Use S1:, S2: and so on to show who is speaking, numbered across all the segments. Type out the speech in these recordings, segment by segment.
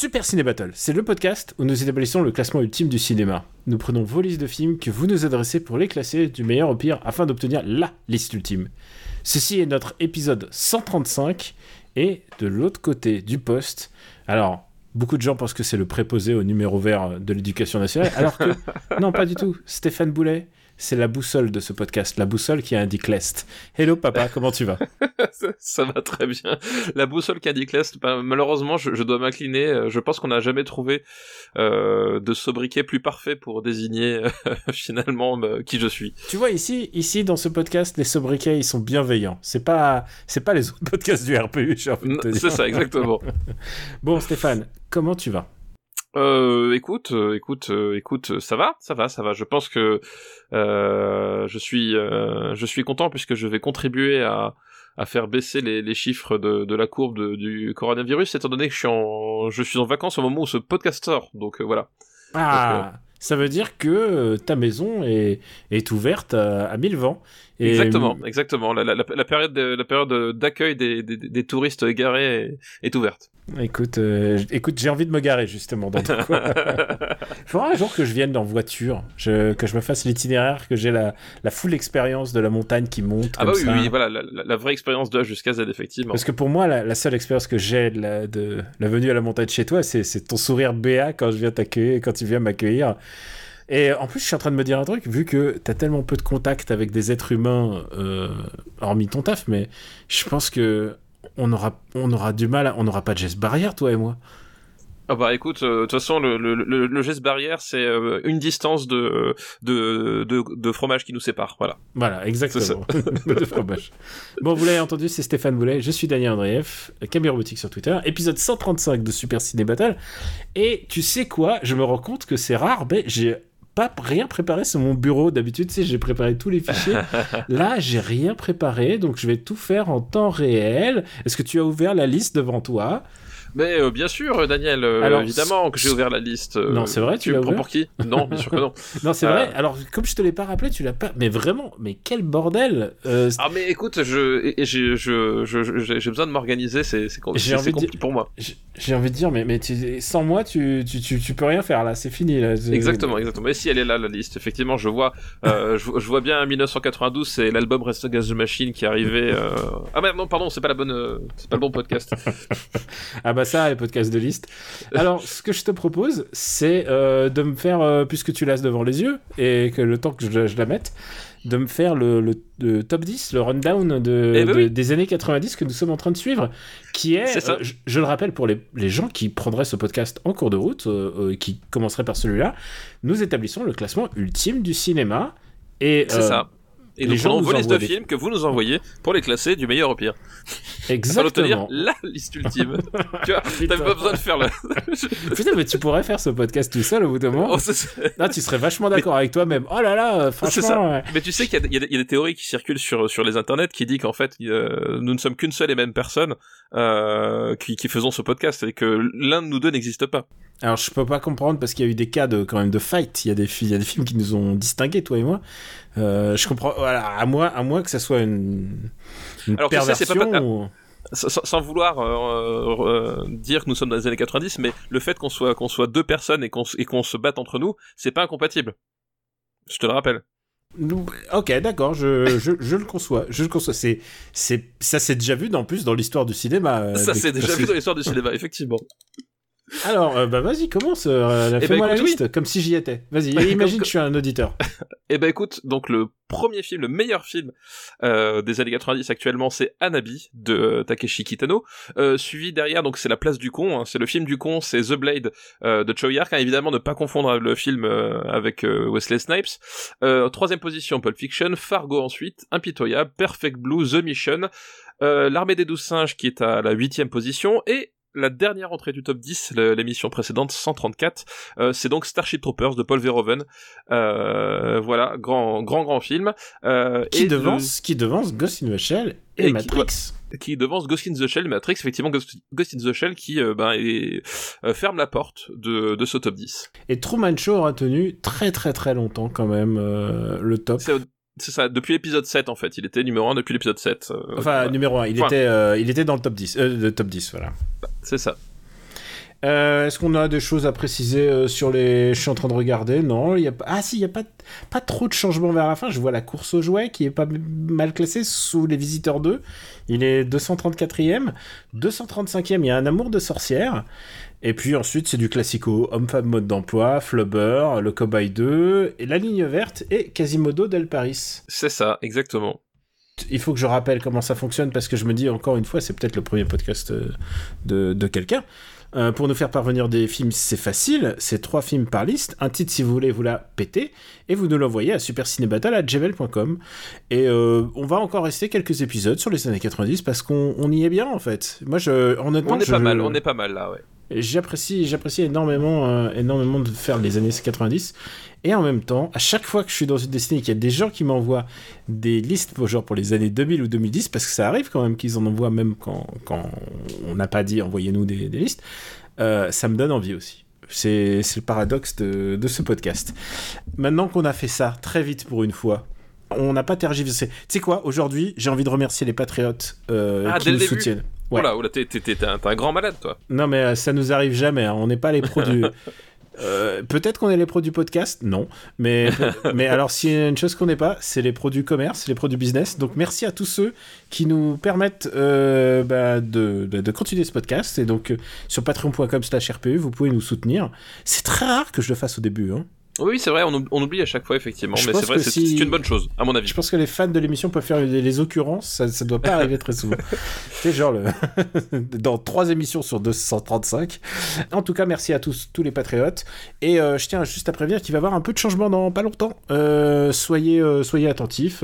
S1: Super Ciné Battle, c'est le podcast où nous établissons le classement ultime du cinéma. Nous prenons vos listes de films que vous nous adressez pour les classer du meilleur au pire afin d'obtenir LA liste ultime. Ceci est notre épisode 135 et de l'autre côté du poste, alors beaucoup de gens pensent que c'est le préposé au numéro vert de l'éducation nationale, alors que non pas du tout, Stéphane Boulet, c'est la boussole de ce podcast, la boussole qui indique l'Est. Hello papa, comment tu vas?
S2: Ça, ça va très bien. La boussole qui indique l'Est, ben, malheureusement, je, je dois m'incliner. Euh, Je pense qu'on n'a jamais trouvé euh, de sobriquet plus parfait pour désigner euh, finalement euh, qui je suis.
S1: Tu vois ici, ici dans ce podcast, les sobriquets ils sont bienveillants. C'est pas, c'est pas les autres podcasts du RPU.
S2: C'est ça, exactement.
S1: Bon Stéphane, comment tu vas?
S2: Euh, écoute, euh, écoute, euh, écoute, euh, ça va, ça va, ça va. Je pense que euh, je suis, euh, je suis content puisque je vais contribuer à, à faire baisser les, les chiffres de, de la courbe de- du coronavirus, étant donné que je suis en, je suis en vacances au moment où ce podcast sort. Donc voilà.
S1: Ah, ça veut dire que ta maison est, est ouverte à, à mille vents. Et-
S2: Exactement, exactement. La, la, la, la période, de- la période d'accueil des, des, des touristes égarés est, est ouverte.
S1: Écoute, euh, écoute, j'ai envie de me garer justement dans. Il faudra un jour que je vienne en voiture, je- que je me fasse l'itinéraire, que j'ai la, la full expérience de la montagne qui monte.
S2: Ah
S1: comme
S2: bah oui,
S1: ça.
S2: oui, voilà, la, vraie expérience de jusqu'à Z, effectivement.
S1: Parce que pour moi, la, seule expérience que j'ai de la, de la venue à la montagne chez toi, c'est c'est ton sourire béat quand je viens t'accueillir, quand tu viens m'accueillir. Et en plus, je suis en train de me dire un truc, vu que t'as tellement peu de contact avec des êtres humains, euh, hormis ton taf, mais je pense que on aura, on aura du mal, à- on n'aura pas de geste barrière, toi et moi.
S2: Ah bah écoute, euh, de toute façon, le, le, le, le geste barrière, c'est euh, une distance de, de, de, de fromage qui nous sépare, voilà.
S1: Voilà, exactement. de fromage. Bon, vous l'avez entendu, c'est Stéphane Boulet, je suis Daniel Andreev, Camille Robotique sur Twitter, épisode 135 de Super Ciné Battle. Et tu sais quoi, je me rends compte que c'est rare, mais j'ai pas rien préparé sur mon bureau. D'habitude, tu sais, j'ai préparé tous les fichiers. Là, j'ai rien préparé, donc je vais tout faire en temps réel. Est-ce que tu as ouvert la liste devant toi?
S2: Mais euh, bien sûr, Daniel, euh,
S1: Alors,
S2: évidemment que j'ai ouvert la liste. euh,
S1: Non, c'est vrai, tu
S2: tu
S1: l'as
S2: me prends
S1: ouvert
S2: pour qui? Non, bien sûr que non.
S1: Non, c'est
S2: Euh.
S1: vrai. Alors, comme je te l'ai pas rappelé, tu l'as pas. Mais vraiment, mais quel bordel euh,
S2: Ah mais écoute, je, j'ai, je, je, je- j'ai j'ai besoin de m'organiser, c'est, compliqué pour moi.
S1: J'ai envie de dire, mais, mais tu- sans moi, tu, tu, tu, tu peux rien faire là, c'est fini. Là.
S2: Exactement, exactement. Et si elle est là, la liste, effectivement, je vois, euh, je, je vois bien 1992, c'est l'album Rest Against the Machine qui est arrivé. Euh... Ah mais non, pardon, c'est pas la bonne, euh, c'est pas le bon podcast.
S1: Ah bah ça, les podcasts de liste. Alors, ce que je te propose, c'est euh, de me faire, euh, puisque tu l'as devant les yeux, et que le temps que je, je la mette, de me faire le, le- le top 10, le rundown de,
S2: Eh ben
S1: de-
S2: oui.
S1: des années 90 que nous sommes en train de suivre, qui est,
S2: ça.
S1: euh, je, je le rappelle pour les, les gens qui prendraient ce podcast en cours de route, euh, euh, qui commenceraient par celui-là, nous établissons le classement ultime du cinéma. Et,
S2: C'est ça. Et
S1: les gens
S2: prenons
S1: nous
S2: vos listes de
S1: des-
S2: films que vous nous envoyez pour les classer du meilleur au pire. Afin
S1: Exactement.
S2: la liste ultime. tu vois, t'avais pas besoin de faire le.
S1: Putain, mais tu pourrais faire ce podcast tout seul au bout d'un moment.
S2: Oh,
S1: Là, tu serais vachement d'accord avec toi-même. Oh là là, euh,
S2: C'est ça.
S1: franchement. ouais.
S2: Mais tu sais qu'il y, a des- y y a théories qui circulent sur, sur les internets qui disent qu'en fait, euh, nous ne sommes qu'une seule et même personne euh, qui, qui faisons ce podcast et que l'un de nous deux n'existe pas.
S1: Alors, je peux pas comprendre parce qu'il y a eu des cas de quand même de fight. Il y a des, fi- il y a des films qui nous ont distingués, toi et moi. Euh, je comprends. Voilà, à moi, à moi que ça soit une, une
S2: Alors, tu sais, c'est
S1: perversion.
S2: pas-
S1: ou-
S2: Sans, sans- vouloir euh, euh, dire que nous sommes dans les années 90, mais le fait qu'on soit qu'on soit deux personnes et qu'on se batte entre nous, c'est pas incompatible. Je te le rappelle.
S1: Ok, d'accord, je, je, je le conçois. Je le conçois. C'est, c'est, ça s'est déjà vu, en plus, dans l'histoire du cinéma. euh,
S2: Ça, c'est déjà vu dans l'histoire du cinéma, effectivement.
S1: Alors, euh, bah vas-y, commence. euh,
S2: Eh
S1: Fais-moi
S2: ben,
S1: la liste, comme si j'y étais. Vas-y,
S2: Bah,
S1: imagine que je suis un auditeur.
S2: Eh ben écoute, donc le premier film, le meilleur film euh, des années 90 actuellement, c'est Anabi de euh, Takeshi Kitano. Euh, suivi derrière, donc c'est La Place du Con, hein, c'est le film du con, c'est The Blade euh, de Chow Yar, évidemment ne pas confondre le film euh, avec euh, Wesley Snipes. Euh, troisième position, Pulp Fiction, Fargo ensuite, Impitoyable, Perfect Blue, The Mission, euh, L'Armée des Douze Singes qui est à la huitième position et la dernière entrée du top 10, le- l'émission précédente 134, euh, c'est donc Starship Troopers de Paul Verhoeven. Euh, voilà, grand grand grand film. Euh,
S1: Qui
S2: et de-
S1: devance, qui devance Ghost in the Shell et,
S2: Et qui-
S1: Matrix.
S2: qui devance Ghost in the Shell, Matrix, effectivement Ghost, Ghost in the Shell qui euh, ben, est- euh, ferme la porte de, de ce top 10.
S1: Et Truman Show aura tenu très très très longtemps quand même euh, le top.
S2: C'est ça, depuis l'épisode 7 en fait, il était numéro 1 depuis l'épisode 7. euh,
S1: Enfin,
S2: voilà.
S1: numéro 1, il,
S2: Enfin.
S1: était, euh, il était dans le top 10. Euh, le top 10, voilà.
S2: c'est ça.
S1: Euh, Est-ce qu'on a des choses à préciser euh, sur les... Je suis en train de regarder? Non, il y a pas... Ah si, il n'y a pas, pas trop de changements vers la fin. Je vois la course aux jouets qui est pas mal classée sous les visiteurs 2. Il est 234e. 235e, il y a un amour de sorcière. Et puis ensuite, c'est du classico. Homme-femme mode d'emploi, Flubber, le Cobaye 2, et la ligne verte et Quasimodo del Paris.
S2: C'est ça, exactement.
S1: il faut que je rappelle comment ça fonctionne parce que je me dis encore une fois, c'est peut-être le premier podcast euh, de, de quelqu'un. Euh, pour nous faire parvenir des films, c'est facile. C'est trois films par liste. Un titre si vous voulez vous la péter. Et vous nous l'envoyez à supercinébattle.gmail.com. Et euh, on va encore rester quelques épisodes sur les années 90 parce qu'on on y est bien en fait. Moi, je, honnêtement,
S2: On est
S1: je-
S2: pas mal, on est pas mal là, ouais.
S1: J'apprécie, j'apprécie énormément, euh, énormément de faire les années 90. Et en même temps, à chaque fois que je suis dans une destinée, qu'il y a des gens qui m'envoient des listes pour, genre pour les années 2000 ou 2010, parce que ça arrive quand même qu'ils en envoient même quand, quand on n'a pas dit envoyez-nous des, des listes, euh, ça me donne envie aussi. C'est le paradoxe de, de ce podcast. Maintenant qu'on a fait ça très vite pour une fois, on n'a pas tergiversé. Tu sais quoi, aujourd'hui, j'ai envie de remercier les patriotes euh,
S2: Ah,
S1: qui nous soutiennent. Ouais.
S2: Oula, oula, t'es, un, grand malade, toi.
S1: Non, mais euh, ça nous arrive jamais. hein. On n'est pas les pros du. Euh, Peut-être qu'on est les pros du podcast, non. Mais, mais alors, s'il y a une chose qu'on n'est pas, c'est les pros du commerce, les pros du business. Donc, merci à tous ceux qui nous permettent euh, bah, de, de, de continuer ce podcast. Et donc, euh, sur patreon.com/slash RPU, vous pouvez nous soutenir. C'est très rare que je le fasse au début. Hein.
S2: Oui, c'est vrai, on, oub- on oublie à chaque fois, effectivement.
S1: Je
S2: mais c'est vrai, c'est,
S1: si-
S2: une bonne chose, à mon avis.
S1: Je pense que les fans de l'émission peuvent faire les, les occurrences. Ça, ça doit pas arriver très souvent. C'est genre le... dans trois émissions sur 235. En tout cas, merci à tous, tous les patriotes. Et euh, je tiens juste à prévenir qu'il va y avoir un peu de changement dans pas longtemps. Euh, soyez, euh, soyez attentifs.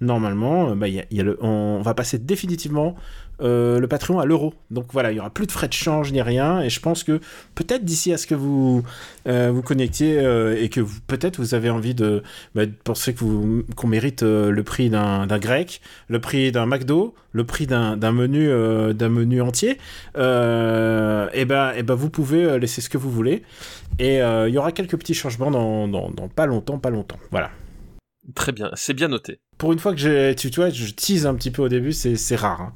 S1: Normalement, bah, il y a- il y a le- on va passer définitivement euh, le Patreon à l'euro. Donc voilà, il y aura plus de frais de change ni rien. Et je pense que peut-être d'ici à ce que vous euh, vous connectiez euh, et que peut-être vous avez envie de, bah, penser qu'on mérite euh, le prix d'un grec, le prix d'un McDo, le prix d'un menu euh, d'un menu entier, et ben et ben vous pouvez laisser ce que vous voulez. Et il y aura quelques petits changements dans, dans, dans pas longtemps, pas longtemps. Voilà.
S2: Très bien, c'est bien noté.
S1: Pour une fois que j'ai, tu, vois, je tease un petit peu au début, c'est c'est rare. hein.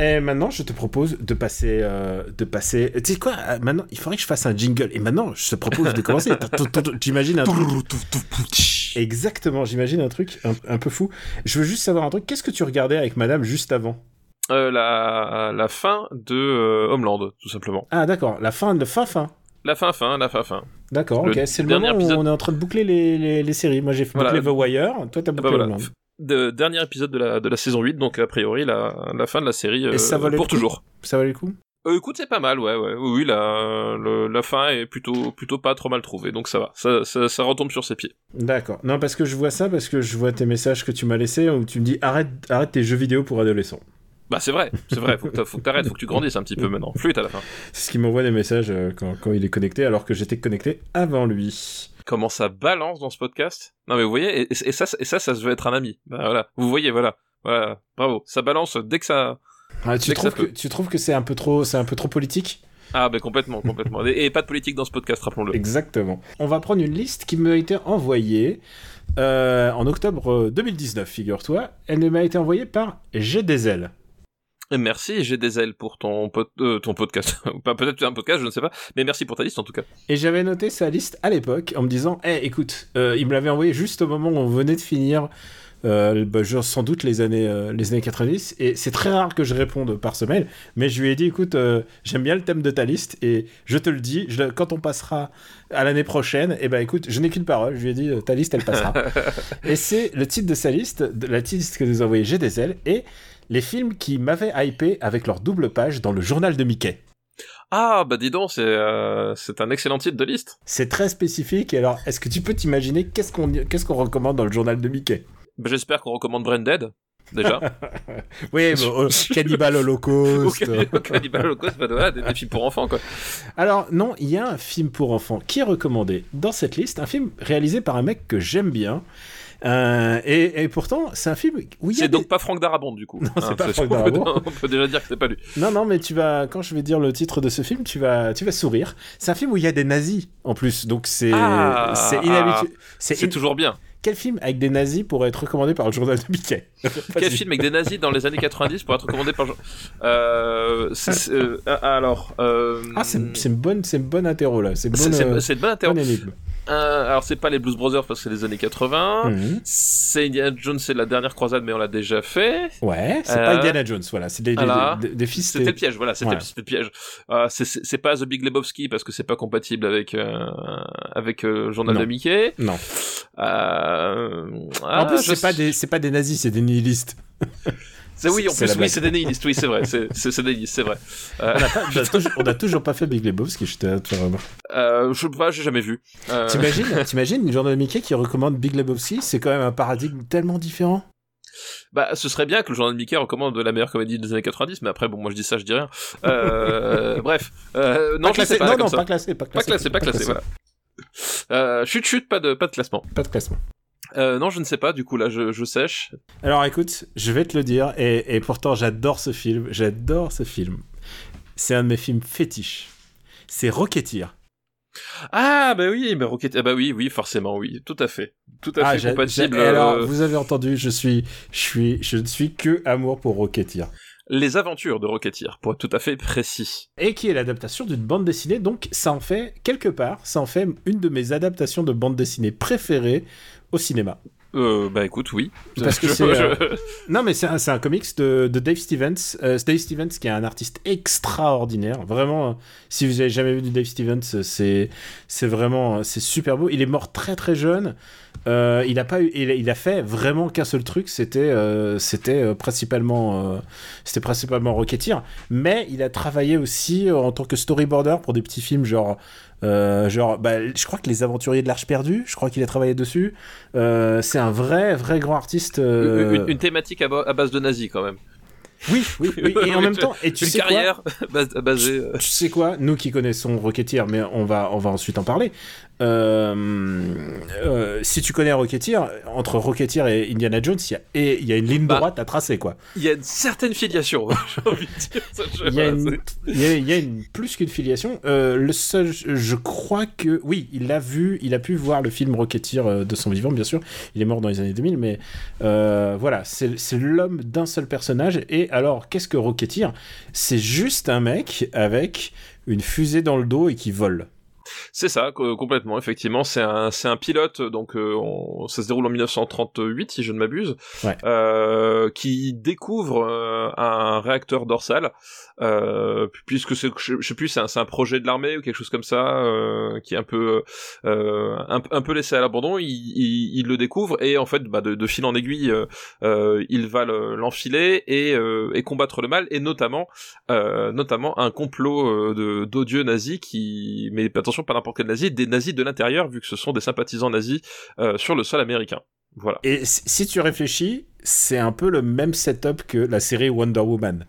S1: Et maintenant, je te propose de passer, euh, de passer. Tu sais quoi euh, Maintenant, il faudrait que je fasse un jingle. Et maintenant, je te propose de commencer. J'imagine un truc. Exactement, j'imagine un truc un, un peu fou. Je veux juste savoir un truc. Qu'est-ce que tu regardais avec Madame juste avant?
S2: Euh, la, la fin de euh, Homeland, tout simplement.
S1: Ah, d'accord. La fin, de fin, fin.
S2: La fin, fin, la fin, fin.
S1: D'accord. Ok. C'est le
S2: dernier
S1: moment
S2: épisode-
S1: où on est en train de boucler les, les, les séries. Moi, j'ai
S2: Voilà.
S1: bouclé The Wire. Toi, t'as
S2: Ah bah
S1: bouclé
S2: voilà.
S1: Homeland.
S2: De- dernier épisode de la, de la saison 8, donc a priori la, la fin de la série euh,
S1: Et ça valait
S2: pour
S1: le
S2: toujours.
S1: Ça valait le coup?
S2: Euh, écoute, c'est pas mal, ouais, ouais. Oui, la, le- la fin est plutôt, plutôt pas trop mal trouvée, donc ça va. Ça, ça, ça retombe sur ses pieds.
S1: D'accord. Non, parce que je vois ça, parce que je vois tes messages que tu m'as laissés où tu me dis arrête, arrête tes jeux vidéo pour adolescents.
S2: Bah c'est vrai, c'est vrai, faut que faut que t'arrêtes, faut que tu grandisses un petit peu maintenant. Flûte à la fin.
S1: C'est ce qui m'envoie des messages euh, quand, quand il est connecté, alors que j'étais connecté avant lui.
S2: Comment ça balance dans ce podcast Non mais vous voyez, et, et ça, et ça, ça se veut être un ami. Bah voilà, vous voyez, voilà. Voilà, bravo. Ça balance dès que ça...
S1: Ah, tu,
S2: Dès que
S1: trouves
S2: ça
S1: que,
S2: peut.
S1: tu trouves que c'est un peu trop, c'est un peu trop politique?
S2: Ah bah complètement, complètement. Et, et pas de politique dans ce podcast, rappelons-le.
S1: Exactement. On va prendre une liste qui m'a été envoyée euh, en octobre 2019, figure-toi. Elle m'a été envoyée par J'ai des ailes.
S2: Et Merci, j'ai des ailes pour ton, pod- euh, ton podcast. Pas Peut-être un podcast, je ne sais pas. Mais merci pour ta liste en tout cas.
S1: Et j'avais noté sa liste à l'époque en me disant, eh, écoute, euh, il me l'avait envoyé juste au moment où on venait de finir, euh, bah, genre, sans doute les années, euh, les années 90. Et c'est très rare que je réponde par ce mail, mais je lui ai dit, écoute, euh, j'aime bien le thème de ta liste et je te le dis, je, quand on passera à l'année prochaine, et ben écoute, je n'ai qu'une parole. Je lui ai dit, euh, ta liste, elle passera. et c'est le titre de sa liste, de la liste que nous a envoyé J'ai des ailes et les films qui m'avaient hypé avec leur double page dans le journal de Mickey.
S2: Ah bah dis donc, c'est euh, un excellent titre de liste.
S1: C'est très spécifique. Et alors, est-ce que tu peux t'imaginer qu'est-ce qu'on qu'est-ce qu'on recommande dans le journal de Mickey?
S2: Bah, J'espère qu'on recommande Branded. déjà.
S1: Oui, bon, euh, Cannibal Holocaust.
S2: Cannibal Holocaust, bah, voilà, des, des films pour enfants, quoi.
S1: Alors, non, il y a un film pour enfants qui est recommandé dans cette liste, un film réalisé par un mec que j'aime bien. Euh, et, et pourtant, c'est un film où il y a
S2: C'est
S1: des-
S2: donc pas Franck Darabont, du coup.
S1: c'est pas
S2: c'est-
S1: Franck
S2: on peut-
S1: Darabont.
S2: On peut déjà dire que c'est pas lui.
S1: Non, non, mais tu vas, quand je vais dire le titre de ce film, tu vas, tu vas sourire. C'est un film où il y a des nazis en plus, donc c'est,
S2: Ah,
S1: c'est inhabituel. C'est
S2: C'est
S1: in-
S2: toujours bien.
S1: Quel film avec des nazis pourrait être recommandé par le journal de Mickey?
S2: Quel film avec des nazis dans les années 90 pour être recommandé par... Euh, c'est- c'est- euh, ah, alors... Euh,
S1: Ah, c'est, une bonne, c'est une bonne interro là. C'est une bonne, euh,
S2: c'est une bonne interro.
S1: bonne énigme.
S2: Euh, alors c'est pas les Blues Brothers parce que c'est les années 80.
S1: Mhm.
S2: C'est Indiana Jones, c'est la dernière croisade, mais on l'a déjà fait.
S1: Ouais, c'est
S2: Euh,
S1: pas Indiana Jones, voilà. C'est des, des-
S2: voilà.
S1: des- des fils.
S2: C'était le piège, voilà, c'était
S1: Ouais.
S2: le piège. Euh, c'est- pas The Big Lebowski parce que c'est pas compatible avec euh, avec euh, Journal
S1: Non.
S2: de Mickey.
S1: Non.
S2: Euh,
S1: en
S2: ah,
S1: plus,
S2: je
S1: c'est pas des, c'est pas des nazis, c'est des nihilistes.
S2: C'est oui, en
S1: c'est
S2: plus oui, c'est oui, c'est vrai, c'est c'est c'est des nihilistes, c'est vrai. Euh,
S1: On a, pas- on a toujours, on a toujours pas fait Big Lebowski, je te te
S2: euh, je sais pas, j'ai jamais vu. Euh,
S1: T'imagines, t'imagines une journal de Mickey qui recommande Big Lebowski, c'est quand même un paradigme tellement différent.
S2: Bah, ce serait bien que le journal de Mickey recommande la meilleure comédie des années 90, mais après, bon, moi je dis ça, je dis rien. Euh, bref, euh, non,
S1: pas classé,
S2: pas,
S1: non, non, pas classé, pas
S2: Pas
S1: classé.
S2: classé, pas classé, voilà. Euh, chut, chut, pas de, pas de classement.
S1: Pas de classement.
S2: Euh, non, je ne sais pas, du coup, là, je, je sèche.
S1: Alors écoute, je vais te le dire, et, et pourtant j'adore ce film, j'adore ce film. C'est un de mes films fétiches. C'est Rocketeer.
S2: Ah, bah oui, bah Rocket, ah bah oui, oui, forcément, oui, tout à fait. Tout à
S1: Ah,
S2: fait compatible.
S1: et alors,
S2: euh,
S1: vous avez entendu, je suis, je suis, je ne suis que amour pour Rocketeer.
S2: Les aventures de Rocketeer, pour être tout à fait précis.
S1: Et qui est l'adaptation d'une bande dessinée, donc ça en fait, quelque part, ça en fait une de mes adaptations de bande dessinée préférées au cinéma.
S2: Euh, bah écoute, oui.
S1: Parce que
S2: Je-
S1: euh,
S2: je-
S1: Non, mais c'est un, un comics de, de Dave Stevens. Euh, c'est Dave Stevens qui est un artiste extraordinaire. Vraiment, euh, si vous avez jamais vu du Dave Stevens, c'est, vraiment, c'est super beau. Il est mort très très jeune. Euh, il a pas eu, il, a- il a fait vraiment qu'un seul truc. C'était, euh, c'était euh, principalement, c'était principalement Rocketeer. Mais il a travaillé aussi en tant que storyboarder pour des petits films genre. genre, bah, je crois que les aventuriers de l'Arche perdue, je crois qu'il a travaillé dessus. C'est un vrai, vrai grand artiste.
S2: une, une thématique à, ba- à base de nazis, quand même.
S1: oui, oui, oui. Et en même
S2: tu-
S1: temps, et tu
S2: une
S1: sais
S2: carrière bas- basée.
S1: quoi Tu sais quoi? Nous qui connaissons Rocketeer, mais on va, on va ensuite en parler. Euh, euh, si tu connais Rocketeer, entre Rocketeer et Indiana Jones, il y a, y une ligne
S2: Bah.
S1: droite à tracer, quoi.
S2: Il y a une certaine filiation, j'ai envie de dire. Ça,
S1: Il y a
S2: voilà,
S1: une, il y a, il y a une- plus qu'une filiation. Euh, le seul, je crois que oui, il a vu, il a pu voir le film Rocketeer de son vivant, bien sûr. Il est mort dans les années 2000, mais euh, voilà, c'est c'est l'homme d'un seul personnage. Et alors, qu'est-ce que Rocketeer? C'est juste un mec avec une fusée dans le dos et qui vole.
S2: C'est ça, co- complètement, effectivement. C'est un, c'est un pilote, donc euh, on- ça se déroule en 1938, si je ne m'abuse,
S1: Ouais.
S2: euh, qui découvre euh, un réacteur dorsal, euh, puisque c'est, je, je sais plus, c'est un, c'est un projet de l'armée ou quelque chose comme ça, euh, qui est un peu, euh, un, un peu laissé à l'abandon. Il, il, il le découvre et en fait, bah, de, de fil en aiguille, il va le- l'enfiler et, euh, et combattre le mal, et notamment, euh, notamment un complot euh, de d'odieux nazis qui, mais attention, pas n'importe quel nazi, des nazis de l'intérieur, vu que ce sont des sympathisants nazis euh, sur le sol américain. Voilà.
S1: Et si si tu réfléchis, c'est un peu le même setup que la série Wonder Woman.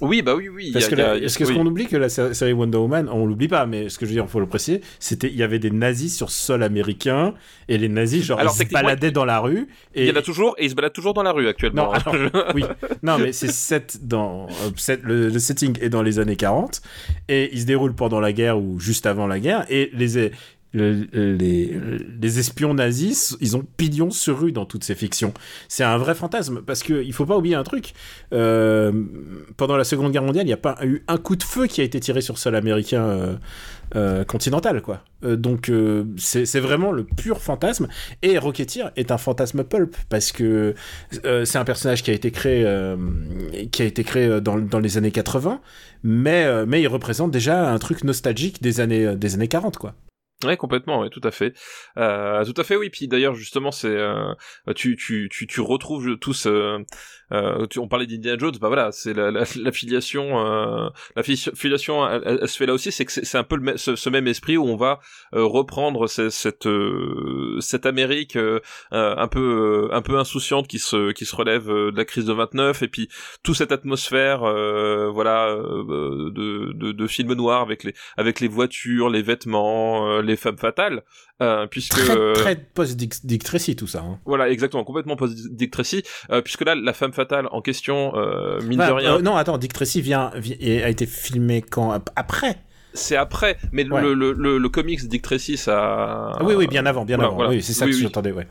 S2: Oui, bah oui, oui.
S1: Parce
S2: a-
S1: que, la-
S2: a-
S1: est-ce
S2: oui.
S1: qu'on oublie que la sé- série Wonder Woman, on l'oublie pas, mais ce que je veux dire, il faut le préciser, c'était il y avait des nazis sur sol américain et les nazis genre
S2: Alors,
S1: ils se baladaient dans la rue et
S2: Il y en a toujours, et ils se baladent toujours dans la rue actuellement.
S1: Non, alors, oui. Non, mais c'est set dans euh, set- le, le setting est dans les années 40 et il se déroule pendant la guerre ou juste avant la guerre et les le- les, espions nazis, ils ont pignon sur rue dans toutes ces fictions. C'est un vrai fantasme parce que il faut pas oublier un truc. Euh, pendant la Seconde Guerre mondiale, il n'y a pas eu un coup de feu qui a été tiré sur sol américain euh, euh, continental, quoi. Euh, donc euh, c'est vraiment le pur fantasme. Et Rocketeer est un fantasme pulp parce que euh, c'est un personnage qui a été créé, euh, qui a été créé euh, dans, les années 80, mais, euh, il représente déjà un truc nostalgique des années, euh, des années 40, quoi.
S2: Ouais, complètement, oui, tout à fait, euh, tout à fait, oui. Puis d'ailleurs, justement, c'est euh, tu, tu, tu, tu retrouves tous. Euh, euh, tu, on parlait d'Indiana Jones, bah voilà, c'est la, la, la, filiation, euh, la filiation, elle, se fait là aussi, c'est que c'est un peu le, ce, ce, même esprit où on va euh, reprendre cette cette, cette Amérique un peu un peu insouciante qui se qui se relève de la crise de 29 et puis toute cette atmosphère, voilà, de, de, de film noir avec les avec les voitures, les vêtements les femmes fatales, euh, puisque
S1: très, très post-Dick Tracy tout ça. Hein.
S2: Voilà, exactement, complètement post-Dick Tracy, euh, puisque là, la femme en question, euh, mine de rien.
S1: non, attends, Dick Tracy vient, vient, a été filmé quand après.
S2: C'est après, mais le, le, le, le, comics Dick Tracy, ça.
S1: Oui, oui, bien avant, bien avant. Voilà. Oui, c'est ça que j'entendais, ouais.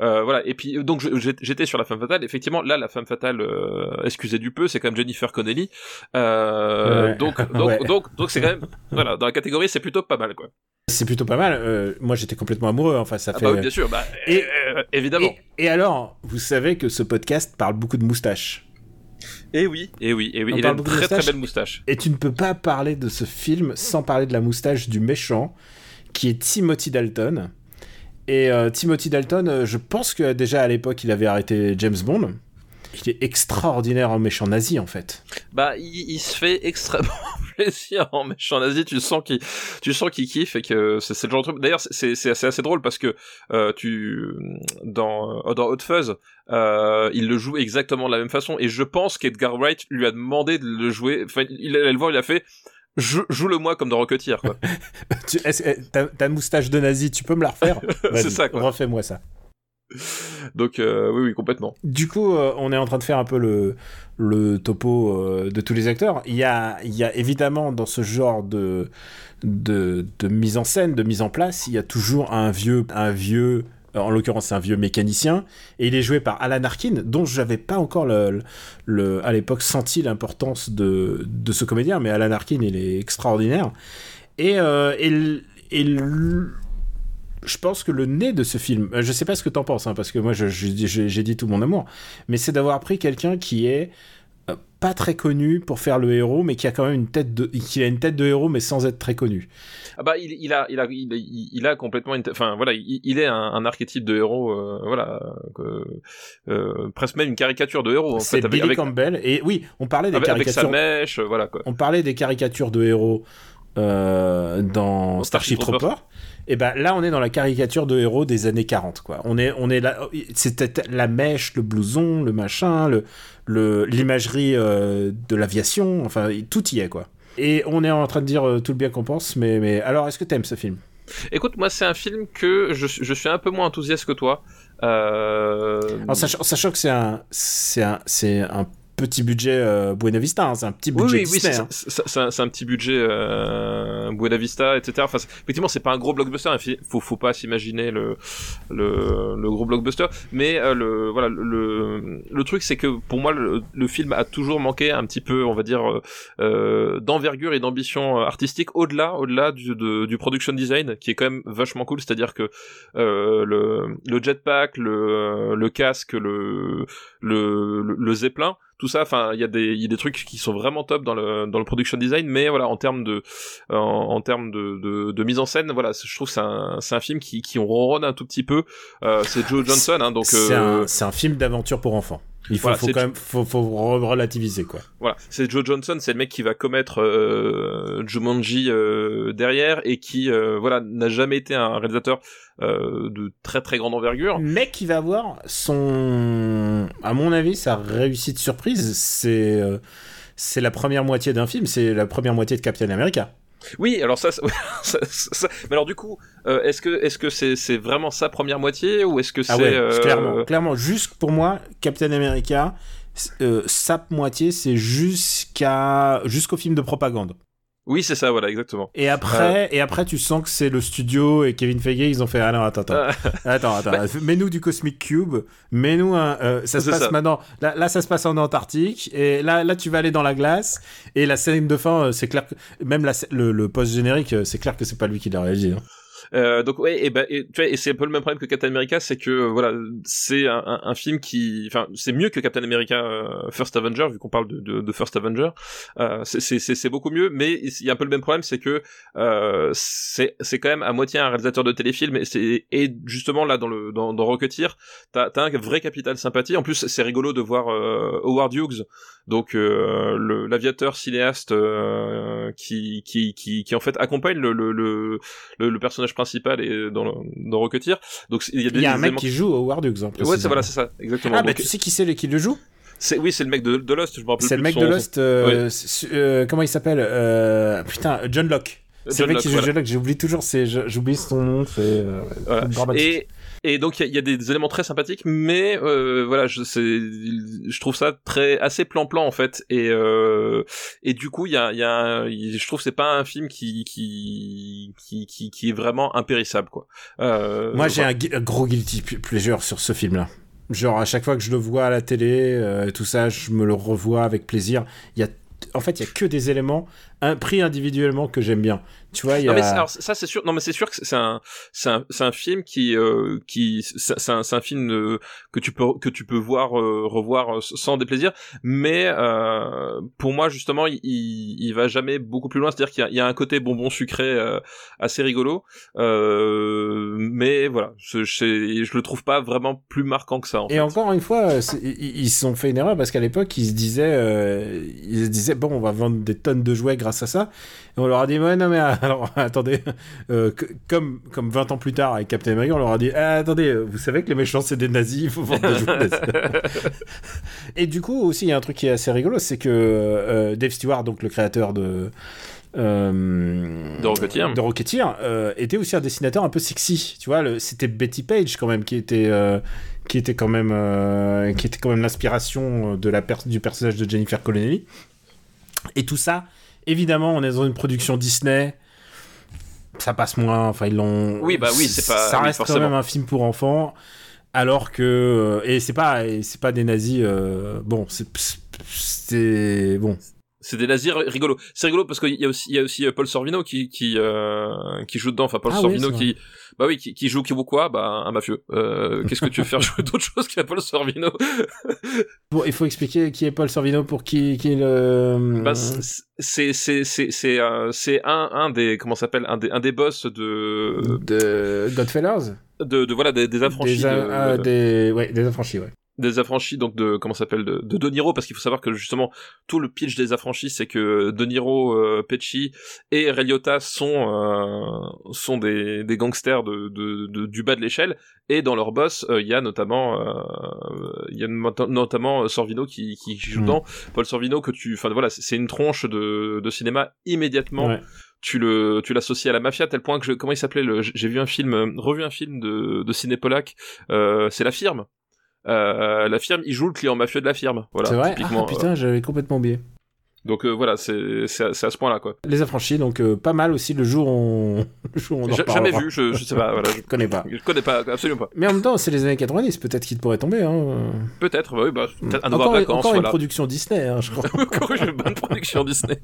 S2: Euh, voilà. Et puis donc j'étais sur la femme fatale. Effectivement, là la femme fatale, euh, excusez du peu, c'est quand même Jennifer Connelly. Euh, Donc donc, donc donc c'est quand même voilà dans la catégorie c'est plutôt pas mal quoi.
S1: C'est plutôt pas mal. Euh, moi j'étais complètement amoureux. Enfin ça
S2: ah
S1: fait.
S2: Bah oui, bien sûr. Bah, et, euh, évidemment.
S1: Et, et, alors vous savez que ce podcast parle beaucoup de moustaches.
S2: Et oui, et oui, et oui. il a une très très belle moustache.
S1: Et tu ne peux pas parler de ce film sans parler de la moustache du méchant, qui est Timothy Dalton. Et euh, Timothy Dalton, euh, je pense que déjà à l'époque, il avait arrêté James Bond. Il est extraordinaire en méchant nazi en fait.
S2: Bah, il, il se fait extrêmement plaisir en méchant nazi. Tu sens qu'il, tu sens qu'il kiffe et que c'est le genre de truc. D'ailleurs, c'est assez, assez drôle parce que euh, tu dans dans Hot Fuzz, euh, il le joue exactement de la même façon et je pense qu'Edgar Wright lui a demandé de le jouer. Enfin, il allait le voir, il a fait joue, le moi comme dans Rocketeer quoi.
S1: tu, ta, ta, moustache de nazi, tu peux me la refaire?
S2: C'est ça quoi.
S1: Refais-moi ça.
S2: Donc euh, oui oui complètement.
S1: Du coup euh, on est en train de faire un peu le, le topo euh, de tous les acteurs. Il y a, il y a évidemment dans ce genre de, de, de mise en scène, de mise en place, il y a toujours un vieux, un vieux en l'occurrence un vieux mécanicien, et il est joué par Alan Arkin, dont je n'avais pas encore le, le, à l'époque senti l'importance de, de, ce comédien, mais Alan Arkin il est extraordinaire. Et, et, et je pense que le nez de ce film, euh, je sais pas ce que t'en penses, hein, parce que moi j'ai dit tout mon amour, mais c'est d'avoir pris quelqu'un qui est euh, pas très connu pour faire le héros, mais qui a quand même une tête de, qui a une tête de héros, mais sans être très connu.
S2: Ah bah il, il a, il a, il, a complètement, une enfin voilà, il, est un, un, archétype de héros, euh, voilà, euh, presque même une caricature de héros. En
S1: c'est Billy avec, Campbell et oui, on parlait des
S2: avec,
S1: caricatures.
S2: Avec sa mèche, voilà quoi.
S1: On parlait des caricatures de héros dans Starship Trooper. Et ben là, on est dans la caricature de héros des années 40, quoi. On est, on est là, c'était la mèche, le blouson, le machin, le, le, l'imagerie euh, de l'aviation, enfin, tout y est, quoi. Et on est en train de dire euh, tout le bien qu'on pense, mais, mais alors, est-ce que t'aimes ce film?
S2: Écoute, moi, c'est un film que je, je, suis un peu moins enthousiaste que toi. Euh...
S1: Alors, sachant, sachant que c'est un, c'est un, c'est un petit budget euh, Buena Vista, hein, c'est un petit budget
S2: oui, oui,
S1: Disney.
S2: Oui, c'est un, un, petit budget euh, Buena Vista, etc. Enfin, effectivement, c'est pas un gros blockbuster. Il faut, faut pas s'imaginer le, le, le, gros blockbuster. Mais euh, le, voilà, le, le truc, c'est que pour moi, le, le, film a toujours manqué un petit peu, on va dire, euh, d'envergure et d'ambition artistique au-delà, au-delà du, de, du production design, qui est quand même vachement cool. C'est-à-dire que euh, le, le jetpack, le, le casque, le, le, le zeppelin tout ça enfin il y a des il y a des trucs qui sont vraiment top dans le dans le production design mais voilà en termes de en, en termes de, de, de, mise en scène voilà je trouve c'est un c'est un film qui qui on ronronne un tout petit peu. Euh, c'est Joe Johnson hein, donc
S1: c'est euh... un, un film d'aventure pour enfants il faut, faut quand même faut, faut relativiser quoi.
S2: Voilà, c'est Joe Johnson, c'est le mec qui va commettre euh, Jumanji euh, derrière et qui euh, voilà n'a jamais été un réalisateur euh, de très très grande envergure.
S1: Mais qui va avoir son, à mon avis, sa réussite surprise, c'est euh, c'est la première moitié d'un film, c'est la première moitié de Captain America.
S2: Oui, alors ça, ça, ça, mais alors du coup, euh, est-ce que est-ce que c'est c'est vraiment sa première moitié ou est-ce que c'est
S1: ah ouais, euh... clairement clairement juste pour moi Captain America euh, sa moitié c'est jusqu'à jusqu'au film de propagande.
S2: Oui, c'est ça, voilà, exactement.
S1: Et après, euh... et après, tu sens que c'est le studio et Kevin Feige, ils ont fait ah non, attends, attends, attends, attends, bah... mets-nous du Cosmic Cube, mets-nous un, euh, ça se passe ça. maintenant. Là, là, ça se passe en Antarctique et là, là, tu vas aller dans la glace et la scène de fin, euh, c'est clair que même la, le, le post générique, euh, c'est clair que c'est pas lui qui l'a réalisé. Hein.
S2: Euh, donc ouais, et ben et, tu vois, et c'est un peu le même problème que Captain America, c'est que euh, voilà, c'est un, un, un film qui, enfin, c'est mieux que Captain America euh, First Avenger vu qu'on parle de, de, de, First Avenger. Euh, c'est beaucoup mieux, mais il y a un peu le même problème, c'est que euh, c'est quand même à moitié un réalisateur de téléfilm et et justement là dans le dans, dans Rocketeer, t'as t'as un vrai capital sympathie. En plus, c'est rigolo de voir Howard Hughes, donc l'aviateur cinéaste qui, qui qui qui en fait accompagne le le, le, le personnage principal et dans, dans Rocketeer. Donc il y a,
S1: des, y a un mec qui joue Howard Hughes. En
S2: ouais, c'est voilà, c'est ça, exactement.
S1: Ah, bah tu sais qui c'est qui le joue?
S2: c'est oui, c'est le mec de, de, Lost, je me rappelle
S1: C'est le mec de Lost. Euh, euh, comment il s'appelle euh, Putain, John Locke. C'est le mec qui joue John Locke. J'oublie toujours, j'oublie son nom. C'est
S2: voilà. Et et donc il y, y, a des éléments très sympathiques, mais euh, voilà, je, je trouve ça très assez plan-plan en fait, et euh, et du coup il y a, y a je trouve c'est pas un film qui qui qui qui, qui est vraiment impérissable quoi.
S1: Euh, Moi j'ai un, un, gros guilty pleasure sur ce film-là. Genre à chaque fois que je le vois à la télé, tout ça, je me le revois avec plaisir. Il y a en fait, il y a que des éléments un, pris individuellement que j'aime bien. Tu vois, il y a...
S2: mais alors, ça c'est sûr. Non, mais c'est sûr que c'est un, c'est un, c'est un film qui, euh, qui, c'est un, c'est un film euh, que tu peux, que tu peux voir, euh, revoir euh, sans déplaisir. Mais euh, pour moi, justement, il, il, va jamais beaucoup plus loin. C'est-à-dire qu'il y, y, a un côté bonbon sucré assez rigolo. mais voilà, je, je, je, le trouve pas vraiment plus marquant que ça. En
S1: Et encore une fois, ils se sont fait une erreur parce qu'à l'époque, ils se disaient, ils se disaient, bon, on va vendre des tonnes de jouets grâce à ça. Et on leur a dit, ouais, non, mais alors, attendez, euh, comme, comme 20 ans plus tard avec Captain America, on leur a dit, ah, attendez, vous savez que les méchants, c'est des nazis, il faut vendre des jouets Et du coup, aussi, il y a un truc qui est assez rigolo, c'est que euh, Dave Stewart, donc le créateur de.
S2: Euh, de Rocketeer,
S1: de Rocketeer euh, était aussi un dessinateur un peu sexy tu vois c'était Betty Page quand même qui était euh, qui était quand même euh, qui était quand même l'inspiration de la du personnage de Jennifer Connelly et tout ça, évidemment, on est dans une production Disney. Ça passe moins. Enfin, ils l'ont.
S2: Oui, bah oui, c'est pas.
S1: Ça reste quand même un film pour enfants. Alors que. Euh, et c'est pas, c'est pas des nazis. Euh, bon, c'est. Bon.
S2: C'est des nazis rigolos. C'est rigolo parce qu'il y a aussi, il y a aussi euh, Paul Sorvino qui, qui, qui joue dedans. Enfin, Paul ah Sorvino qui, bah oui, qui, qui joue quoi Bah un mafieux. Euh, Qu'est-ce que tu veux faire jouer d'autre chose qu'à Paul Sorvino?
S1: Bon, il faut expliquer qui est Paul Sorvino pour qui, qui le.
S2: Bah, c'est c'est c'est c'est euh, c'est un un des comment s'appelle? Un des un des boss de
S1: de Godfellas?
S2: De, de voilà des, des affranchis.
S1: Des, euh, des ouais des affranchis ouais
S2: des affranchis donc de comment s'appelle de, de De Niro parce qu'il faut savoir que justement tout le pitch des affranchis c'est que De Niro, euh, Pesci et Ray sont euh, sont des, des gangsters de, de, du bas de l'échelle. Et dans leur boss euh, il y a notamment euh, il y a notamment Sorvino qui qui joue mm. dedans Paul Sorvino que tu enfin voilà c'est une tronche de, de cinéma immédiatement. Tu le tu l'associes à la mafia à tel point que je, comment il s'appelait j'ai vu un film revu un film de de ciné polac euh, c'est la firme la firme, il joue le client mafieux de la firme. Voilà,
S1: c'est vrai? Ah, putain, j'avais complètement oublié.
S2: Donc euh, voilà, c'est à, ce point-là quoi.
S1: Les affranchis, donc euh, pas mal aussi le jour où on, le jour on
S2: en Jamais vu, je, je sais pas, voilà.
S1: je connais pas.
S2: Je connais pas, absolument pas.
S1: Mais en même temps, c'est les années 90, peut-être qu'il pourrait tomber. Hein.
S2: Peut-être, bah oui, bah, peut-être un
S1: encore,
S2: vacances,
S1: encore une production Disney, hein, je crois.
S2: encore une bonne production Disney.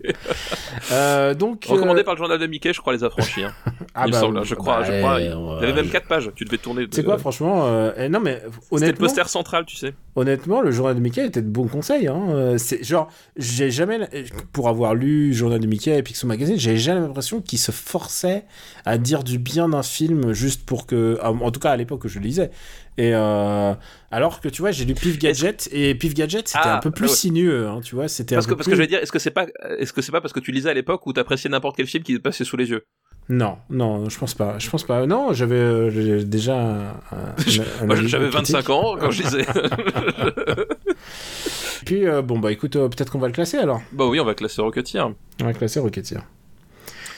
S1: euh, donc
S2: recommandé par le journal de Mickey, je crois les affranchis. Hein. ah il bah, me semble, je crois, bah, je crois. Il y avait même 4 pages. Tu devais tourner.
S1: C'est quoi, franchement euh, Non mais honnêtement. C'était
S2: le poster central, tu sais.
S1: Honnêtement, le journal de Mickey était de bons conseils. Hein. C'est genre, j'ai jamais pour avoir lu Journal de Mickey et Pixel Magazine, j'avais jamais l'impression qu'il se forçait à dire du bien d'un film juste pour que, en tout cas à l'époque que je lisais. Et euh, alors que tu vois, j'ai lu Pif Gadget et Pif Gadget c'était un ah, peu plus bah sinueux, hein, tu vois, c'était
S2: parce
S1: que
S2: parce que je veux dire, est-ce que c'est pas, est-ce que c'est pas parce que tu lisais à l'époque où t'appréciais n'importe quel film qui te passait sous les yeux?
S1: Non, non, je pense pas. Je pense pas. Non, j'avais euh, déjà.
S2: Un, j'avais 25 ans quand je lisais.
S1: Puis, euh, bon, bah écoute, euh, peut-être qu'on va le classer alors.
S2: Bah oui, on va classer Rocketeer.
S1: On va classer Rocketeer.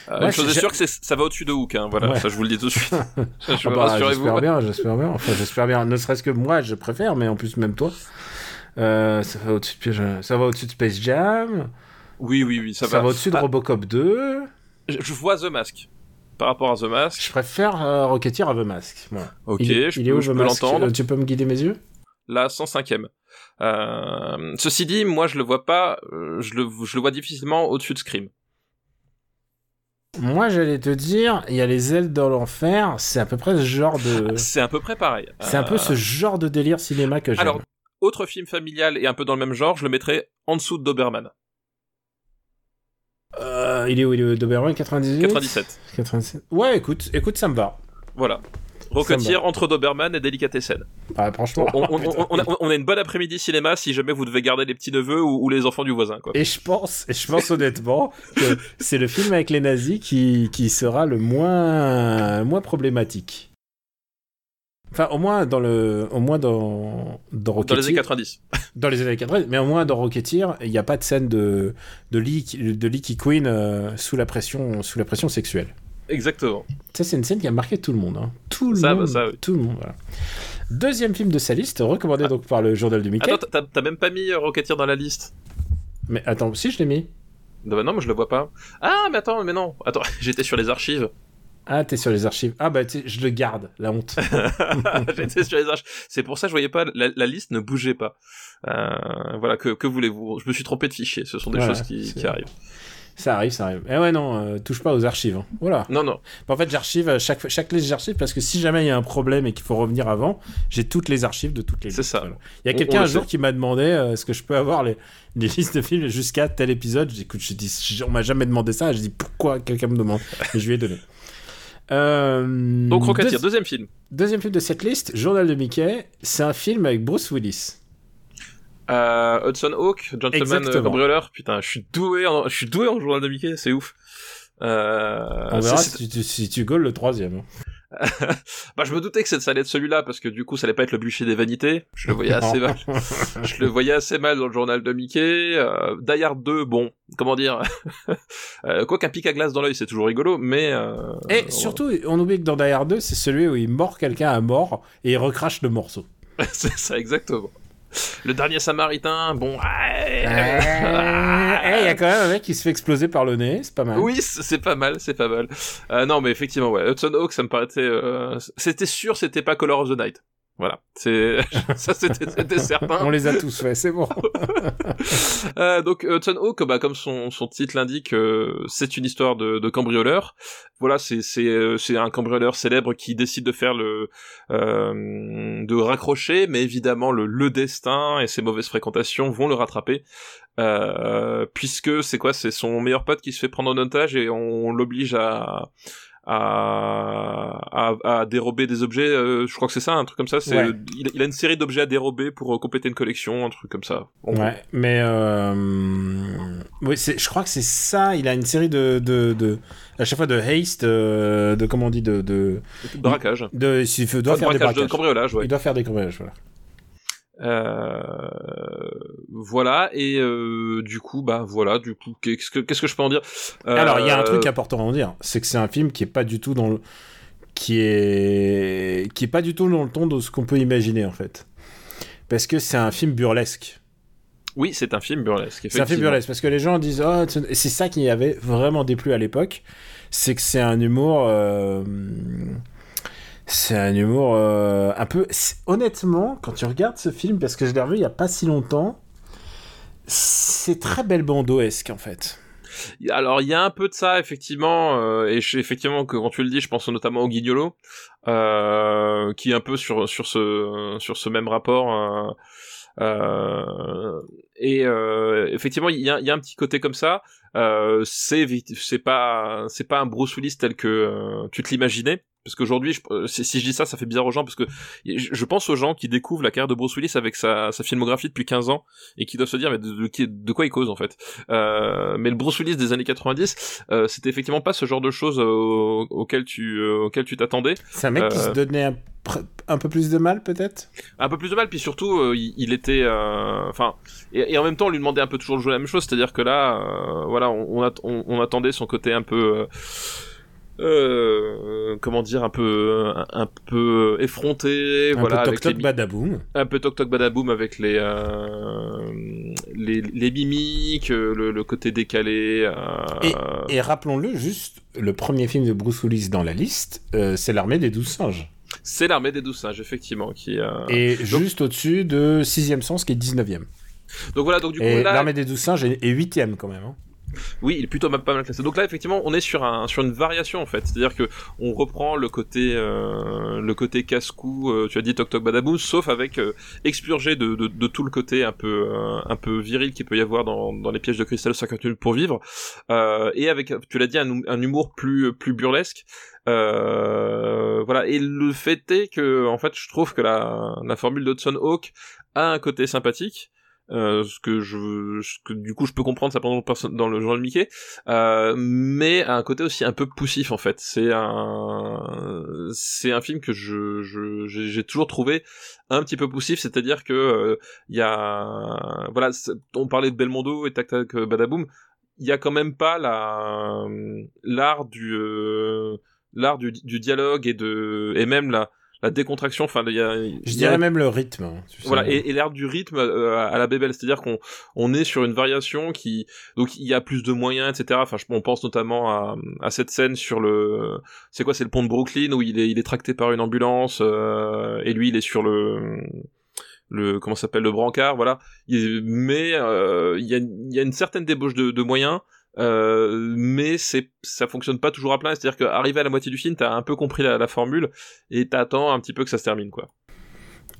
S2: Euh, une chose est sûre que ça va au-dessus de Hook, hein, voilà, ça je vous le dis tout de suite.
S1: ah bah, j'espère bien, j'espère bien. Enfin, j'espère bien. Ne serait-ce que moi, je préfère, mais en plus même toi. Euh, ça va au-dessus de, ça va au-dessus de Space Jam.
S2: Oui, oui, oui, ça,
S1: ça va. au-dessus de ah. Robocop 2.
S2: Je, vois The Mask. Par rapport à The Mask.
S1: Je préfère euh, Rocketeer à The Mask.
S2: Ok, il, je, il peux, est où, l'entendre.
S1: Tu peux me guider mes yeux?
S2: La 105ème. Euh, ceci dit, moi je le vois pas, euh, je le, je le vois difficilement au-dessus de Scream.
S1: Moi, j'allais te dire, il y a les ailes dans l'enfer, c'est à peu près ce genre de.
S2: C'est à peu près pareil.
S1: C'est un peu
S2: Euh,
S1: ce genre de délire cinéma que j'aime.
S2: Alors, autre film familial et un peu dans le même genre, je le mettrais en dessous de Doberman.
S1: Euh, il est où Il est où Doberman 98
S2: 97.
S1: 97. Ouais, écoute, écoute, ça me va.
S2: Voilà. Rocketeer entre Doberman et Delicatessen.
S1: Bah, franchement.
S2: On, on- on- a, on a une bonne après-midi cinéma si jamais vous devez garder les petits neveux ou, ou les enfants du voisin. Quoi.
S1: Et je pense, et je pense honnêtement que c'est le film avec les nazis qui, qui sera le moins, moins problématique. Enfin, au moins dans le, au moins dans, dans
S2: Dans les
S1: Rocketeer.
S2: années 90.
S1: Dans les années 80, mais au moins dans Rocketeer, il n'y a pas de scène de, de, Lee, de Leaky Queen euh, sous, la pression, sous la pression sexuelle.
S2: Exactement.
S1: Ça, c'est une scène qui a marqué tout le monde. hein. Tout le
S2: Ça, bah,
S1: monde.
S2: ça, oui.
S1: Tout le monde, voilà. Deuxième film de sa liste, recommandé donc par le journal de Mickey.
S2: Attends, t'as- même pas mis euh, Rocketeer dans la liste
S1: Mais attends, si je l'ai mis.
S2: non, bah non, moi je le vois pas. Ah, mais attends, mais non. Attends, j'étais sur les archives.
S1: Ah, t'es sur les archives. Ah, bah, je le garde, la honte.
S2: j'étais sur les archives. C'est pour ça que je voyais pas. La, la liste ne bougeait pas. Euh, voilà, que, que voulez-vous? Je me suis trompé de fichier. Ce sont des
S1: Voilà,
S2: choses qui arrivent.
S1: Ça arrive, ça arrive. Eh ouais, non, euh, touche pas aux archives. hein. Voilà.
S2: Non, non.
S1: En fait, j'archive euh, chaque, chaque liste, j'archive parce que si jamais il y a un problème et qu'il faut revenir avant, j'ai toutes les archives de toutes les
S2: C'est
S1: listes.
S2: ça.
S1: Voilà. Il y a quelqu'un un jour qui m'a demandé euh, est-ce que je peux avoir les, les listes de films jusqu'à tel épisode. J'ai dit, écoute, j'ai dit, on m'a jamais demandé ça. J'ai dit, pourquoi quelqu'un me demande? Et je lui ai donné. Euh,
S2: Donc Rocketeer,
S1: deuxi-
S2: deuxième film.
S1: Deuxième film de cette liste, Journal de Mickey. C'est un film avec Bruce Willis.
S2: Euh, Hudson Hawk, Gentleman euh, Cambrioleur. Putain, je suis doué en, je suis doué en journal de Mickey, c'est ouf. Euh,
S1: On verra si tu, si tu gaules le troisième.
S2: bah, je me doutais que ça allait être celui-là parce que du coup, ça allait pas être le bûcher des vanités. Je le voyais assez mal. Je le voyais assez mal dans le journal de Mickey. Euh, Die Hard 2, bon, comment dire, euh, quoi qu'un pic à glace dans l'œil, c'est toujours rigolo, mais euh,
S1: Et surtout, on oublie que dans Die Hard 2, c'est celui où il mord quelqu'un à mort et il recrache le morceau.
S2: c'est ça exactement. Le dernier Samaritain, bon,
S1: Il y a quand même un mec qui se fait exploser par le nez, c'est pas mal.
S2: Oui, c'est pas mal, c'est pas mal. Euh, non, mais effectivement, ouais, Hudson Hawk, ça me paraissait, euh, c'était sûr, c'était pas Color of the Night. Voilà, c'est ça, c'était certain.
S1: On les a tous fait, c'est bon.
S2: Euh, donc Hudson Hawk, bah, comme son, son titre l'indique, euh, c'est une histoire de, de cambrioleur. Voilà, c'est c'est euh, c'est un cambrioleur célèbre qui décide de faire le euh, de raccrocher, mais évidemment le, le destin et ses mauvaises fréquentations vont le rattraper. Euh, puisque c'est quoi C'est son meilleur pote qui se fait prendre en otage et on l'oblige à à, à, à dérober des objets. euh, je crois que c'est ça, un truc comme ça. C'est
S1: Ouais.
S2: il, il a une série d'objets à dérober pour euh, compléter une collection, un truc comme ça.
S1: Ouais, mais euh... oui, c'est- je crois que c'est ça. Il a une série de, de, de à chaque fois de haste, euh, de comment on dit, de, de,
S2: Braquage.
S1: de il doit
S2: Enfin,
S1: faire des
S2: braquage de
S1: braquages.
S2: cambriolage, ouais.
S1: Il doit faire des cambriolages, voilà.
S2: Euh, voilà et euh, du coup bah voilà du coup qu'est-ce que qu'est-ce que je peux en dire? Euh,
S1: Alors, il y a un truc important à en dire, c'est que c'est un film qui est pas du tout dans le qui est qui est pas du tout dans le ton de ce qu'on peut imaginer en fait. Parce que c'est un film burlesque.
S2: oui c'est un film burlesque
S1: C'est un film burlesque parce que les gens disent oh, c'est ça qui avait vraiment déplu à l'époque, c'est que c'est un humour euh, c'est un humour euh, un peu honnêtement quand tu regardes ce film parce que je l'ai revu il y a pas si longtemps, c'est très belle bandoesque en fait.
S2: alors il y a un peu de ça effectivement euh, et effectivement que quand tu le dis je pense notamment au Guignolo euh, qui est un peu sur sur ce sur ce même rapport euh, euh, et euh, effectivement il y a, y a un petit côté comme ça euh, c'est c'est pas c'est pas un Bruce Willis tel que tu te l'imaginais parce qu'aujourd'hui euh, si, si je dis ça ça fait bizarre aux gens parce que je, pense aux gens qui découvrent la carrière de Bruce Willis avec sa, sa filmographie depuis 15 ans et qui doivent se dire mais de, de, qui- de quoi il cause en fait euh, mais le Bruce Willis des années 90 euh, c'était effectivement pas ce genre de choses au- auquel tu euh, auquel tu t'attendais
S1: C'est un mec qui se donnait un, peu plus de mal peut-être?
S2: un peu plus de mal puis surtout il, il était enfin et, et en même temps on lui demandait un peu toujours de jouer la même chose c'est-à-dire que là voilà on attendait son côté un peu euh, comment dire un peu un, un peu effronté
S1: Un
S2: voilà
S1: peu
S2: avec
S1: toc
S2: les
S1: toc
S2: mi-
S1: badaboum.
S2: un peu toc toc badaboum avec les euh, les, les mimiques le, le côté décalé euh,
S1: Et rappelons-le juste, le premier film de Bruce Willis dans la liste, c'est l'armée des douze singes.
S2: c'est l'armée des douze singes effectivement qui
S1: Et juste au-dessus de Sixième Sens qui est 19e.
S2: donc voilà donc du coup
S1: l'armée des douze singes est, est 8e quand même. hein.
S2: Oui, il est plutôt pas mal classé. Donc là, effectivement, on est sur un sur une variation en fait, c'est-à-dire que on reprend le côté euh, le côté casse-cou. euh, tu as dit toc toc badaboum, sauf avec euh, expurgé de, de, de tout le côté un peu euh, un peu viril qu'il peut y avoir dans dans les pièges de cristal 50 minutes pour vivre, euh, et avec tu l'as dit un, un humour plus plus burlesque. Euh, voilà. Et le fait est que en fait, je trouve que la la formule d'Hudson Hawk a un côté sympathique. Euh, ce que je, ce que du coup je peux comprendre ça pendant dans le genre de Mickey, euh, mais à un côté aussi un peu poussif en fait. C'est un, c'est un film que je, je, j'ai j'ai toujours trouvé un petit peu poussif, c'est-à-dire que il y a, voilà, on parlait de Belmondo et Tac Tac Badaboum, il y a quand même pas la, l'art du, euh, l'art du, du dialogue et de, et même la, la décontraction. Enfin, il y a,
S1: Je
S2: y a-
S1: dirais même le rythme. hein, tu sais.
S2: voilà, et, et l'air du rythme euh, à la bébelle, c'est-à-dire qu'on on est sur une variation qui donc il y a plus de moyens, etc. Enfin, je, on pense notamment à, à cette scène sur le c'est quoi, c'est le pont de Brooklyn où il est il est tracté par une ambulance euh, et lui il est sur le le comment s'appelle le brancard, voilà. Il- mais euh, il y a il y a une certaine débauche de, de moyens. Euh, mais c'est ça fonctionne pas toujours à plein c'est à dire qu'arrivé à la moitié du film t'as un peu compris la, la formule et t'attends un petit peu que ça se termine quoi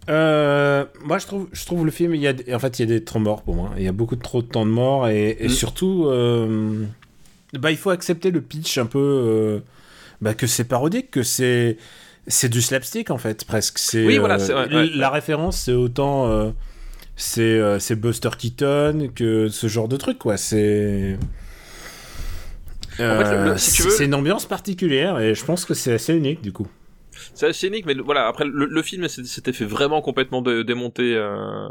S1: Euh, moi, je trouve, je trouve le film, il y a, en fait, il y a des temps morts pour moi. Il y a beaucoup de trop de temps de mort et, et
S2: Mm.
S1: surtout, euh, bah, il faut accepter le pitch un peu, bah, que c'est parodique, que c'est, c'est du slapstick en fait, presque. C'est,
S2: Oui, voilà, c'est- ouais, ouais,
S1: la référence, c'est autant, c'est, c'est Buster Keaton que ce genre de truc, quoi. C'est.
S2: Fait, le- le-
S1: Euh,
S2: si tu
S1: c'est
S2: veux-
S1: c'est une ambiance particulière et je pense que c'est assez unique du coup.
S2: C'est assez unique, mais le- voilà. Après, le, le film s'était s'était fait vraiment complètement dé- démonter euh,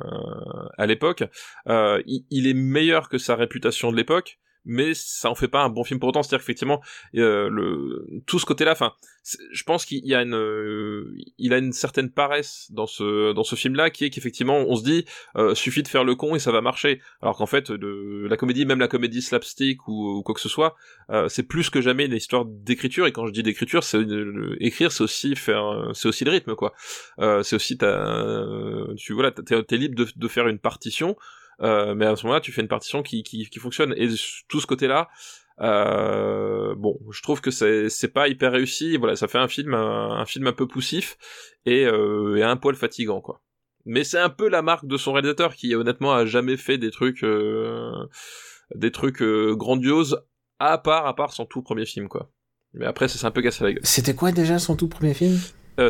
S2: à l'époque. Euh, il, il est meilleur que sa réputation de l'époque, mais ça en fait pas un bon film pour autant. C'est-à-dire qu'effectivement, euh, le tout ce côté-là, enfin, je pense qu'il y a une, euh, il a une certaine paresse dans ce dans ce film-là, qui est qu'effectivement, on se dit, euh, suffit de faire le con et ça va marcher. Alors qu'en fait, de, la comédie, même la comédie slapstick ou, ou quoi que ce soit, euh, c'est plus que jamais une histoire d'écriture. Et quand je dis d'écriture, c'est écrire, c'est aussi faire, c'est aussi le rythme, quoi. Euh, c'est aussi ta, tu voilà, t'es libre de, de faire une partition, euh, mais à ce moment-là, tu fais une partition qui, qui, qui fonctionne. Et tout ce côté-là, euh, bon, je trouve que c'est, c'est pas hyper réussi. Voilà, ça fait un film, un, un film un peu poussif et, euh, et un poil fatigant, quoi. Mais c'est un peu la marque de son réalisateur qui honnêtement a jamais fait des trucs, des trucs grandioses à part à part son tout premier film, quoi. Mais après, ça s'est un peu cassé la gueule.
S1: C'était quoi déjà son tout premier film?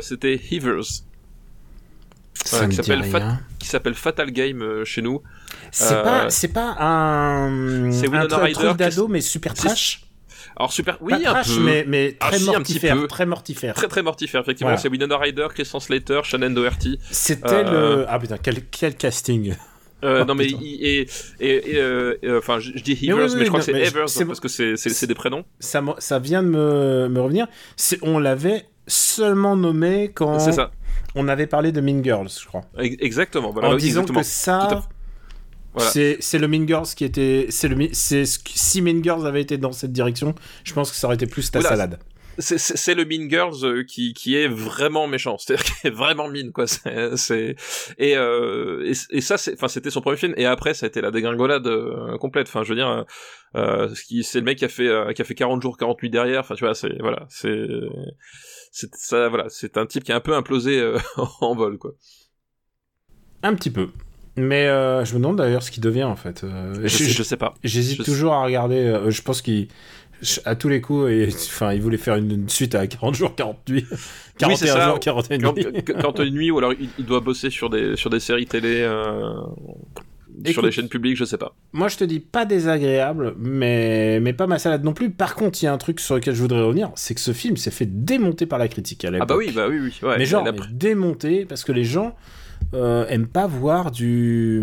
S2: C'était Heavers,
S1: Ça
S2: qui s'appelle
S1: rien.
S2: qui s'appelle Fatal Game euh, chez nous.
S1: C'est
S2: Euh,
S1: pas, c'est pas un,
S2: c'est
S1: un truc- truc
S2: qui-
S1: d'ado, mais super
S2: c'est-
S1: trash.
S2: Alors super, oui,
S1: pas
S2: un
S1: trash,
S2: peu.
S1: mais, mais
S2: Ah,
S1: très
S2: si, un petit
S1: mortifère,
S2: peu.
S1: très mortifère.
S2: Très très mortifère, effectivement.
S1: Voilà.
S2: C'est Winona Ryder, Christian Slater, Shannon Doherty.
S1: C'était
S2: Euh,
S1: le, ah putain, quel, quel casting.
S2: Euh,
S1: Oh,
S2: non mais
S1: putain.
S2: il- et et euh, euh, enfin je, je dis
S1: Mais
S2: Heavers,
S1: oui,
S2: mais,
S1: oui,
S2: je crois
S1: non,
S2: que c'est
S1: mais
S2: Evers parce que c'est des prénoms.
S1: Ça, ça vient de me, me revenir. On l'avait seulement nommé quand
S2: C'est ça,
S1: on avait parlé de Mean Girls, je crois.
S2: Ex- exactement. Voilà,
S1: en disant
S2: exactement.
S1: que ça.
S2: Voilà.
S1: c'est le Mean Girls qui était, c'est le, si Mean Girls avait été dans cette direction, je pense que ça aurait été plus ta salade.
S2: c'est le Mean Girls euh, qui qui est vraiment méchant c'est-à-dire qui est vraiment mine quoi c'est et, euh, et et ça c'est enfin c'était son premier film et après ça a été la dégringolade euh, complète enfin je veux dire euh, c'est le mec qui a fait qui a fait 40 jours 40 nuits derrière enfin tu vois c'est voilà c'est c'est ça voilà c'est un type qui a un peu implosé euh, en vol quoi
S1: Un petit peu. Mais euh, je me demande d'ailleurs ce qu'il devient en fait. Euh,
S2: je, sais, je sais pas
S1: J'hésite
S2: sais-
S1: toujours à regarder. je pense qu'il. À tous les coups, et, enfin, il voulait faire une, une suite à 40 jours, 40 nuits. 41
S2: c'est ça.
S1: jours, 41
S2: quand,
S1: nuits.
S2: quand- quand une nuit ou alors il, il doit bosser sur des sur des séries télé euh, sur les chaînes publiques je sais pas
S1: Moi, je te dis pas désagréable, mais, mais pas ma salade non plus. Par contre, il y a un truc sur lequel je voudrais revenir c'est que ce film s'est fait démonter par la critique à
S2: ah
S1: l'époque.
S2: bah oui bah oui oui ouais,
S1: mais genre, mais démonter parce que les gens euh, aiment pas voir du.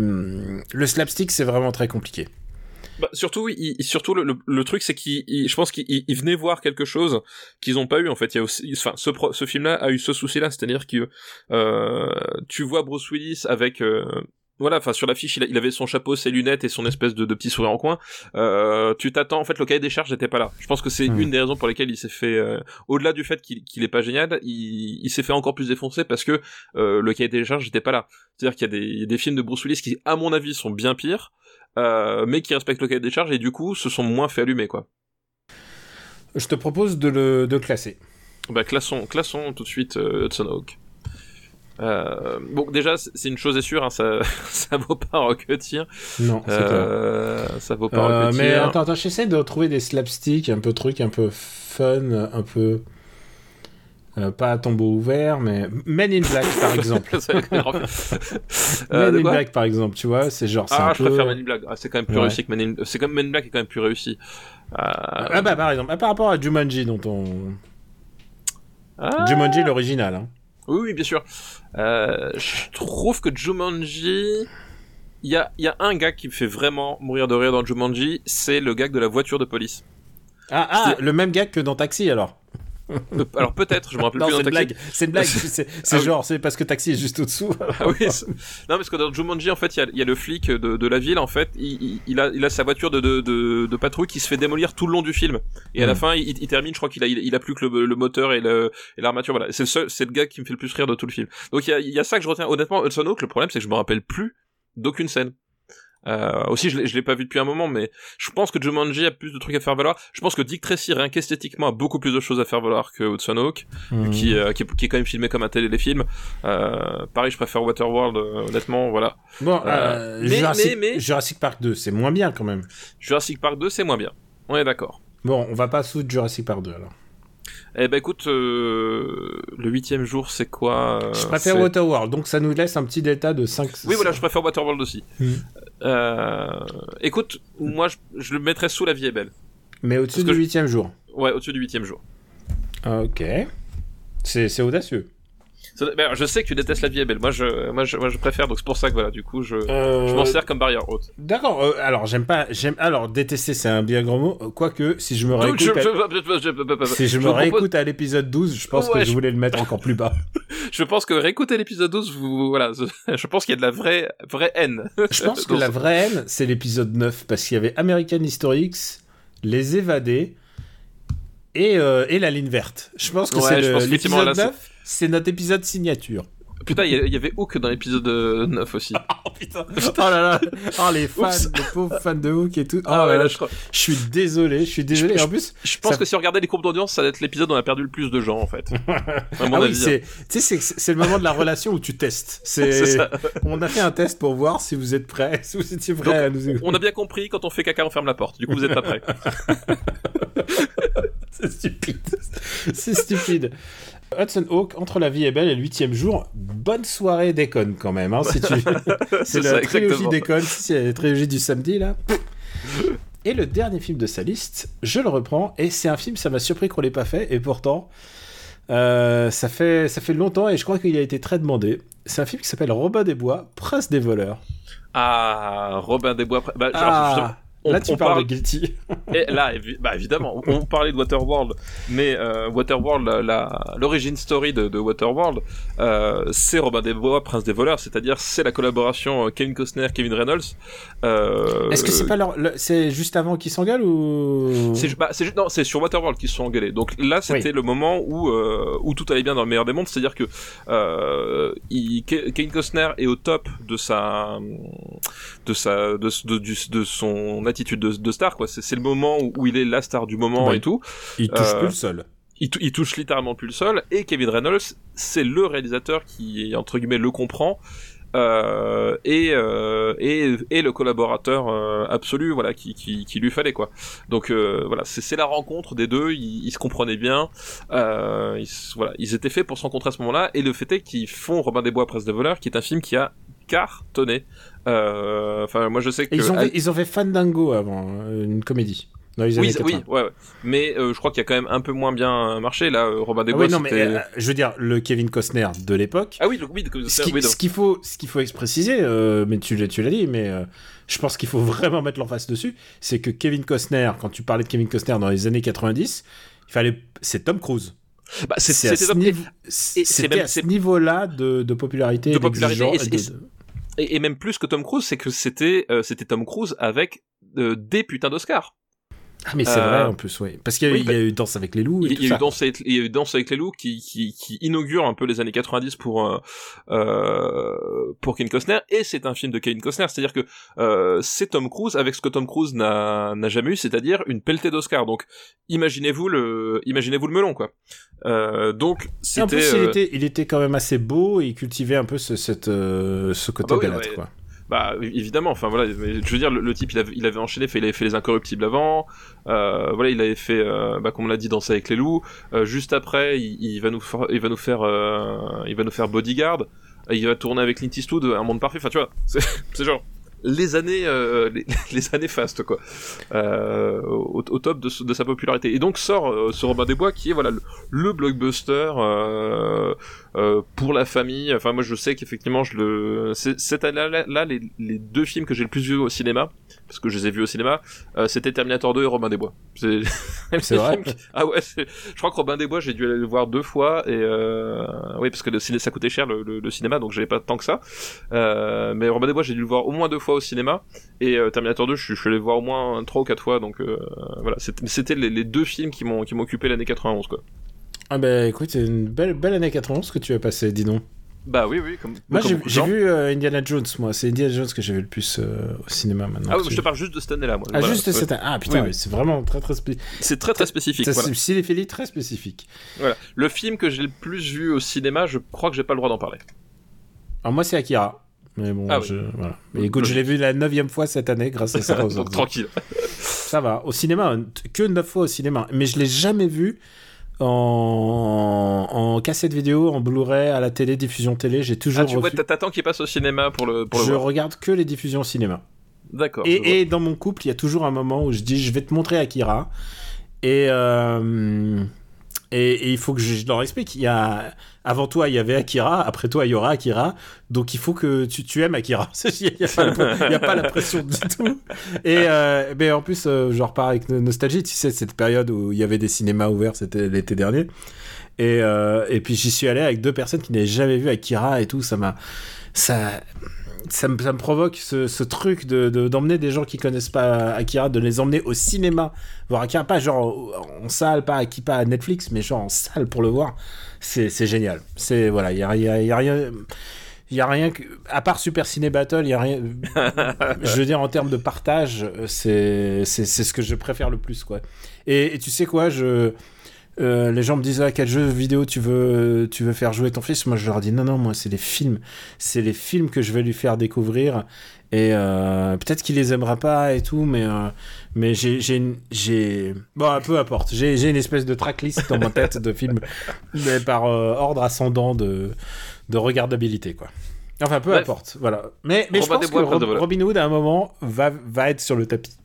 S1: Le slapstick, c'est vraiment très compliqué.
S2: Bah, surtout, il, surtout le, le, le truc, c'est qu'il, il- je pense qu'ils ils venaient voir quelque chose qu'ils n'ont pas eu en fait. Il y a aussi, enfin, ce, pro- ce film-là a eu ce souci-là, c'est-à-dire que euh, tu vois Bruce Willis avec euh, Voilà, enfin sur l'affiche, il, avait son chapeau, ses lunettes et son espèce de, de petit sourire en coin. Euh, tu t'attends, en fait, le cahier des charges n'était pas là. Je pense que c'est
S1: Hmm.
S2: une des raisons pour lesquelles il s'est fait, euh, au-delà du fait qu'il qu'il est pas génial, il, il s'est fait encore plus défoncer parce que euh, le cahier des charges n'était pas là. C'est-à-dire qu'il y, a des- il y a des films de Bruce Willis qui, à mon avis, sont bien pires, euh, mais qui respectent le cahier des charges et du coup se sont moins fait allumer, quoi.
S1: Je te propose de le de classer.
S2: Bah classons, classons tout de suite euh, Hudson Hawk. Euh, bon, déjà, c'est une chose est sûre, hein, ça, ça vaut pas Rocketeer.
S1: Non, c'est clair.
S2: Euh, ça vaut pas
S1: Euh,
S2: Rocketeer.
S1: mais attends, attends, j'essaie de retrouver des slapsticks, un peu trucs, un peu fun, un peu. euh, pas à tombeau ouvert, mais. Men in Black, par exemple.
S2: Euh,
S1: Men in Black, par exemple, tu vois, c'est genre.
S2: ah,
S1: un
S2: je
S1: peu...
S2: préfère Men in Black. Ah, c'est quand même plus
S1: Ouais.
S2: réussi que Men in... C'est comme Men in Black est quand même plus réussi.
S1: Ah bah, par exemple, par rapport à Jumanji, dont on.
S2: ah,
S1: Jumanji, l'original. Hein.
S2: Oui, oui, bien sûr. Euh, je trouve que Jumanji... Il y a, y a un gars qui me fait vraiment mourir de rire dans Jumanji, c'est le gag de la voiture de police.
S1: Ah, ah, le même gag que dans Taxi, alors.
S2: Alors peut-être, je me rappelle
S1: Non,
S2: plus
S1: c'est une blague. C'est une blague. C'est
S2: Ah oui.
S1: genre, c'est parce que Taxi est juste au-dessous.
S2: Ah oui, non parce que dans Jumanji en fait il y a, il y a le flic de, de la ville en fait il, a, il a sa voiture de, de, de, de patrouille qui se fait démolir tout le long du film et à la
S1: Mm.
S2: fin il, il termine je crois qu'il a, il, il a plus que le, le moteur et l'armature voilà c'est le seul c'est le gars qui me fait le plus rire de tout le film donc il y a, y a ça que je retiens honnêtement Hudson Hawk le problème c'est que je me rappelle plus d'aucune scène euh, aussi, je l'ai, je l'ai pas vu depuis un moment, mais je pense que Jumanji a plus de trucs à faire valoir. Je pense que Dick Tracy, rien qu'esthétiquement, a beaucoup plus de choses à faire valoir que Hudson Hawk
S1: Hmm.
S2: qui, euh, qui, est, qui est quand même filmé comme un téléfilm. Euh, pareil, je préfère Waterworld, euh, honnêtement, voilà.
S1: Bon,
S2: Euh,
S1: euh,
S2: mais-
S1: Jurassic,
S2: mais- mais-
S1: Jurassic Park 2, c'est moins bien quand même.
S2: Jurassic Park 2, c'est moins bien. On est d'accord.
S1: Bon, on va pas sous Jurassic Park 2 alors.
S2: Eh ben écoute, euh, le huitième jour, c'est quoi euh,
S1: Je préfère Waterworld, donc ça nous laisse un petit delta de 5.
S2: Oui, voilà, je préfère Waterworld aussi. Euh, écoute, moi, je, je le mettrais sous La vie est belle.
S1: Mais au-dessus du
S2: que je-
S1: huitième jour.
S2: Ouais, au-dessus du huitième jour.
S1: Ok. C'est audacieux.
S2: Ben, je sais que tu détestes La vie est belle. Moi, je, moi, je, moi, je préfère, donc c'est pour ça que voilà, du coup, je,
S1: Euh,
S2: je m'en sers comme barrière haute.
S1: D'accord. euh, alors j'aime pas. J'aime. Alors détester, c'est un bien grand mot. euh, Quoique, si je me réécoute,
S2: je,
S1: à... si je me
S2: propose-
S1: l'épisode 12, je pense
S2: Ouais,
S1: que je voulais le mettre encore plus bas.
S2: je pense que réécouter l'épisode 12, vous, voilà, je pense qu'il y a de la vraie, vraie haine.
S1: Je pense que la vraie haine, c'est l'épisode 9 parce qu'il y avait American History X, Les Évadés et, euh, et la ligne verte. Je pense que
S2: Ouais,
S1: c'est l'épisode
S2: là,
S1: 9. C'est notre épisode signature.
S2: Putain, il y avait Hook dans l'épisode euh, 9 aussi.
S1: Oh putain. Oh là là. Oh les fans,
S2: Oups.
S1: les pauvres fans de Hook et tout. Oh
S2: Ah
S1: là
S2: ouais,
S1: là,
S2: là,
S1: je,
S2: je,
S1: je suis désolé, je suis désolé. Et en plus,
S2: je pense
S1: Ça-
S2: que si on regardait les courbes d'audience, ça va être l'épisode où on a perdu le plus de gens, en fait. À mon
S1: ah
S2: avis.
S1: c'est, tu sais, c'est, le moment de la relation où tu testes. C'est, on a fait un test pour voir si vous êtes prêts, si vous étiez prêts
S2: Donc,
S1: à nous
S2: On a bien compris, quand on fait caca, on ferme la porte. Du coup, vous êtes pas prêts.
S1: C'est stupide. C'est stupide. Hudson Hawk, entre la vie est belle et le huitième jour, bonne soirée déconne quand même. Hein, si tu... c'est la
S2: ça,
S1: trilogie déconne, si c'est la trilogie du samedi là. Et le dernier film de sa liste, je le reprends, et c'est un film, ça m'a surpris qu'on l'ait pas fait, et pourtant, euh, ça, fait, ça fait longtemps, et je crois qu'il a été très demandé. C'est un film qui s'appelle Robin des Bois, Prince des voleurs.
S2: Ah, Robin des Bois. Bah,
S1: Ah, là tu
S2: on
S1: parles
S2: parle-
S1: de Guilty.
S2: Et là, évi- bah évidemment, on parlait de Waterworld, mais euh, Waterworld, l'origine story de, de Waterworld, euh, c'est Robin des Bois, Prince des voleurs, c'est-à-dire c'est la collaboration euh, Kevin Costner, Kevin Reynolds. Euh,
S1: Est-ce que c'est pas leur, le- c'est juste avant qu'ils s'engueulent ou?
S2: C'est bah, non, c'est sur Waterworld qu'ils se sont engueulés. Donc là, c'était le moment où euh, où tout allait bien dans le meilleur des mondes, c'est-à-dire que euh, il, Ke- Kevin Costner est au top de sa de sa de, de, du- de son attitude de, de star quoi. C'est le moment où, où il est la star du moment et tout.
S1: il touche
S2: Euh,
S1: plus le sol.
S2: il, tou- il touche littéralement plus le sol. Et Kevin Reynolds c'est le réalisateur qui entre guillemets le comprend. Euh, et, euh, et et le collaborateur euh, absolu voilà qui, qui, qui lui fallait quoi. Donc voilà c'est la rencontre des deux. Ils, ils se comprenaient bien. Ils, voilà ils étaient faits pour se rencontrer à ce moment-là. Et le fait est qu'ils font Robin des Bois Presse de voleurs qui est un film qui a cartonné enfin moi je sais que
S1: ils ont, fait, ils ont fait Fandango avant, euh, une comédie. Dans les
S2: oui,
S1: années
S2: c'est-
S1: 80.
S2: oui, ouais, ouais. Mais euh, je crois qu'il y a quand même un peu moins bien marché là. euh, Robin des
S1: Ah oui, non, mais euh, je veux dire, le Kevin Costner de l'époque.
S2: Ah oui, le- oui,
S1: Ce
S2: oui,
S1: ce qu'il faut, ce qu'il faut préciser, euh, mais tu, l'as- tu l'as dit, mais euh, je pense qu'il faut vraiment mettre l'emphase dessus, c'est que Kevin Costner, quand tu parlais de Kevin Costner dans les années 90, il fallait, c'est Tom Cruise.
S2: Bah, c'est-
S1: à ce niveau-
S2: même-
S1: à ce
S2: c'est-
S1: niveau-là de, de popularité,
S2: De
S1: et
S2: popularité, et- et, même plus que Tom Cruise, c'est que c'était euh, c'était Tom Cruise avec euh, des putains d'Oscars.
S1: Ah, mais c'est
S2: Euh,
S1: vrai en plus, oui. Parce qu'il y, a eu-
S2: oui,
S1: il y a eu Danse avec les loups
S2: Il y, a eu Danse avec, il y a eu Danse avec les loups qui, qui, qui inaugure un peu les années 90 pour euh, euh, pour Kevin Costner et c'est un film de Kevin Costner, c'est-à-dire que euh, c'est Tom Cruise avec ce que Tom Cruise n'a jamais eu, c'est-à-dire une pelletée d'Oscar. Donc imaginez-vous le imaginez-vous le melon quoi. Euh, donc
S1: Et en
S2: c'était
S1: plus, il,
S2: euh,
S1: était, il était quand même assez beau et il cultivait un peu ce, cette, euh, ce côté
S2: Ah bah oui,
S1: galâtre,
S2: ouais.
S1: quoi.
S2: Bah évidemment, enfin voilà, je veux dire le, type il avait, enchaîné, il avait fait les incorruptibles avant, euh, voilà il avait fait, euh, bah, comme on l'a dit, danser avec les loups. Euh, juste après, il, va nous il va nous faire, il va nous faire Bodyguard. Il va tourner avec Clint Eastwood, un monde parfait. Enfin tu vois, c'est genre les années, les, années fastes quoi, au, top de, sa popularité. Et donc sort ce Robin des Bois qui est voilà le blockbuster. Euh, pour la famille. Enfin, moi, je sais qu'effectivement, je le. Cette année-là, là, les, les deux films que j'ai le plus vu au cinéma, parce que je les ai vus au cinéma, euh, c'était Terminator 2 et Robin des Bois. C'est
S1: vrai
S2: qui- Ah ouais, je crois que Robin des Bois, j'ai dû aller le voir deux fois et euh... oui, parce que le ciné, ça coûtait cher le, le, le cinéma, donc j'avais pas tant que ça. Euh, mais Robin des Bois, j'ai dû le voir au moins deux fois au cinéma et euh, Terminator 2, je, suis- je suis allé le voir au moins trois ou quatre fois, donc euh, voilà, c'était les, les deux films qui m'ont qui m'ont occupé l'année 91 quoi.
S1: Ah bah écoute, c'est une belle, belle année 91 que tu as passé, dis donc.
S2: Bah oui, oui, comme.
S1: Moi j'ai
S2: de
S1: vu euh, Indiana Jones, moi. C'est Indiana Jones que j'ai vu le plus euh, au cinéma maintenant.
S2: Ah oui, je te parle juste de cette année-là, moi.
S1: Ah,
S2: Voilà.
S1: juste
S2: Ouais.
S1: cette Ah putain,
S2: Oui, oui.
S1: c'est vraiment très très spécifique.
S2: C'est très très spécifique.
S1: C'est
S2: Voilà.
S1: cinéphilie très spécifique.
S2: Voilà. Le film que j'ai le plus vu au cinéma, je crois que j'ai pas le droit d'en parler.
S1: Alors moi c'est Akira. Mais bon,
S2: Ah oui.
S1: voilà. Mais écoute, je l'ai vu la neuvième fois cette année grâce à ça.
S2: Donc tranquille.
S1: Ça va. Au cinéma, que neuf fois au cinéma. Mais je l'ai jamais vu en, en cassette vidéo, en Blu-ray, à la télé, diffusion télé. J'ai toujours.
S2: Ah, tu
S1: refu-
S2: t'attends qu'il passe au cinéma pour le, pour le
S1: je
S2: voir.
S1: regarde que les diffusions au cinéma.
S2: D'accord.
S1: et dans mon couple, il y a toujours un moment où je dis je vais te montrer Akira. Et, euh, et, il faut que je, leur explique. Il y a, avant toi, il y avait Akira. Après toi, il y aura Akira. Donc il faut que tu, aimes Akira. Il n'y a, pas la- pression du tout. Et euh, en plus, euh, je repars avec no- nostalgie. Tu sais, cette période où il y avait des cinémas ouverts, c'était l'été dernier. Et, euh, et puis j'y suis allé avec deux personnes qui n'avaient jamais vu Akira et tout. Ça m'a. Ça, ça me, ça me provoque ce, ce truc de de- d'emmener des gens qui connaissent pas Akira, de les emmener au cinéma, voir Akira, pas genre en salle, pas, pas à Netflix, mais genre en salle pour le voir. C'est génial. C'est voilà, il y a, y a- il y a rien. Il y a rien que, à part Super Ciné Battle, il y a rien. je veux dire en termes de partage, c'est ce que je préfère le plus quoi. Et, et tu sais quoi, je euh, les gens me disent ah, quel jeu vidéo tu veux tu veux faire jouer ton fils? Moi je leur dis non non moi c'est les films. C'est les films que je vais lui faire découvrir. Et euh, peut-être qu'il les aimera pas et tout mais euh, mais j'ai j'ai bon peu importe. J'ai j'ai une espèce de tracklist dans ma tête de films mais par ordre ascendant de de regardabilité quoi. Enfin peu
S2: Bref.
S1: importe voilà. Mais mais je
S2: Robin
S1: pense
S2: Bois,
S1: que Rob-. Robin Hood à un moment va va être sur le tapis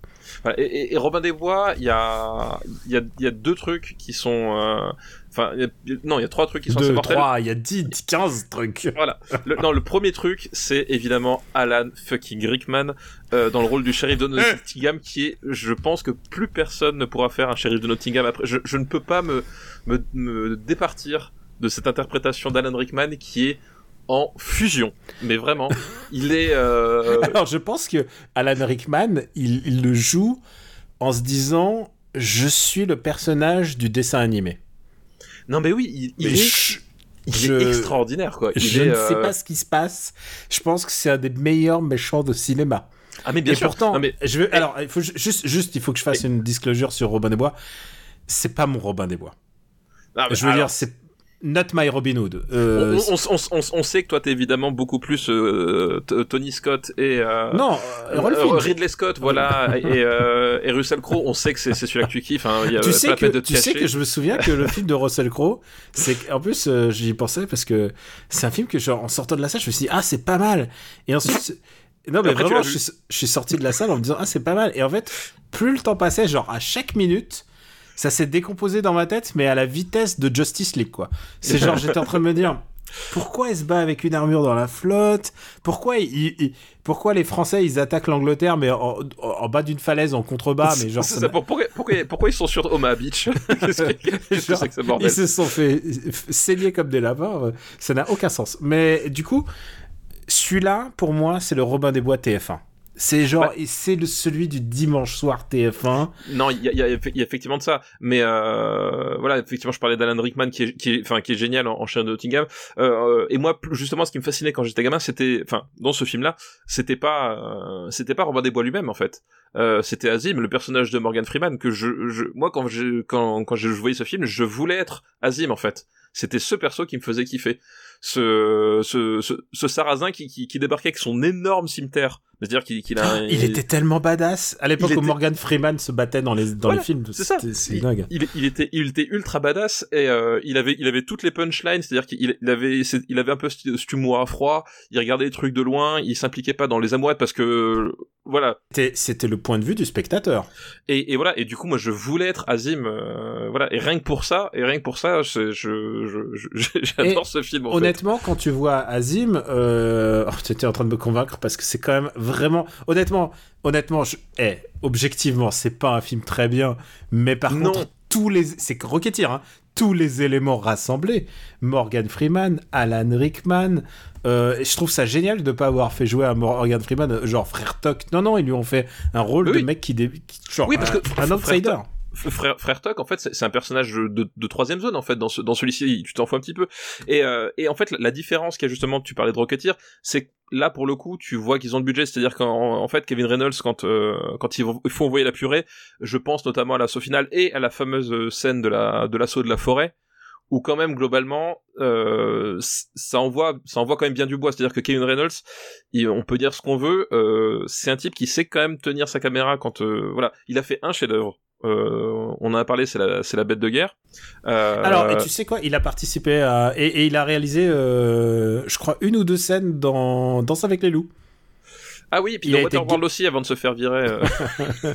S2: Voilà. Et, et- et Robin des Bois, il y a, il y a, y a deux trucs qui sont, euh, enfin, il y a- non, il y a trois trucs qui sont assez
S1: 2,
S2: mortels.
S1: 3, il y a 10, 15 trucs.
S2: Voilà. Le, non, le premier truc, c'est évidemment Alan fucking Rickman euh, dans le rôle du shérif de Nottingham, qui est, je pense que plus personne ne pourra faire un shérif de Nottingham après. Je, je ne peux pas me, me, me départir de cette interprétation d'Alan Rickman qui est en fusion. Mais vraiment, il est. Euh...
S1: Alors, je pense que Alan Rickman, il, il le joue en se disant Je suis le personnage du dessin animé.
S2: Non, mais oui, il, il
S1: Mais
S2: est,
S1: je-
S2: il
S1: je-
S2: est extraordinaire, quoi. Il
S1: je
S2: est,
S1: ne sais
S2: euh,
S1: pas ce qui se passe. Je pense que c'est un des meilleurs méchants de cinéma.
S2: Ah, mais bien
S1: Et
S2: sûr.
S1: pourtant,
S2: Non, mais
S1: je veux, alors, il faut ju- juste, juste, il faut que je fasse une disclosure sur Robin des Bois. C'est pas mon Robin des Bois.
S2: Ah,
S1: je veux
S2: alors,
S1: dire, c'est not my Robin Hood. Euh,
S2: on, on, on, on- on sait que toi t'es évidemment beaucoup plus euh, Tony Scott et euh,
S1: non, euh.
S2: Ridley Scott voilà et, et Russell Crowe. On sait que c'est celui-là que tu kiffes hein, il y a
S1: tu sais que
S2: de
S1: tu sais que je me souviens que le film de Russell Crowe c'est qu'en plus j'y pensais parce que c'est un film que genre en sortant de la salle je me suis dit ah c'est pas mal. Et ensuite non mais
S2: Après,
S1: vraiment je suis, je suis sorti de la salle en me disant ah c'est pas mal. Et en fait plus le temps passait genre à chaque minute ça s'est décomposé dans ma tête mais à la vitesse de Justice League quoi c'est genre j'étais en train de me dire pourquoi il se bat avec une armure dans la flotte? Pourquoi il- il- pourquoi les Français ils attaquent l'Angleterre mais en, en- en bas d'une falaise en contrebas mais genre ça
S2: pour- pourquoi, pourquoi, pourquoi ils sont sur Omaha Beach? Qu'est-ce que qu'est-ce que
S1: Genre,
S2: c'est que ce bordel?
S1: Ils se sont fait saigner comme des lapins. Ça n'a aucun sens. Mais du coup, celui-là, pour moi, c'est le Robin des Bois TF1. C'est genre, et c'est le- celui du dimanche soir TF1.
S2: Non, il y y y a effectivement de ça, mais euh, voilà, effectivement, je parlais d'Alan Rickman qui est, qui est, enfin, qui est génial en, en chien de Nottingham. Euh, et moi, justement, ce qui me fascinait quand j'étais gamin, c'était, enfin, dans ce film-là, c'était pas, euh, c'était pas Robin des Bois lui-même en fait. Euh, c'était Azim, le personnage de Morgan Freeman, que je, je moi, quand je, quand, quand je voyais ce film, je voulais être Azim en fait. C'était ce perso qui me faisait kiffer. Ce, ce, ce, ce sarrasin qui, qui, qui débarquait avec son énorme cimetière. C'est-à-dire qu'il a.
S1: Ah, Il était tellement badass. À l'époque où
S2: était-
S1: Morgan Freeman se battait dans les, dans
S2: Voilà,
S1: les films.
S2: c'est ça.
S1: C'est dingue.
S2: il, il était, il était ultra badass et euh, il avait, il avait toutes les punchlines, c'est-à-dire qu'il il avait, il avait un peu ce, humour à froid. Il regardait les trucs de loin, il s'impliquait pas dans les amouettes parce que, voilà.
S1: C'était- le point de vue du spectateur.
S2: Et, et voilà. Et du coup, moi, je voulais être Azim, euh, voilà. Et rien que pour ça, et rien que pour ça, je, je, je- je- j'adore ce film. En fait.
S1: Honnêtement, quand tu vois Azim, euh... oh, tu étais en train de me convaincre parce que c'est quand même vraiment. Honnêtement, honnêtement, je... eh, objectivement, c'est pas un film très bien, mais par
S2: Non.
S1: contre, tous les. C'est Rocketeer, hein. Tous les éléments rassemblés, Morgan Freeman, Alan Rickman, euh, je trouve ça génial de pas avoir fait jouer à Morgan Freeman, euh, genre frère Toc. Non, non, ils lui ont fait un rôle
S2: Oui,
S1: de mec qui, dé... qui- genre
S2: Oui, parce que
S1: un outsider.
S2: Toc- Frère, frère Tuck, en fait, c'est un personnage de, de troisième zone, en fait, dans, ce, dans celui-ci, tu t'en fous un petit peu. Et, euh, et en fait, la, différence qu'il y a justement, tu parlais de Rocketeer, c'est que là, pour le coup, tu vois qu'ils ont le budget, c'est-à-dire qu'en en fait, Kevin Reynolds, quand, euh, quand il, il faut envoyer la purée, je pense notamment à l'assaut final et à la fameuse euh, scène de la de l'assaut de la forêt, où quand même, globalement, euh, ça envoie ça envoie quand même bien du bois, c'est-à-dire que Kevin Reynolds, on peut dire ce qu'on veut, euh, c'est un type qui sait quand même tenir sa caméra quand, euh, voilà, il a fait un chef-d'œuvre. Euh, on en a parlé, c'est la, c'est la bête de guerre. Euh,
S1: Alors, et tu sais quoi? Il a participé à. Et, et il a réalisé, euh, je crois, une ou deux scènes dans Danse avec les loups.
S2: Ah oui, et puis
S1: il
S2: dans
S1: été
S2: Waterworld aussi avant de se faire virer. euh.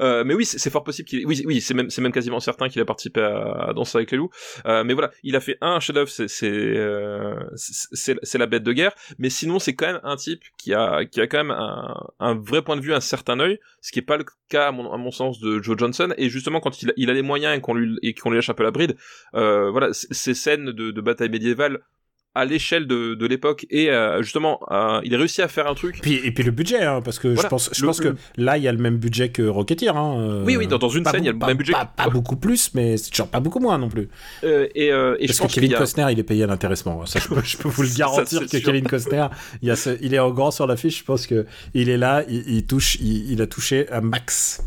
S2: Euh, mais oui, c'est fort possible qu'il. Oui, oui, c'est même, c'est même quasiment certain qu'il a participé à, à Danser avec les loups. Euh, mais voilà, il a fait un chef-d'œuvre, c'est, c'est, c'est, la bête de guerre. Mais sinon, c'est quand même un type qui a, qui a quand même un, un vrai point de vue, un certain œil, ce qui est pas le cas à mon, à mon sens de Joe Johnson. Et justement, quand il a, il a les moyens et qu'on lui, et qu'on lui lâche un peu la bride, euh, voilà, ces scènes de, de bataille médiévale à l'échelle de, de l'époque et euh, justement, euh, il a réussi à faire un truc.
S1: Puis, et puis le budget, hein, parce que je pense, je
S2: le-
S1: pense que là, il y a le même budget que Rocketeer. Hein, euh,
S2: Oui, oui, dans, dans une scène, il y a le même budget.
S1: Pas, pas beaucoup plus, mais c'est genre pas beaucoup moins non plus.
S2: Euh, et, euh, et je
S1: Parce que
S2: pense qu'il
S1: Kevin
S2: a...
S1: Costner, il est payé à l'intéressement. Ça, je peux, je peux vous le
S2: Ça,
S1: garantir
S2: c'est
S1: que
S2: sûr.
S1: Kevin Costner, il, y a ce- il est en grand sur l'affiche. Je pense que il est là, il, il touche, il, il a touché un max.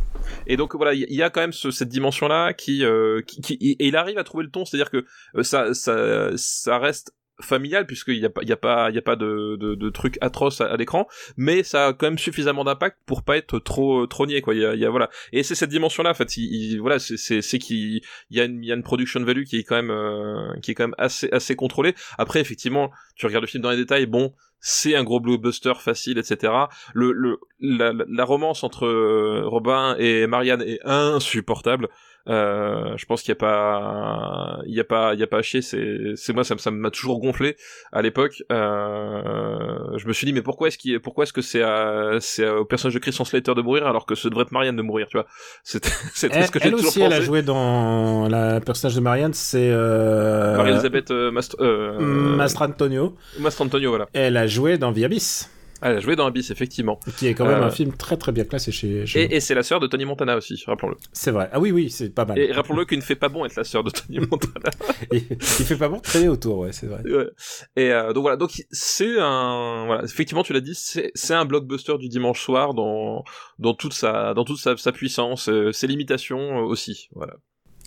S2: Et donc voilà, il y a quand même ce- cette dimension-là qui, euh, qui, qui- et il arrive à trouver le ton, c'est-à-dire que ça, ça, ça reste familial puisqu'il n'y a pas, il y a pas, il y a pas de, de, de trucs atroces à, à l'écran, mais ça a quand même suffisamment d'impact pour pas être trop, trop niais quoi. Il y a, il y a voilà, et c'est cette dimension-là en fait. Il, il- voilà, c'est, c'est, c'est qu'il y a une, il y a une production value qui est quand même, euh, qui est quand même assez, assez contrôlée. Après, effectivement, tu regardes le film dans les détails, bon. C'est un gros blockbuster facile, etc. Le, le, la, la- la romance entre euh, Robin et Marianne est insupportable. Euh, je pense qu'il y a pas, il y a pas, il y a pas à chier. C'est, c'est moi, ça, ça m'a toujours gonflé à l'époque. Euh, je me suis dit, mais pourquoi est-ce qu'il, pourquoi est-ce que c'est, à, c'est au personnage de Christian Slater de mourir alors que ce devrait être Marianne de mourir, tu vois? C'était, c'était
S1: Elle,
S2: ce que j'ai toujours
S1: aussi, elle a joué dans la personnage de Marianne, c'est euh,
S2: Marie-Elisabeth Mast-
S1: Mastrantonio.
S2: Mastrantonio, voilà.
S1: Elle a joué dans Abyss,
S2: Elle a joué dans Abyss, effectivement.
S1: qui est quand même
S2: Euh,
S1: un film très très bien classé chez. chez.
S2: Et, et c'est la sœur de Tony Montana aussi, rappelons-le.
S1: C'est vrai. Ah oui, oui, c'est pas mal.
S2: Et rappelons-le qu'il ne fait pas bon être la sœur de Tony Montana.
S1: il fait pas bon traîner autour, ouais, c'est vrai.
S2: Ouais. Et euh, donc voilà, donc c'est un voilà, effectivement tu l'as dit, c'est un blockbuster du dimanche soir dans dans toute sa dans toute sa, sa puissance, euh, ses limitations euh, aussi, voilà.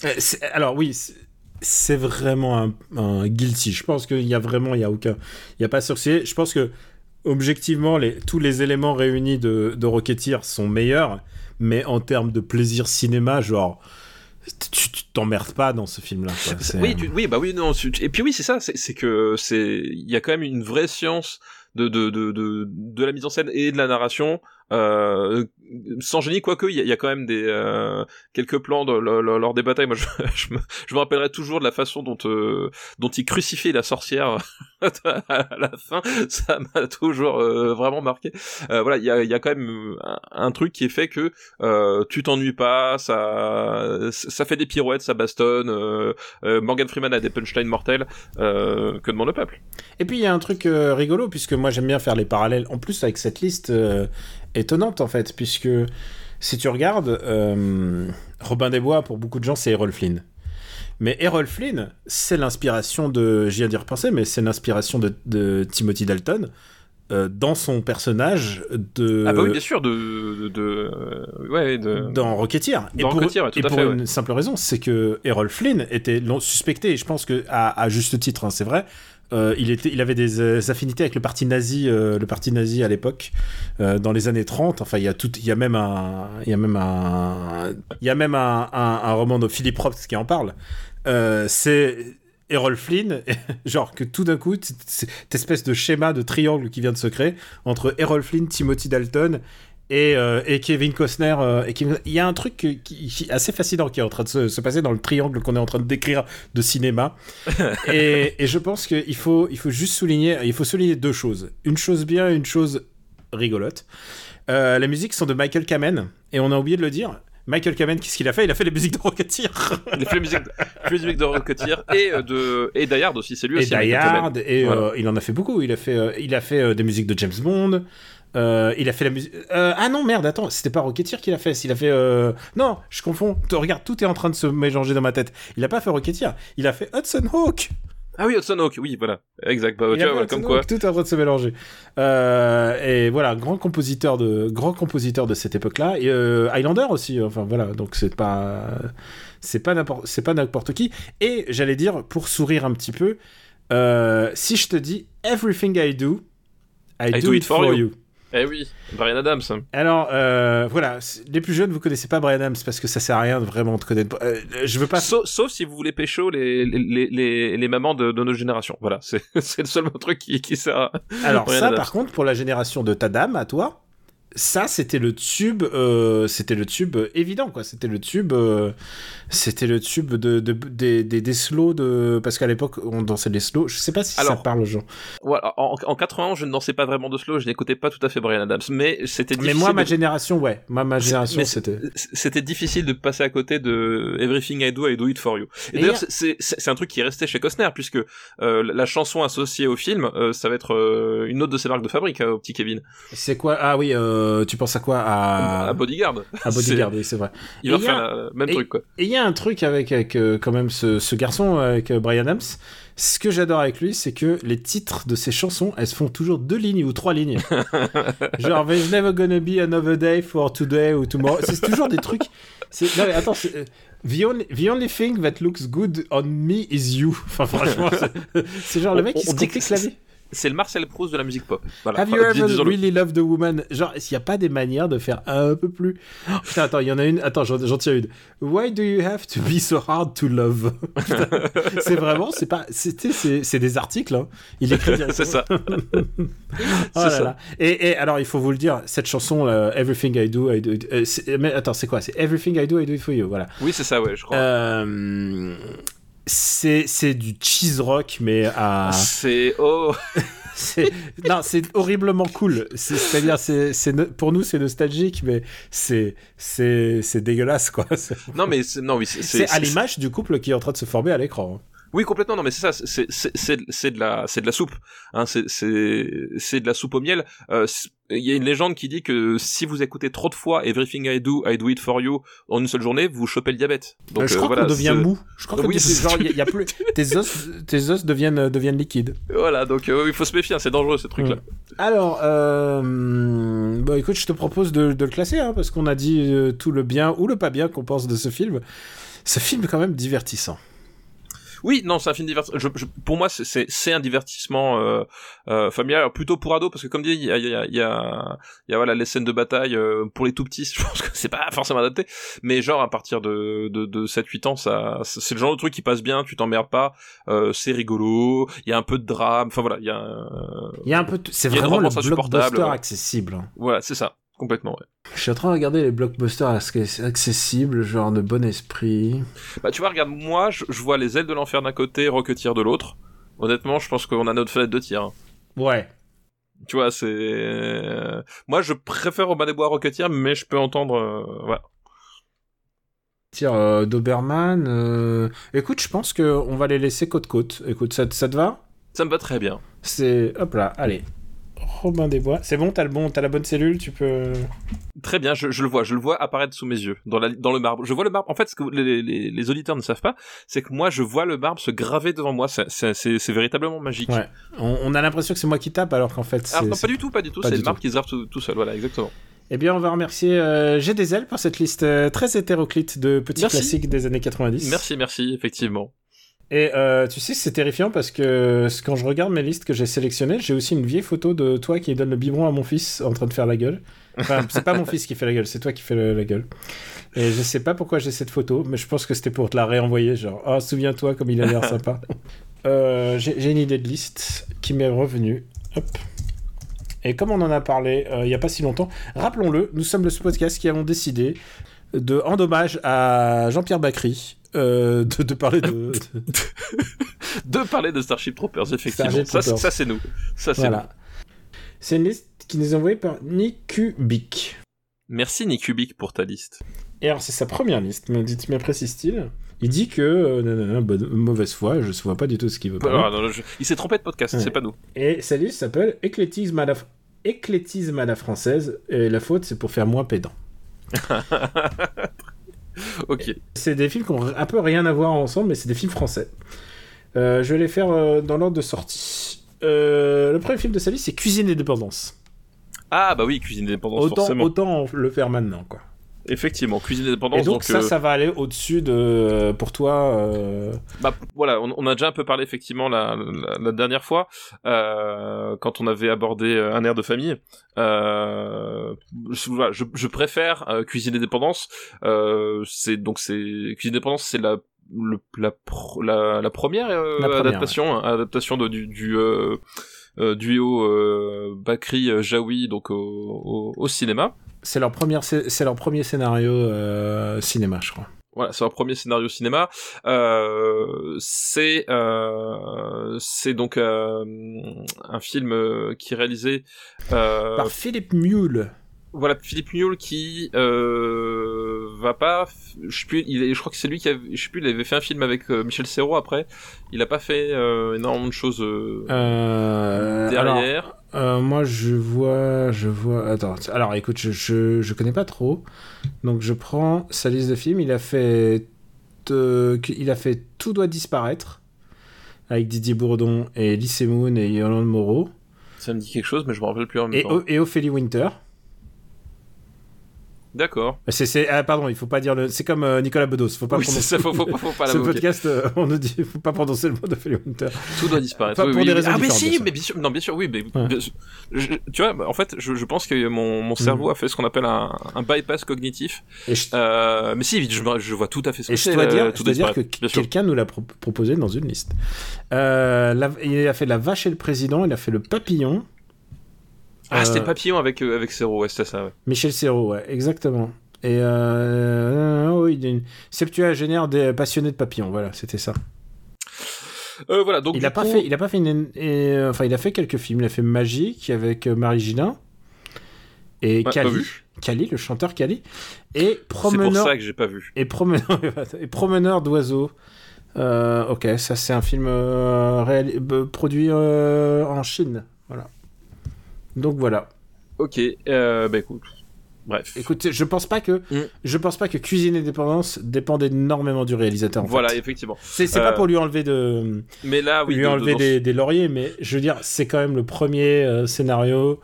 S1: Euh, Alors oui, c'est- c'est vraiment un, un guilty. Je pense qu'il y a vraiment, il y a aucun, il y a pas sorcier. Je pense que objectivement, les, tous les éléments réunis de, de Rocketeer sont meilleurs, mais en termes de plaisir cinéma, genre, tu t'emmerdes pas dans ce film-là. quoi. C'est-
S2: Oui, tu- oui, bah oui, non. Et puis oui, c'est ça, c'est c'est que c'est il y a quand même une vraie science de de de de, de la mise en scène et de la narration euh, sans génie quoique il y, y a quand même des euh, quelques plans de, le- le- lors des batailles. Moi je, je, me, je me rappellerai toujours de la façon dont euh, dont il crucifie la sorcière à la fin. Ça m'a toujours euh, vraiment marqué. Euh, voilà il y a, y a quand même un, truc qui est fait que euh, tu t'ennuies pas ça ça fait des pirouettes ça bastonne Morgan Freeman a des punchlines mortels que demande le peuple.
S1: Et puis il y a un truc rigolo, puisque moi j'aime bien faire les parallèles, en plus avec cette liste étonnante en fait, puisque si tu regardes, euh, Robin des Bois, pour beaucoup de gens, c'est Errol Flynn. Mais Errol Flynn, c'est l'inspiration de, j'y ai d'y repenser, mais c'est l'inspiration de, de Timothy Dalton euh, dans son personnage de...
S2: ah bah oui bien sûr de de, de euh, ouais de
S1: dans Rocketeer. Et
S2: Dans
S1: pour,
S2: Rocketeer, tout
S1: et
S2: à
S1: pour
S2: fait,
S1: une simple raison, c'est que Errol Flynn était suspecté, et je pense que à, à juste titre, hein, c'est vrai. Euh, il, avait des euh, affinités avec le parti nazi, euh, le parti nazi à l'époque, dans les années 30. Enfin, il y a tout, il y a même un, il y a même un, il y a même un, roman de Philip Roth qui en parle. C'est Errol Flynn, genre que tout d'un coup, cette espèce de schéma de triangle qui vient de se créer entre Errol Flynn, Timothy Dalton et, euh, et Kevin Costner. euh, et Kevin- Il y a un truc qui, qui assez fascinant qui est en train de se, se passer dans le triangle qu'on est en train de décrire de cinéma. et, et je pense qu'il faut, il faut juste souligner, il faut souligner deux choses. Une chose bien, une chose rigolote. Euh, les musiques sont de Michael Kamen, et on a oublié de le dire. Michael Kamen, qu'est-ce qu'il a fait? Il a fait les musiques de Rocketeer.
S2: il a fait la musique de, de Rocketeer et euh, de et Die Hard aussi c'est lui
S1: et
S2: aussi
S1: Die. Hard, et
S2: Voilà.
S1: il en a fait beaucoup. Il a fait, il a fait des musiques de James Bond. Euh, il a fait la musique. euh, ah non, merde, attends, c'était pas Rocketeer qu'il a fait. Il a fait. euh, Non, je confonds. Regarde, tout est en train de se mélanger dans ma tête. Il a pas fait Rocketeer. Il a fait Hudson Hawk.
S2: ah oui Hudson Hawk oui voilà exact bah, tu vois voilà, comme quoi
S1: Tout est en train de se mélanger. Euh, et voilà, grand compositeur de, grand compositeur de cette époque-là. Et Highlander aussi. Enfin voilà, donc c'est pas, c'est pas n'importe, c'est pas n'importe qui. Et j'allais dire pour sourire un petit peu, si je te dis Everything I do, I, do, it for you.
S2: Eh oui Brian Adams
S1: Alors euh, voilà, les plus jeunes vous connaissez pas Brian Adams parce que ça sert à rien de vraiment de connaître. euh, je veux pas.
S2: sauf, sauf si vous voulez pécho les les les, les mamans de, de notre génération voilà c'est c'est le seul truc qui qui sert à...
S1: Alors
S2: Brian
S1: ça,
S2: Adams.
S1: par contre, pour la génération de ta dame, à toi, ça c'était le tube, euh, c'était le tube évident quoi. C'était le tube, euh, c'était le tube de, de- des, slows de parce qu'à l'époque on dansait des slows. Je sais pas si ça
S2: Alors,
S1: parle aux gens.
S2: Voilà, en, en 91 je ne dansais pas vraiment de slow je n'écoutais pas tout à fait Brian Adams mais c'était
S1: Mais moi, ma
S2: de-
S1: génération, ouais, ma génération, c'était.
S2: c'était difficile de passer à côté de Everything I Do, I Do It For You. Et,
S1: Et
S2: d'ailleurs,
S1: a-
S2: c'est- un truc qui est resté chez Costner, puisque euh, la chanson associée au film, ça va être une autre de ses marques de fabrique, au petit Kevin,
S1: C'est quoi? Ah oui, euh, tu penses à quoi À,
S2: à Bodyguard.
S1: à Bodyguard, oui, c'est vrai.
S2: Il va faire
S1: a-
S2: le même
S1: et-
S2: truc, quoi.
S1: Et il y a un truc avec, avec euh, quand même ce, ce garçon, avec euh, Brian Adams. Ce que j'adore avec lui, c'est que les titres de ses chansons, elles se font toujours deux lignes ou trois lignes. Genre, There's never gonna be another day for today ou tomorrow. C'est toujours des trucs. Non, mais attends, c'est. euh, The only, the only thing that looks good on me is you. Enfin, franchement, c'est- genre le mec qui se complique
S2: que
S1: la vie.
S2: C'est le Marcel Proust de la musique pop. Voilà.
S1: Have you
S2: Enfin,
S1: ever really loved a woman? Genre, s'il n'y a pas des manières de faire un peu plus. Oh, putain, attends, il y en a une. Attends, j'en tiens une. Why do you have to be so hard to love? C'est vraiment, c'est pas. C'est des articles. Hein. Il écrit.
S2: C'est ça.
S1: Oh là
S2: ça.
S1: là. Et, et alors, il faut vous le dire, cette chanson, euh, Everything I Do, I Do it- euh, mais attends, c'est quoi? C'est Everything I Do, I Do it for you. Voilà.
S2: Oui, c'est ça, ouais, je crois.
S1: Euh, c'est c'est du cheese rock, mais à.
S2: C'est oh,
S1: non, c'est horriblement cool. C'est- C'est-à-dire, c'est, c'est no- pour nous, c'est nostalgique, mais c'est, c'est, c'est dégueulasse, quoi.
S2: Non mais c'est non oui c'est
S1: à l'image du couple qui est en train de se former à l'écran.
S2: Oui, complètement. Non, mais c'est ça. C'est c'est c'est c'est de la c'est de la soupe. Hein, c'est c'est c'est de la soupe au miel. Euh, Il y a une légende qui dit que si vous écoutez trop de fois Everything I Do, I Do It For You en une seule journée, vous chopez le diabète. Donc
S1: Euh, je
S2: euh,
S1: crois
S2: voilà,
S1: qu'on devient mou. Je crois que
S2: Oui,
S1: t'es-
S2: c'est-
S1: genre, il y a- y a plus, tes os, tes os deviennent, deviennent liquides.
S2: Voilà, donc euh, il faut se méfier. hein, c'est dangereux ces trucs-là.
S1: Alors, euh, bah écoute, je te propose de, de le classer, hein, parce qu'on a dit euh, tout le bien ou le pas bien qu'on pense de ce film. Ce film est quand même divertissant.
S2: Oui, non, c'est un film divertissement. Je, je- pour moi, c'est- un divertissement euh, euh, familial, alors plutôt pour ados, parce que comme dit, il y a, il y a, y a, y a, voilà les scènes de bataille euh, pour les tout petits. Je pense que c'est pas forcément adapté, mais genre à partir de de, de 7-8 ans, ça, c'est le genre de truc qui passe bien. Tu t'emmerdes pas, euh, c'est rigolo. Il y a un peu de drame. Enfin voilà, il y a, un-
S1: Il y a un peu, de- c'est vraiment le blockbuster
S2: ouais.
S1: accessible. hein.
S2: voilà, c'est ça. Complètement, ouais.
S1: Je suis en train de regarder les blockbusters accessibles, genre de bon esprit.
S2: Bah, tu vois, regarde, moi, je, je vois les ailes de l'enfer d'un côté, Rocketeer de l'autre. Honnêtement, je pense qu'on a notre fenêtre de tir. hein.
S1: Ouais.
S2: Tu vois, c'est... Moi, je préfère Robin des Bois à Rocketeer, mais je peux entendre... euh, Voilà.
S1: Tiens, euh, Doberman. euh, Écoute, je pense qu'on va les laisser côte-côte. Écoute, ça, te- ça te va?
S2: Ça me va très bien.
S1: C'est. Hop là, allez. Robin des Bois. C'est bon, t'as le bon, t'as la bonne cellule, tu peux.
S2: Très bien, je, je le vois, je le vois apparaître sous mes yeux, dans, la, dans le marbre. Je vois le marbre. En fait, ce que les, les, les auditeurs ne savent pas, c'est que moi, je vois le marbre se graver devant moi. C'est- véritablement magique.
S1: Ouais. On, on a l'impression que c'est moi qui tape, alors qu'en fait.
S2: Alors
S1: c'est-
S2: non, pas du tout, pas du tout. C'est le marbre qui se grave tout, tout seul. Voilà, exactement.
S1: Eh bien, on va remercier euh, J'ai des ailes pour cette liste euh, très hétéroclite de petits
S2: Merci.
S1: classiques des années 90.
S2: Merci, merci, effectivement.
S1: Et euh, tu sais, c'est terrifiant parce que quand je regarde mes listes que j'ai sélectionnées, j'ai aussi une vieille photo de toi qui donne le biberon à mon fils en train de faire la gueule. Enfin, c'est pas mon fils qui fait la gueule, c'est toi qui fais le- la gueule. Et je sais pas pourquoi j'ai cette photo, mais je pense que c'était pour te la réenvoyer, genre, oh, souviens-toi comme il a l'air sympa. Euh, j'ai une idée de liste qui m'est revenue. Hop. Et comme on en a parlé euh, il y a pas si longtemps, rappelons-le, nous sommes le podcast qui avons décidé de, en hommage à Jean-Pierre Bacry, euh, de, de parler de- de,
S2: parler de Starship Troopers, effectivement.
S1: Starship
S2: Ça, c'est-
S1: Troopers.
S2: ça, c'est nous. Ça, c'est.
S1: Voilà. C'est une liste qui nous est envoyée par Nicubic.
S2: Merci Nicubic pour ta liste.
S1: Et alors, c'est sa première liste, me m'apprécie-t-il. Il dit que, euh, nanana, bonne- mauvaise foi, je ne vois pas du tout ce qu'il veut
S2: Alors,
S1: parler.
S2: non, je- Il s'est trompé de podcast,
S1: Ouais.
S2: c'est pas nous.
S1: Et sa liste s'appelle Éclectisme à la, Éclectisme à la française, et la faute, c'est pour faire moins pédant.
S2: Ok.
S1: C'est des films qui ont un peu rien à voir ensemble, mais c'est des films français. Euh, je vais les faire euh, dans l'ordre de sortie. Euh, le premier film de sa liste, c'est Cuisine et Dépendance.
S2: Ah bah oui, cuisine indépendance
S1: Autant,
S2: forcément.
S1: autant le faire maintenant, quoi.
S2: Effectivement, cuisine indépendance.
S1: Et donc, ça,
S2: euh,
S1: ça va aller au-dessus de, pour toi, euh,
S2: Bah voilà, on, on a déjà un peu parlé effectivement la, la, la dernière fois euh, quand on avait abordé un air de famille. Je, voilà, je, je préfère cuisine indépendance. C'est donc c'est cuisine indépendance, c'est la le, la, pro- la, la première, adaptation hein, adaptation de, du du duo Bakri Jaoui donc au, au, au cinéma.
S1: C'est leur première, c'est leur premier scénario euh, cinéma, je crois.
S2: Voilà, c'est un premier scénario cinéma. Euh, c'est euh, c'est donc euh, un film euh, qui est réalisé euh,
S1: Par Philippe Mule.
S2: Voilà Philippe Mule qui euh, va pas je sais plus il est- je crois que c'est lui qui avait, je sais plus il avait fait un film avec euh, Michel Serrault après il a pas fait euh, énormément de choses
S1: alors,
S2: derrière
S1: moi, je vois, je vois. Attends, alors écoute, je, je, je connais pas trop, donc je prends sa liste de films. Il a fait, il a fait Tout doit disparaître avec Didier Bourdon et Lise Moon et Yolande Moreau
S2: ça me dit quelque chose mais je me rappelle plus en même
S1: et,
S2: temps
S1: et Ophélie Winter.
S2: D'accord
S1: C'est, c'est- ah, pardon, il faut pas dire le. C'est comme euh, Nicolas Bedos, faut pas
S2: oui c'est
S1: prononcer.
S2: ça faut, faut, pas- faut pas
S1: Ce podcast, euh, on nous dit, faut pas prononcer le mot d'Ophélie Winter.
S2: Tout doit disparaître.
S1: Pas
S2: oui,
S1: pour
S2: oui,
S1: des raisons
S2: Ah mais si, mais bien sûr, non bien sûr, oui, mais
S1: Ouais.
S2: bien sûr. Je- tu vois, bah, en fait, je, je pense que mon, mon cerveau a fait ce qu'on appelle un, un bypass cognitif.
S1: Et je,
S2: Euh, mais si, je, je vois tout à fait ce que
S1: Et je
S2: c'est.
S1: dois dire,
S2: tout
S1: je dois dire que quelqu'un nous l'a pro- proposé dans une liste. La- il a fait La Vache et le Président, il a fait Le Papillon.
S2: Ah, c'était
S1: Euh,
S2: Papillon avec euh, avec ouais, c'était ça. Ouais.
S1: Michel Serrault, ouais, exactement. Et euh, euh, oui, une septuagénaire des passionnés de papillons, voilà, c'était ça.
S2: Euh, voilà, donc
S1: il a pas fait, il a pas fait une, et, enfin, il a fait quelques films. Il a fait Magique avec Marie Gillin et
S2: Ouais,
S1: Cali. Cali, le chanteur Cali, et
S2: C'est pour
S1: Promeneur
S2: ça que j'ai pas vu.
S1: et promeneur, et promeneur d'oiseaux. Euh, ok, ça c'est un film euh, produit en Chine. Donc voilà.
S2: Ok, euh, bah écoute, bref.
S1: Écoutez, je pense pas que
S2: Mm.
S1: je pense pas que Cuisine et Dépendance dépendent énormément du réalisateur. En
S2: voilà,
S1: fait.
S2: effectivement.
S1: C'est
S2: Euh,
S1: pas pour lui enlever de
S2: Mais là, oui,
S1: lui
S2: de-
S1: enlever des, des lauriers, mais je veux dire, c'est quand même le premier euh, scénario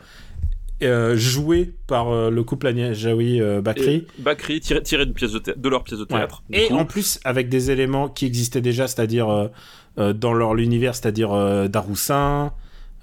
S1: euh, joué par euh, le couple Jaoui euh, Bakri.
S2: Et Bakri tiré, tiré de, pièce de, de leur pièce de théâtre.
S1: Et
S2: coup.
S1: en plus, avec des éléments qui existaient déjà, c'est-à-dire euh, euh, dans leur l'univers, c'est-à-dire euh, Daroussin,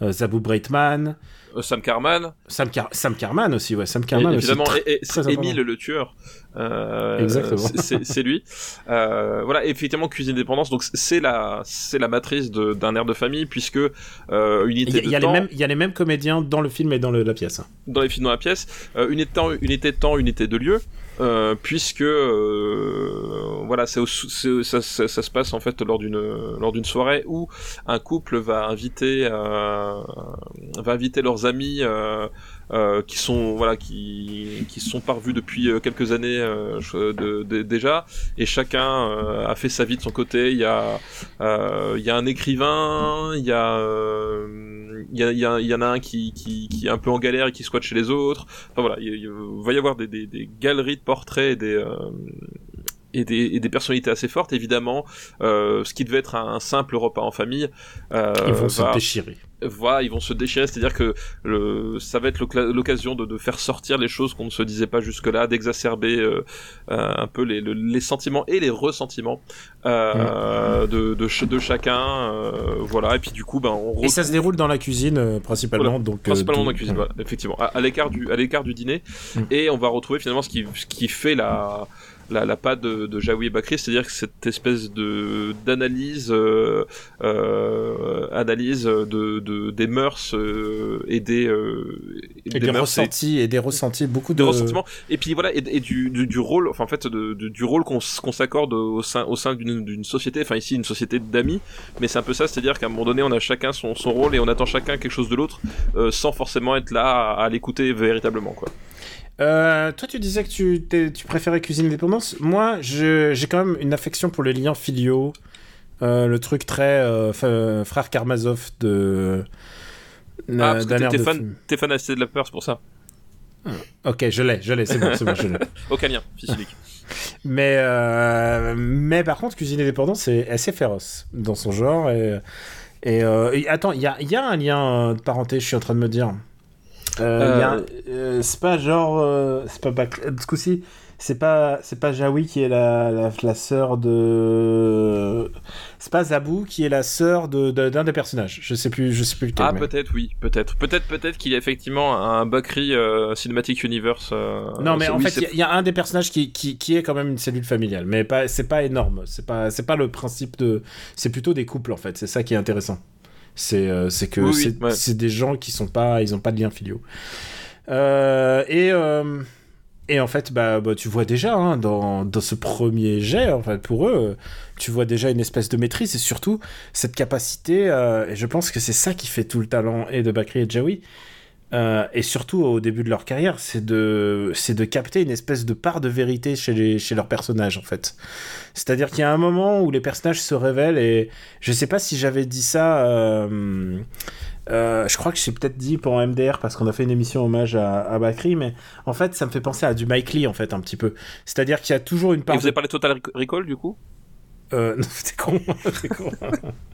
S1: euh, Zabu Breitman,
S2: Euh, Sam Carman,
S1: Sam, Car- Sam Carman aussi, ouais, Sam Carman
S2: évidemment, c'est. Émile le tueur. Euh,
S1: Exactement.
S2: c'est- lui. Euh, voilà, effectivement, cuisine dépendance. Donc c'est la, c'est la matrice d'un air de famille puisque euh, unité
S1: Il y, a-
S2: de
S1: y a
S2: temps
S1: mêmes, il y a les mêmes comédiens dans le film et dans le- la pièce.
S2: dans les films dans la pièce, unité de temps, unité de temps, unité de lieu. Euh, puisque euh, voilà, c'est ça, ça, ça se passe en fait lors d'une lors d'une soirée où un couple va inviter euh, va inviter leurs amis euh, qui sont voilà qui qui sont pas revus depuis euh, quelques années euh, de- de- déjà et chacun euh, a fait sa vie de son côté. Il y a euh, il y a un écrivain, il y a euh, il y, a, il y, a- il y en a un qui, qui, qui est un peu en galère et qui squatte chez les autres. Enfin voilà, il, il va y avoir des, des, des galeries de portraits et des, euh, et des, et des personnalités assez fortes, évidemment. Euh, ce qui devait être un, simple repas en famille. Euh,
S1: Ils vont se déchirer.
S2: Voilà, ils vont se déchirer, c'est-à-dire que le, ça va être l'occasion de, de faire sortir les choses qu'on ne se disait pas jusque-là, d'exacerber euh, euh, un peu les, le- les sentiments et les ressentiments euh, de, de, ch- de chacun, euh, voilà. Et puis du coup, ben on
S1: Et ça se déroule dans la cuisine euh, principalement.
S2: Voilà,
S1: donc,
S2: principalement dans la cuisine, voilà, effectivement, à, à l'écart du à l'écart du dîner,
S1: Mm.
S2: et on va retrouver finalement ce qui ce qui fait la la, la patte de, de Jaoui et Bakri, c'est-à-dire que cette espèce de d'analyse euh, euh, analyse de, de des mœurs euh, et des euh,
S1: Et
S2: des mœurs
S1: ressentis et des ressentis, beaucoup
S2: de ressentiments. Et puis voilà et, et du, du, du rôle enfin en fait de, du rôle qu'on s'accorde au sein au sein d'une société enfin ici une société d'amis. Mais c'est un peu ça c'est à dire qu'à un moment donné on a chacun son, son rôle et on attend chacun quelque chose de l'autre euh, sans forcément être là à, à l'écouter véritablement quoi
S1: Euh, toi, tu disais que tu, tu préférais Cuisine Indépendance. Moi, j'ai quand même une affection pour les liens filiaux. Euh, le truc très euh, frère Karmazov de.
S2: ah parce que t'es-
S1: de
S2: fan assez de la peur c'est pour ça
S1: Ok, je l'ai, je l'ai, c'est bon, c'est bon, je l'ai.
S2: aucun lien fils unique
S1: Mais, mais par contre, Cuisine Indépendance, c'est assez féroce dans son genre. Et, et, et attends, il y a, il y a un lien de parenté, je suis en train de me dire. C'est pas genre. euh, c'est pas Bac- ce coup-ci, c'est pas, c'est pas Jaoui qui est la, la, la sœur de. C'est pas Zabou qui est la sœur de, de- d'un des personnages. Je sais plus, je sais plus lequel.
S2: ah
S1: mais-
S2: peut-être oui peut-être peut-être peut-être qu'il y a effectivement un Bakri euh, Cinematic Universe euh,
S1: Non, mais en
S2: oui,
S1: fait, il y, y a un des personnages qui, qui, qui est quand même une cellule familiale, mais pas, c'est pas énorme. C'est pas, c'est pas le principe de. C'est plutôt des couples en fait. C'est ça qui est intéressant. C'est, euh, c'est que
S2: Oui, oui,
S1: c'est,
S2: ouais.
S1: des gens qui sont pas, ils ont pas de liens filiaux. Euh, et euh, et en fait, bah, bah, tu vois déjà hein, dans, dans ce premier jet, en fait, pour eux, tu vois déjà une espèce de maîtrise et surtout cette capacité. et je pense que c'est ça qui fait tout le talent et de Bakri et de Jaoui. Euh, et surtout au début de leur carrière, c'est de, c'est de capter une espèce de part de vérité chez, les, chez leurs personnages, en fait. C'est-à-dire qu'il y a un moment où les personnages se révèlent, et je sais pas si j'avais dit ça. euh, euh, je crois que j'ai peut-être dit pour MDR parce qu'on a fait une émission hommage à, à Bakri, mais en fait, ça me fait penser à du Mike Lee, en fait, un petit peu. C'est-à-dire qu'il y a toujours une
S2: et
S1: part.
S2: vous
S1: de-
S2: avez parlé de Total Rec- Recall du coup?
S1: Euh, non, c'est con, c'est con.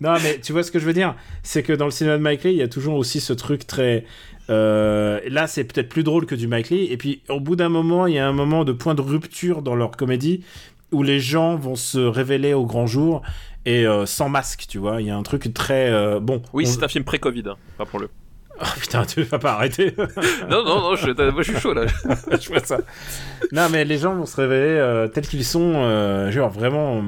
S1: non, mais tu vois ce que je veux dire? C'est que dans le cinéma de Mike Lee, il y a toujours aussi ce truc très. euh, là, c'est peut-être plus drôle que du Mike Lee. Et puis, au bout d'un moment, il y a un moment de point de rupture dans leur comédie où les gens vont se révéler au grand jour et euh, sans masque, tu vois? Il y a un truc très. euh, bon.
S2: oui
S1: on-
S2: c'est un film pré-Covid hein, pas pour le
S1: Oh putain, tu vas pas arrêter.
S2: non non non je, moi, je suis chaud là
S1: je vois ça. Non, mais les gens vont se révéler euh, tels qu'ils sont, genre vraiment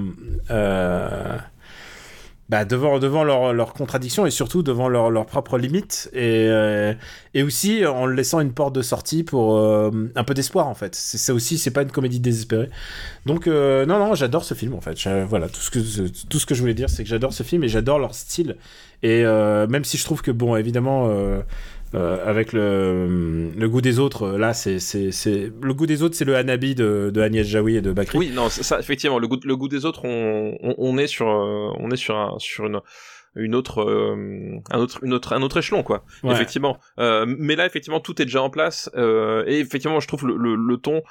S1: bah, devant, devant leurs leur contradictions et surtout devant leurs leurs propres limites et, euh, et aussi en laissant une porte de sortie pour euh, un peu d'espoir en fait. C'est aussi, c'est pas une comédie désespérée. Donc euh, non, non, j'adore ce film en fait. Voilà, tout ce, que, tout ce que je voulais dire, c'est que j'adore ce film et j'adore leur style. Et même si je trouve que, bon, évidemment, euh, avec le, le goût des autres, là, c'est, le goût des autres, c'est le Hanabi de, de Agnès Jaoui et de Bakri.
S2: Oui, non, ça, effectivement, le goût, le goût des autres, on, on, on est sur, euh, on est sur un, sur une, une autre, euh, un autre, une autre, un autre échelon, quoi.
S1: Ouais.
S2: Effectivement. Euh, mais là, effectivement, tout est déjà en place. Euh, et effectivement, je trouve le, le, le ton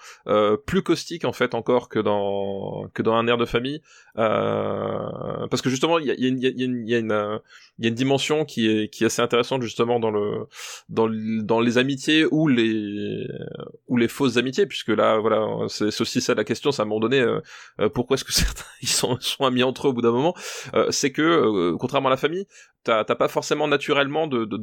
S2: plus caustique en fait encore que dans, que dans un air de famille, euh, parce que justement, il y a, y a y a y a une, dimension qui est, qui est assez intéressante justement dans le, dans, le- dans les amitiés ou les, ou les fausses amitiés, puisque là, voilà, c'est aussi ça la question, c'est à un moment donné, euh, euh, pourquoi est-ce que certains ils sont, sont amis entre eux au bout d'un moment, euh, c'est que euh, contrairement à la famille, t'as pas forcément naturellement de de,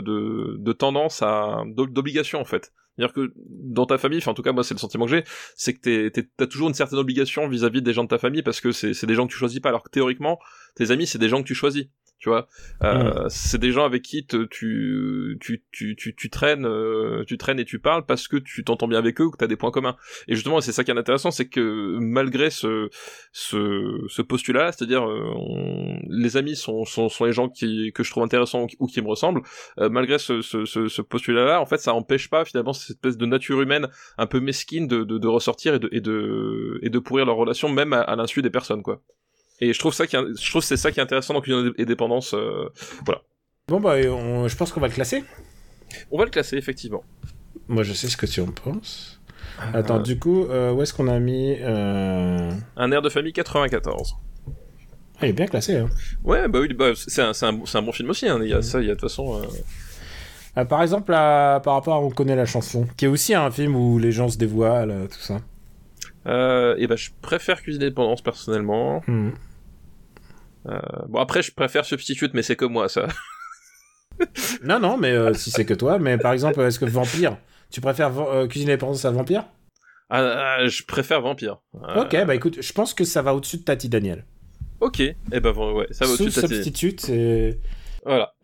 S2: de, de tendance à d'obligation en fait. C'est-à-dire que dans ta famille, enfin en tout cas moi c'est le sentiment que j'ai, c'est que t'as toujours une certaine obligation vis-à-vis des gens de ta famille parce que c'est, c'est des gens que tu choisis pas, alors que théoriquement tes amis c'est des gens que tu choisis tu vois. Euh, mm. c'est des gens avec qui tu, tu, tu, tu, tu traînes euh, tu traînes et tu parles parce que tu t'entends bien avec eux ou que tu as des points communs. Et justement c'est ça qui est intéressant c'est que malgré ce ce, ce postulat c'est-à-dire euh, les amis sont, sont, sont les gens qui que je trouve intéressants ou qui me ressemblent euh, malgré ce, ce, ce, postulat là en fait ça empêche pas finalement cette espèce de nature humaine un peu mesquine de, de, de ressortir et de, et de et de pourrir leur relation même à, à l'insu des personnes quoi et je trouve ça qui, je trouve c'est ça qui est intéressant dans Cuisine et dépendance. Euh, voilà.
S1: Bon bah, je pense qu'on va le classer.
S2: On va le classer effectivement.
S1: Moi, je sais ce que tu en penses. Euh, Attends, du coup, euh, où est-ce qu'on a mis
S2: Un air de famille 94.
S1: Ah, il est bien classé. Hein.
S2: Ouais, bah oui, bah, c'est un, un, un, bon film aussi. Hein. Il y a ça, il y a de toute façon.
S1: par exemple, par rapport à On connaît la chanson, qui est aussi un film où les gens se dévoilent, tout ça.
S2: et bah, je préfère Cuisine et dépendance personnellement. Hmm. Euh, bon après je préfère Substitute mais c'est que moi ça.
S1: non non mais euh, si c'est que toi mais par exemple est-ce que Vampire tu préfères euh, Cuisine et à Vampire?
S2: Ah, ah, je préfère Vampire.
S1: Ok bah écoute je pense que ça va au-dessus de Tati Daniel.
S2: Ok et eh ben ouais ça va au-dessus de Tati.
S1: Substitute c'est
S2: voilà.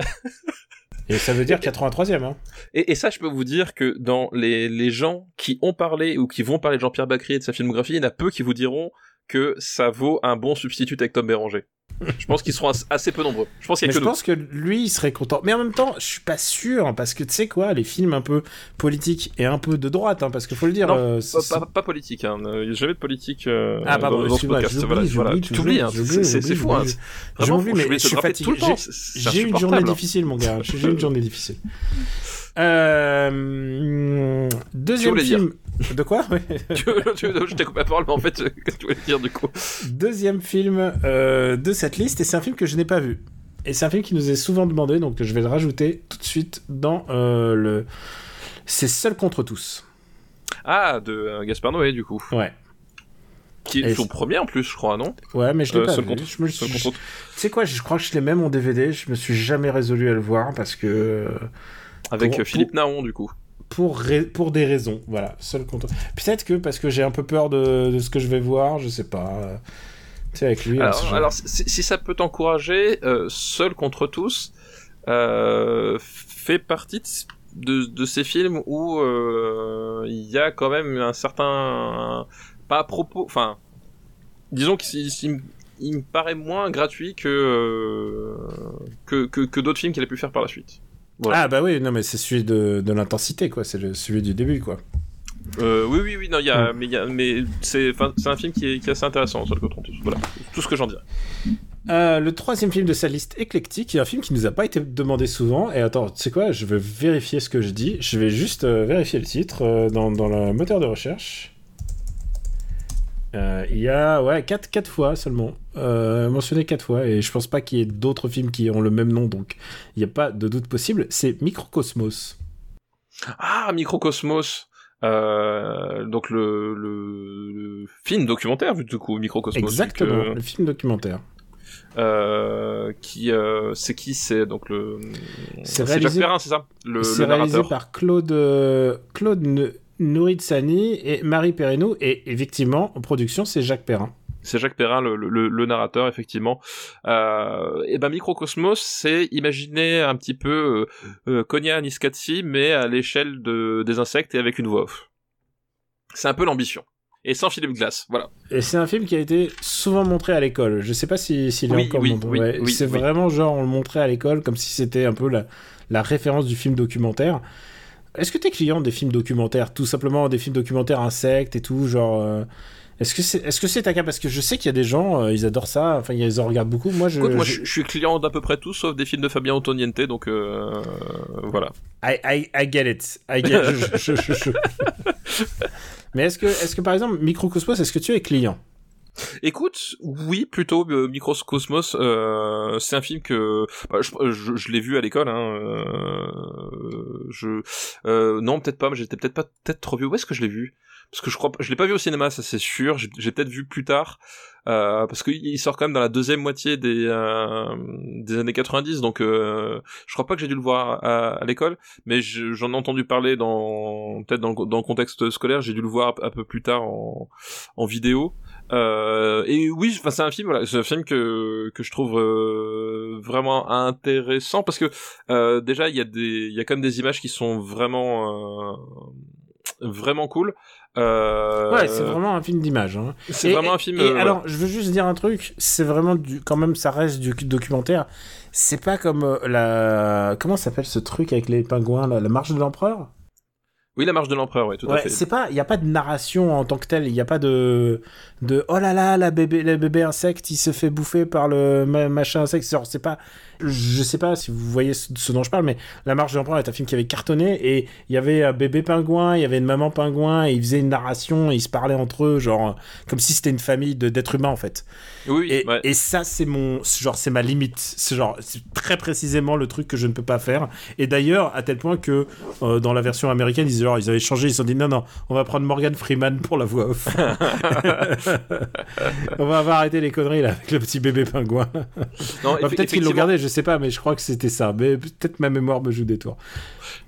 S1: Et ça veut dire 83e. Hein.
S2: Et, et, ça, je peux vous dire que dans les, les gens qui ont parlé ou qui vont parler de Jean-Pierre Bacry et de sa filmographie, il y en a peu qui vous diront que ça vaut un bon substitut avec Tom Béranger. Je pense qu'ils seront assez peu nombreux. Je pense qu'il y a
S1: que Je pense que lui, il serait content. Mais en même temps, je suis pas sûr, parce que tu sais quoi, les films un peu politiques et un peu de droite, hein, parce qu'il faut le dire.
S2: Non, euh, pas, pas, politique, hein. il n'y a jamais de politique euh,
S1: ah, pardon,
S2: dans, ce podcast. Voilà, voilà. Tu t'oublies, hein. c'est fou. Hein.
S1: J'oublie, mais je suis fatigué. J'ai une journée difficile, mon gars. J'ai une journée difficile. Euh, deuxième film. De quoi
S2: Je t'ai coupé la parole, mais en fait, qu'est-ce que tu voulais dire du coup
S1: Deuxième film euh, de cette liste, et c'est un film que je n'ai pas vu. Et c'est un film qui nous est souvent demandé, donc je vais le rajouter tout de suite dans euh, le. C'est Seul contre tous.
S2: Ah, de euh, Gaspard Noé, du coup.
S1: Ouais.
S2: Qui est son premier en plus, je crois, non?
S1: Ouais, mais je l'ai pas vu. Contre... Je me suis... Tu sais quoi, je crois que je l'ai même en DVD, je me suis jamais résolu à le voir parce que.
S2: Avec Philippe Naon, du coup
S1: pour, pour des raisons. Voilà, seul contre. Peut-être que parce que j'ai un peu peur de, de, ce que je vais voir, je sais pas. Tu sais, avec lui.
S2: Alors, alors si, ça peut t'encourager, euh, seul contre tous euh, fait partie de, de, ces films où euh, il y a quand même un certain. Pas à propos. Enfin. Disons qu'il il me paraît moins gratuit que, que, que, que d'autres films qu'il a pu faire par la suite.
S1: Ah bah oui, non mais c'est celui de, de l'intensité quoi, c'est celui du début quoi.
S2: Euh, oui, oui, oui, non, y a, mm. mais, y a, mais c'est, un film qui est, qui est, assez intéressant sur le côté. Voilà, tout ce que j'en dirais.
S1: Euh, le troisième film de sa liste éclectique est un film qui nous a pas été demandé souvent. Et attends, tu sais quoi, je vais vérifier ce que je dis. Je vais juste euh, vérifier le titre dans, dans le moteur de recherche. Euh, il y a ouais, 4, 4 fois seulement. Euh, mentionné 4 fois. Et je pense pas qu'il y ait d'autres films qui ont le même nom. Donc il n'y a pas de doute possible. C'est Microcosmos.
S2: Ah, Microcosmos. Euh, donc le, le, film documentaire, du coup, Microcosmos.
S1: Exactement, le film documentaire.
S2: Euh, qui c'est qui? C'est donc le c'est Jacques Perrin c'est ça?
S1: Le, c'est réalisé par Claude Claude Sani et Marie Perrineau. Et effectivement, en production, c'est Jacques Perrin.
S2: C'est Jacques Perrin, le, le, narrateur, effectivement. Euh, et ben Microcosmos, c'est imaginer un petit peu euh, euh Konya Niskatsi, mais à l'échelle de, des insectes et avec une voix off. C'est un peu l'ambition. Et sans Philippe Glass, voilà.
S1: Et c'est un film qui a été souvent montré à l'école. Je sais pas s'il si, est encore montré. c'est vraiment genre on le montrait à l'école comme si c'était un peu la, la référence du film documentaire. Est-ce que t'es client des films documentaires, tout simplement des films documentaires insectes et tout, genre euh, Est-ce que c'est que c'est ta cas parce que je sais qu'il y a des gens euh, ils adorent ça, enfin ils en regardent beaucoup. Moi je
S2: moi je, suis client d'à peu près tout sauf des films de Fabien Antoniente donc euh, voilà.
S1: I, I, I, get it. I get Mais est-ce que est-ce que par exemple Microcosmos est-ce que tu es client?
S2: Écoute, oui, plutôt euh, Microcosmos. Euh, c'est un film que bah, je, je, l'ai vu à l'école. Hein, euh, je euh, non, peut-être pas. mais J'étais peut-être pas peut-être trop vieux. Où est-ce que je l'ai vu? Parce que je crois, je l'ai pas vu au cinéma, ça c'est sûr. J'ai peut-être vu plus tard. Euh, parce qu'il sort quand même dans la deuxième moitié des euh, des années 90, donc je crois pas que j'ai dû le voir à, à l'école, mais je- j'en ai entendu parler dans peut-être dans, dans le contexte scolaire, j'ai dû le voir un peu plus tard en, en vidéo. Euh, et oui, enfin c'est un film, voilà, c'est un film que que je trouve euh, vraiment intéressant parce que euh, déjà il y a des, il y a quand même des images qui sont vraiment euh, vraiment cool. Euh,
S1: Ouais, c'est vraiment un film d'image. Hein.
S2: c'est
S1: Et-
S2: vraiment un film.
S1: Et
S2: euh,
S1: alors, je veux juste dire un truc, c'est vraiment du, quand même, ça reste du documentaire. C'est pas comme la, comment s'appelle ce truc avec les pingouins, la marche de l'empereur?
S2: Oui, la marche de l'empereur, oui, tout à
S1: Ouais,
S2: fait.
S1: c'est pas, il y a pas de narration en tant que telle. Il y a pas de, de, oh là là, la bébé, le bébé insecte, il se fait bouffer par le ma- machin insecte. C'est pas, je sais pas si vous voyez ce, ce dont je parle, mais La Marche de l'Empereur est un film qui avait cartonné et il y avait un bébé pingouin, il y avait une maman pingouin, et ils faisaient une narration, et ils se parlaient entre eux, genre, comme si c'était une famille d'êtres humains en fait.
S2: Oui,
S1: Et,
S2: ouais.
S1: et ça, c'est mon, genre, c'est ma limite. C'est genre, c'est très précisément le truc que je ne peux pas faire. Et d'ailleurs, à tel point que euh, dans la version américaine, ils, genre, ils avaient changé, ils se sont dit non, non, on va prendre Morgan Freeman pour la voix off. on va, arrêter les conneries là avec le petit bébé pingouin.
S2: Non,
S1: Bah, peut-être qu'ils l'ont gardé, je sais pas, mais je crois que c'était ça. Mais peut-être ma mémoire me joue des tours.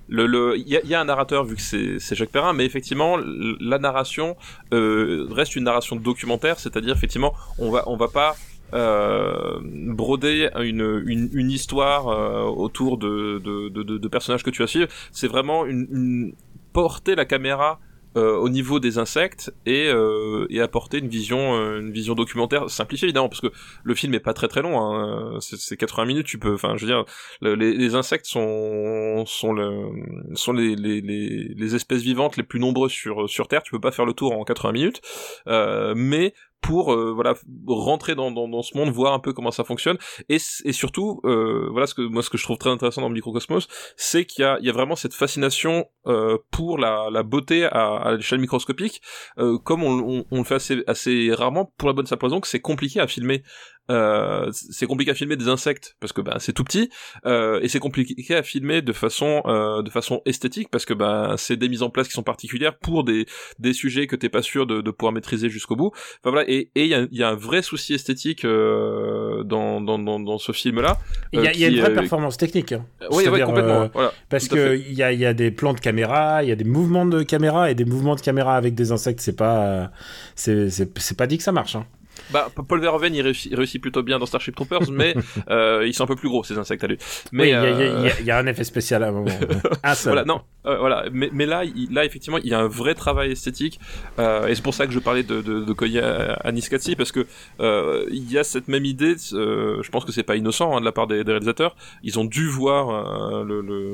S2: le le il y a, il y a un narrateur vu que c'est Jacques Perrin mais effectivement la narration euh, reste une narration documentaire c'est-à-dire effectivement on va on va pas euh, broder une, une, une histoire euh, autour de, de, de, de- de personnages que tu as suivre c'est vraiment une porter la caméra euh, au niveau des insectes et, euh, et apporter une vision euh, une vision documentaire. Simplifiée évidemment parce que le film est pas très très long hein, c'est c'est 80 minutes tu peux enfin je veux dire le- les, les insectes sont sont le sont les, les, les, les espèces vivantes les plus nombreuses sur sur Terre. Tu peux pas faire le tour en 80 minutes, euh, mais pour euh, voilà rentrer dans, dans, dans ce monde, voir un peu comment ça fonctionne et, et surtout euh, voilà ce que moi ce que je trouve très intéressant dans le microcosmos, c'est qu'il y a il y a vraiment cette fascination euh, pour la, la beauté à, à l'échelle microscopique, euh, comme on, on, le fait assez assez rarement pour la bonne simple que c'est compliqué à filmer. Euh, c'est compliqué à filmer des insectes parce que bah, c'est tout petit euh, et c'est compliqué à filmer de façon euh, de façon esthétique parce que bah, c'est des mises en place qui sont particulières pour des des sujets que t'es pas sûr de, de pouvoir maîtriser jusqu'au bout. Enfin voilà et et il y a, y a un vrai souci esthétique euh, dans, dans dans dans ce film là.
S1: Il y, a- il y a une vraie
S2: euh,
S1: performance technique. hein.
S2: Oui, ouais, complètement.
S1: euh,
S2: voilà.
S1: Parce que il y a, il y a des plans de caméra, il y a des mouvements de caméra et des mouvements de caméra avec des insectes, c'est pas, euh, c'est, c'est pas dit que ça marche. Hein.
S2: Bah, Paul Verhoeven, il réussit, il réussit plutôt bien dans Starship Troopers, mais euh, ils sont un peu plus gros ces insectes à lui. Mais
S1: il y, y a-
S2: euh,
S1: y a- il y a un effet spécial à un moment. un seul.
S2: Voilà, non, euh, voilà. Mais, mais là, il, là, effectivement, il y a un vrai travail esthétique, euh, et c'est pour ça que je parlais de, de, de Koya Aniskatsi, parce que euh, il y a cette même idée. euh, je pense que c'est pas innocent hein, de la part des, des réalisateurs. Ils ont dû voir euh, le, le,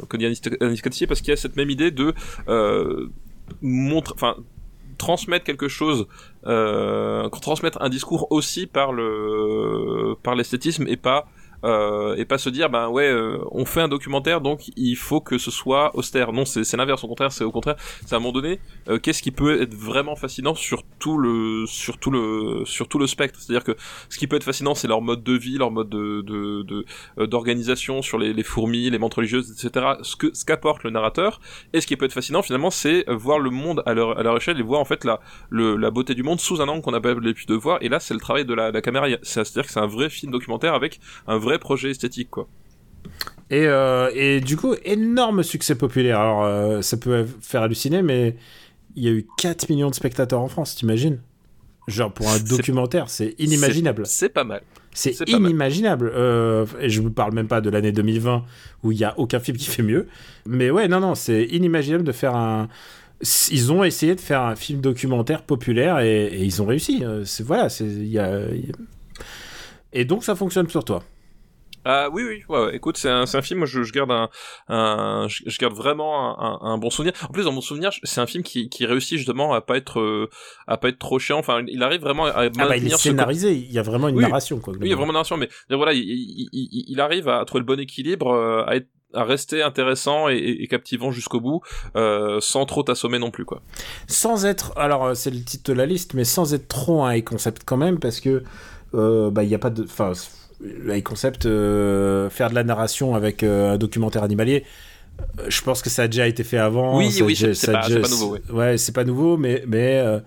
S2: le Koya Aniskatsi parce qu'il y a cette même idée de euh, montre, enfin transmettre quelque chose, euh, transmettre un discours aussi par le par l'esthétisme et pas euh, et pas se dire ben ouais euh, on fait un documentaire donc il faut que ce soit austère. Non c'est l'inverse au contraire c'est au contraire. C'est à un moment donné euh, qu'est-ce qui peut être vraiment fascinant sur tout le sur tout le sur tout le spectre? C'est à dire que ce qui peut être fascinant c'est leur mode de vie leur mode de de de- euh, d'organisation sur les, les fourmis les menthes religieuses etc ce que ce qu'apporte le narrateur et ce qui peut être fascinant finalement c'est euh, voir le monde à leur à leur échelle et voir en fait la le, la beauté du monde sous un angle qu'on n'a pas l'habitude de voir. Et là c'est le travail de la, la caméra. C'est à dire que c'est un vrai film documentaire avec un vrai projet esthétique quoi
S1: Et, euh, et du coup, énorme succès populaire. Alors, euh, ça peut faire halluciner, mais il y a eu 4 millions de spectateurs en France, t'imagines? Genre, pour un documentaire, c'est inimaginable.
S2: c'est pas mal
S1: C'est inimaginable. Euh, et je vous parle même pas de l'année 2020 où il y a aucun film qui fait mieux. Mais ouais, non, non, c'est inimaginable de faire un. Ils ont essayé de faire un film documentaire populaire et, et ils ont réussi. C'est voilà, c'est y a- y a- Et donc ça fonctionne sur toi.
S2: Ah oui oui ouais, ouais. écoute c'est un, c'est un film moi je, je garde un, un je, je garde vraiment un, un, bon souvenir en plus dans mon souvenir c'est un film qui, qui réussit justement à pas être euh, à pas être trop chiant enfin il arrive vraiment à
S1: Ah bah il est
S2: maintenir ce
S1: scénarisé. Il y a vraiment une
S2: Oui.
S1: narration quoi.
S2: Oui, il y a vraiment une narration, mais voilà, il, il, il- il arrive à trouver le bon équilibre, euh, à être à rester intéressant et, et- captivant jusqu'au bout, euh, sans trop t'assommer non plus, quoi.
S1: Sans être, alors euh, c'est le titre de la liste, mais sans être trop un concept quand même, parce que euh, bah il y a pas de, enfin le high concept, euh, faire de la narration avec euh, un documentaire animalier. euh, Je pense que ça a déjà été fait avant.
S2: Oui, oui, c'est- pas- nouveau, ouais.
S1: Ouais, c'est pas nouveau, mais mais euh,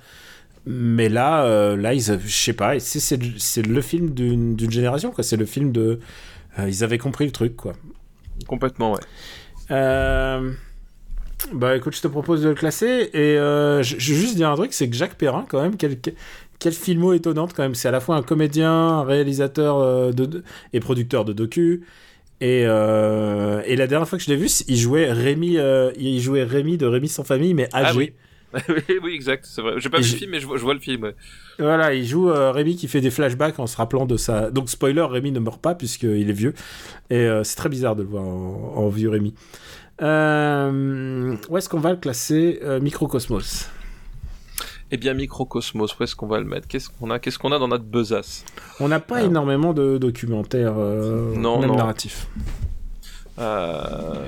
S1: mais là, là, ils, je sais pas, c'est c'est le- film d'une génération, quoi. C'est le film de, ils avaient compris le truc, quoi.
S2: Complètement, ouais.
S1: Euh, Bah écoute, je te propose de le classer et euh, je, je veux juste dire un truc, c'est que Jacques Perrin, quand même, quel, quel filmo étonnante quand même. C'est à la fois un comédien, un réalisateur euh, de, et producteur de docu. Et, euh, et la dernière fois que je l'ai vu, il jouait Rémi, euh, il jouait Rémi de Rémi sans famille, mais
S2: Ah
S1: âgé.
S2: oui. oui, oui, exact, c'est vrai. J'ai pas vu le film, mais je vois, je vois le film. ouais.
S1: Voilà, il joue euh, Rémi qui fait des flashbacks en se rappelant de sa. Donc spoiler, Rémi ne meurt pas puisqu'il est vieux. Et c'est très bizarre de le voir en, en vieux Rémi. Où est-ce qu'on va le classer Microcosmos?
S2: Eh bien, Microcosmos, où est-ce qu'on va le mettre? Qu'est-ce qu'on a? Qu'est-ce qu'on a dans notre besace?
S1: On n'a pas énormément de documentaires, euh,
S2: Non,
S1: même
S2: non.
S1: narratifs.
S2: Euh,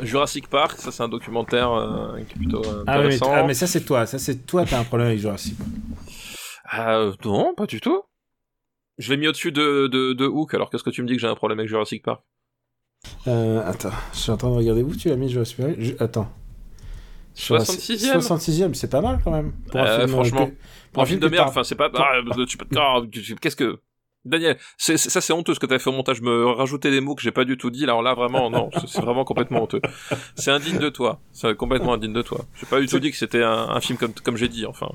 S2: Jurassic Park, ça c'est un documentaire euh, qui est plutôt
S1: Ah, mais,
S2: intéressant.
S1: ah, mais ça c'est toi, ça c'est toi, t'as un problème avec Jurassic.
S2: Euh, non, pas du tout. Je l'ai mis au-dessus de, de, de Hook, alors qu'est-ce que tu me dis que j'ai un problème avec Jurassic Park?
S1: Euh, attends, je suis en train de regarder où tu l'as mis Jurassic Park? Je- Attends.
S2: 66e
S1: 66e, c'est pas mal quand même. Pour un
S2: Euh,
S1: film,
S2: franchement, Pour un film de merde, enfin c'est pas... Ah, ah, qu'est-ce que... Daniel, c'est, ça c'est honteux ce que t'as fait au montage, me rajouter des mots que j'ai pas du tout dit, alors là vraiment, non, c'est, vraiment complètement honteux. C'est indigne de toi, c'est complètement indigne de toi. J'ai pas du tout dit que c'était un, un film comme, comme j'ai dit, enfin.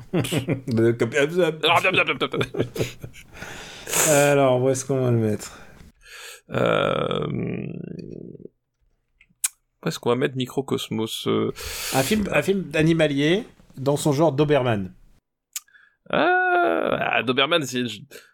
S1: Alors, où est-ce qu'on va le mettre?
S2: Euh... Où est-ce qu'on va mettre Microcosmos euh...
S1: Un film, un film d'animalier dans son genre Doberman.
S2: Ah, ah, Doberman, je,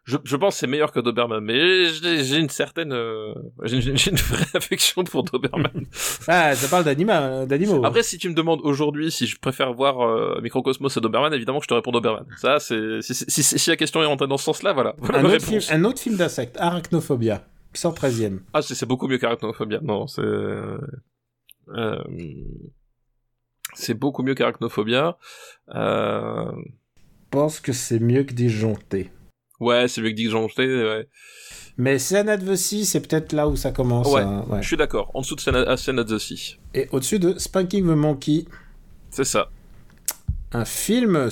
S2: je, je pense que c'est meilleur que Doberman, mais j'ai, une certaine, euh, j'ai, une- vraie affection pour Doberman.
S1: Ah, ça parle d'anima- d'animaux.
S2: Après, si tu me demandes aujourd'hui si je préfère voir euh, Microcosmos à Doberman, évidemment que je te réponds Doberman. Ça, c'est, si, si, si, si la question est rentrée dans ce sens-là, voilà. voilà
S1: un, autre film, un autre film d'insectes, Arachnophobia, 113e.
S2: Ah, c'est, c'est beaucoup mieux qu'Arachnophobia. Non, c'est, euh, c'est beaucoup mieux qu'Arachnophobia. Euh,
S1: Je pense que c'est mieux que Disjoncté.
S2: ouais, c'est mieux que Johnson, ouais.
S1: Mais Senate the Sea, c'est peut-être là où ça commence.
S2: Ouais.
S1: hein, ouais.
S2: Je suis d'accord. En dessous de Sen- Sen at the Sea.
S1: Et au-dessus de Spanking the Monkey,
S2: C'est ça.
S1: un film,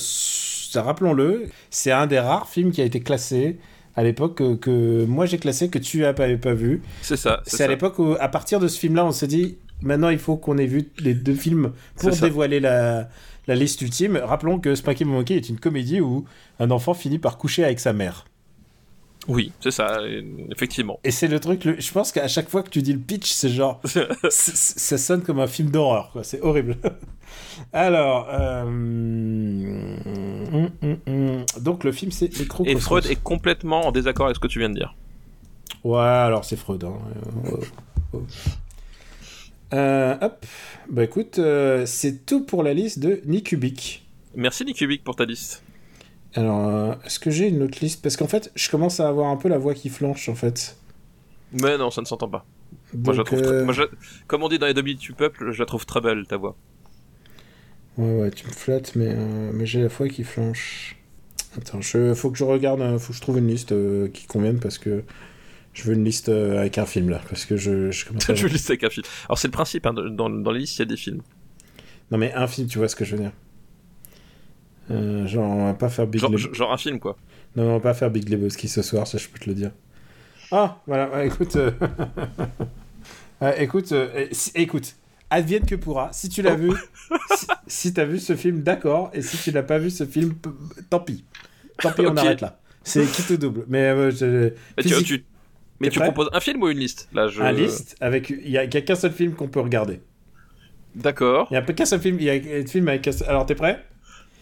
S1: rappelons-le, c'est un des rares films qui a été classé à l'époque que, que moi j'ai classé que tu n'avais pas vu.
S2: C'est ça.
S1: C'est à l'époque où, à partir de ce film-là, on s'est dit, maintenant il faut qu'on ait vu les deux films pour dévoiler la, la liste ultime. Rappelons que the Monkey est une comédie où un enfant finit par coucher avec sa mère.
S2: Oui, c'est ça, euh, effectivement.
S1: Et c'est le truc, le- je pense qu'à chaque fois que tu dis le pitch, c'est genre, ça sonne comme un film d'horreur, quoi. C'est horrible. Alors, euh, hum, hum, hum. donc le film c'est
S2: Et Freud est complètement en désaccord avec ce que tu viens de dire.
S1: Ouais, alors c'est Freud. hein. Euh, hop, bah écoute, euh, c'est tout pour la liste de Nick Kubik.
S2: Merci Nick Kubik pour ta liste.
S1: Alors, euh, est-ce que j'ai une autre liste? Parce qu'en fait, je commence à avoir un peu la voix qui flanche, en fait.
S2: Mais non, ça ne s'entend pas. Moi, je la trouve très- moi, je Comme on dit dans les demi du peuple, je la trouve très belle, ta voix.
S1: Ouais, ouais, tu me flattes, mais, mais j'ai la foi qui flanche. Attends, je, faut que je regarde, faut que je trouve une liste qui convienne parce que je veux une liste euh, avec un film là. Parce que je, je commence à-
S2: je liste avec un film. Alors, c'est le principe, hein, dans, dans les listes, il y a des films.
S1: Non, mais un film, tu vois ce que je veux dire. Euh, genre, on va pas faire Big
S2: Genre,
S1: Leb-
S2: genre un film, quoi.
S1: Non, on va pas faire Big Lebowski ce soir, ça je peux te le dire. Ah, voilà, écoute. euh, écoute, si- écoute, advienne que pourra. Si tu l'as
S2: Oh.
S1: vu, si, si t'as vu ce film, d'accord. Et si tu l'as pas vu ce film, tant pis. Tant pis, on arrête là. C'est quitte ou double. Mais je-
S2: Mais tu,
S1: physique-
S2: tu- mais tu proposes un film ou une liste? Là, je...
S1: un liste avec. Il y a, qu'un seul film qu'on peut regarder.
S2: D'accord.
S1: Il y a qu'un seul film. Il y a un film avec. Alors, t'es prêt?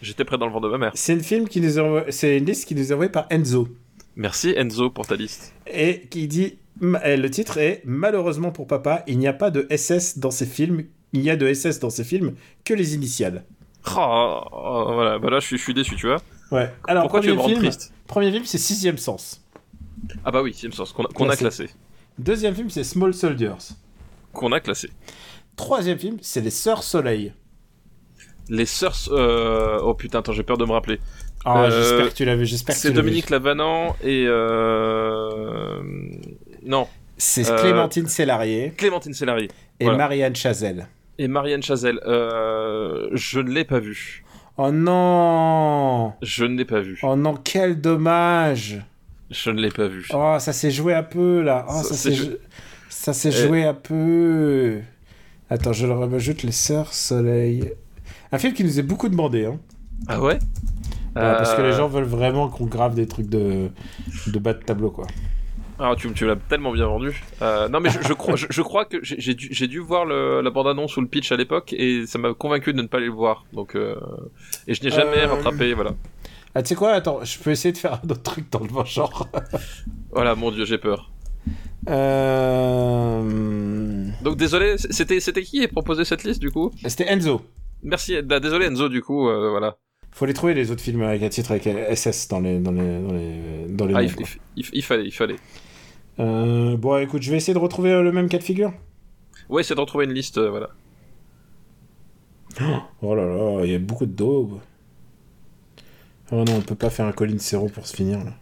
S2: J'étais prêt dans le vent de ma mère.
S1: C'est une film qui nous envo- C'est une liste qui nous est envoyée par Enzo.
S2: Merci Enzo pour ta liste.
S1: et qui dit le titre est malheureusement pour papa il n'y a pas de SS dans ces films il n'y a de SS dans ces films que les initiales
S2: Oh, oh, voilà, bah là, je suis, je suis déçu, tu vois.
S1: ouais alors
S2: Pourquoi tu
S1: premier
S2: rendre
S1: film
S2: triste?
S1: premier film c'est Sixième Sens
S2: Ah bah oui, Simpsons, qu'on a, qu'on a
S1: Classé. deuxième film c'est Small Soldiers
S2: qu'on a classé.
S1: Troisième film, c'est Les Sœurs Soleil.
S2: Les sœurs. euh, Oh putain, attends, j'ai peur de me rappeler.
S1: Ah,
S2: Euh,
S1: j'espère que tu l'as vu, j'espère que
S2: C'est
S1: tu l'as vu.
S2: Dominique Lavanant et. Euh... Non,
S1: C'est
S2: Euh,
S1: Clémentine Célarier
S2: Clémentine Célari
S1: et
S2: voilà.
S1: Marianne Chazelle.
S2: et Marianne Chazelle. Euh... Je ne l'ai pas vu.
S1: Oh non
S2: Je ne l'ai pas vu.
S1: Oh non, quel dommage
S2: Je ne l'ai pas vu.
S1: Oh, ça s'est joué un peu là. Oh,
S2: Ça
S1: ça
S2: s'est
S1: s'est
S2: jou-
S1: jou- ça s'est
S2: Euh.
S1: joué un peu. Attends, je le rajoute Les Sœurs Soleil. Un film qui nous est beaucoup demandé, hein.
S2: Ah ouais?
S1: Ouais, Parce que
S2: Euh,
S1: les gens veulent vraiment qu'on grave des trucs de, de bas de tableau, quoi.
S2: Ah, tu, tu l'as tellement bien vendu. Euh, non, mais je, je crois, je, je crois que j'ai j'ai dû, j'ai dû voir le, la bande-annonce ou le pitch à l'époque et ça m'a convaincu de ne pas aller le voir. Donc, euh, et je n'ai jamais
S1: Euh,
S2: rattrapé, voilà.
S1: Ah, tu sais quoi Attends, je peux essayer de faire un autre truc dans le même genre.
S2: Voilà, mon dieu, j'ai peur.
S1: Euh...
S2: Donc, désolé, c'était, c'était qui qui a proposé cette liste du coup?
S1: C'était Enzo.
S2: Merci, bah, désolé Enzo, du coup, euh, voilà.
S1: Faut les trouver les autres films avec un titre avec SS dans les dans les dans les dans les
S2: Ah,
S1: noms,
S2: il, fallait, il fallait.
S1: Euh, bon, écoute, je vais essayer de retrouver euh, le même cas de figure.
S2: Ouais, c'est de retrouver une liste, voilà.
S1: Oh là là, il y a beaucoup de daubes. Oh non, on peut pas faire un Colin Serrault pour se finir là.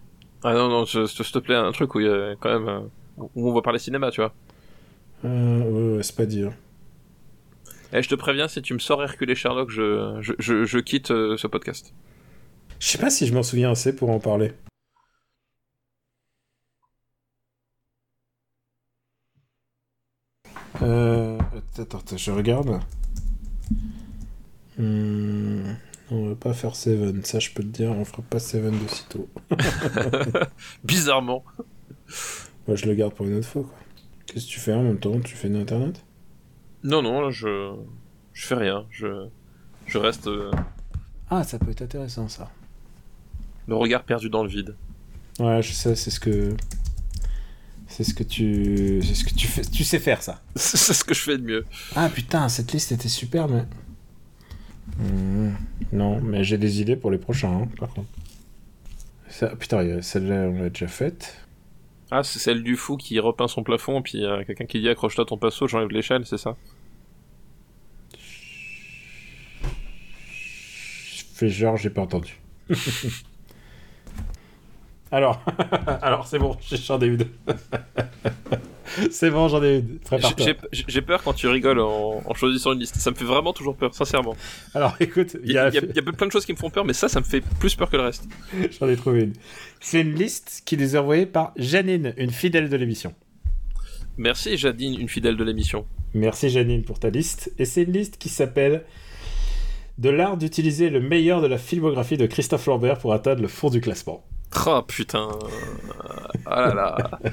S2: Ah non, non, je- s'il te plaît, un truc où il y a quand même. euh, où on va parler cinéma, tu vois.
S1: Euh, ouais, ouais, c'est pas dur.
S2: Et je te préviens, si tu me sors Hercule et Sherlock, je, je, je, je quitte euh, ce podcast.
S1: Je sais pas si je m'en souviens assez pour en parler. Euh, attends, attends, je regarde. Hmm, on va pas faire Seven, ça je peux te dire, on fera pas Seven de sitôt.
S2: Bizarrement.
S1: Moi je le garde pour une autre fois quoi. Qu'est-ce que tu fais en même temps? Tu fais de l'internet
S2: Non, non, là, je. Je fais rien. Je. Je reste euh,
S1: Ah, ça peut être intéressant ça.
S2: le regard perdu dans le vide.
S1: Ouais, je sais, c'est ce que. C'est ce que tu. C'est ce que tu fais. Tu sais faire ça.
S2: C'est ce que je fais de mieux.
S1: Ah putain, cette liste était super, mais. Hmm, non, mais j'ai des idées pour les prochains, hein, par contre. Ça, putain, celle-là, on l'a déjà faite.
S2: Ah, c'est celle du fou qui repeint son plafond, puis il y a quelqu'un qui dit accroche-toi ton pinceau, j'enlève l'échelle, c'est ça?
S1: Je fais genre, j'ai pas entendu. Alors, alors c'est bon, j'en ai une. c'est bon, j'en ai une.
S2: J'ai- peur quand tu rigoles en, en choisissant une liste. Ça me fait vraiment toujours peur, sincèrement.
S1: Alors écoute,
S2: Il y, a- y a- il y a plein de choses qui me font peur, mais ça, ça me fait plus peur que le reste.
S1: J'en ai trouvé une. C'est une liste qui nous est envoyée par Janine, une fidèle de l'émission.
S2: Merci, Jadine, une fidèle de l'émission.
S1: Merci Janine pour ta liste. Et c'est une liste qui s'appelle De l'art d'utiliser le meilleur de la filmographie de Christophe Lambert pour atteindre le fond du classement.
S2: Oh putain. Ah là là.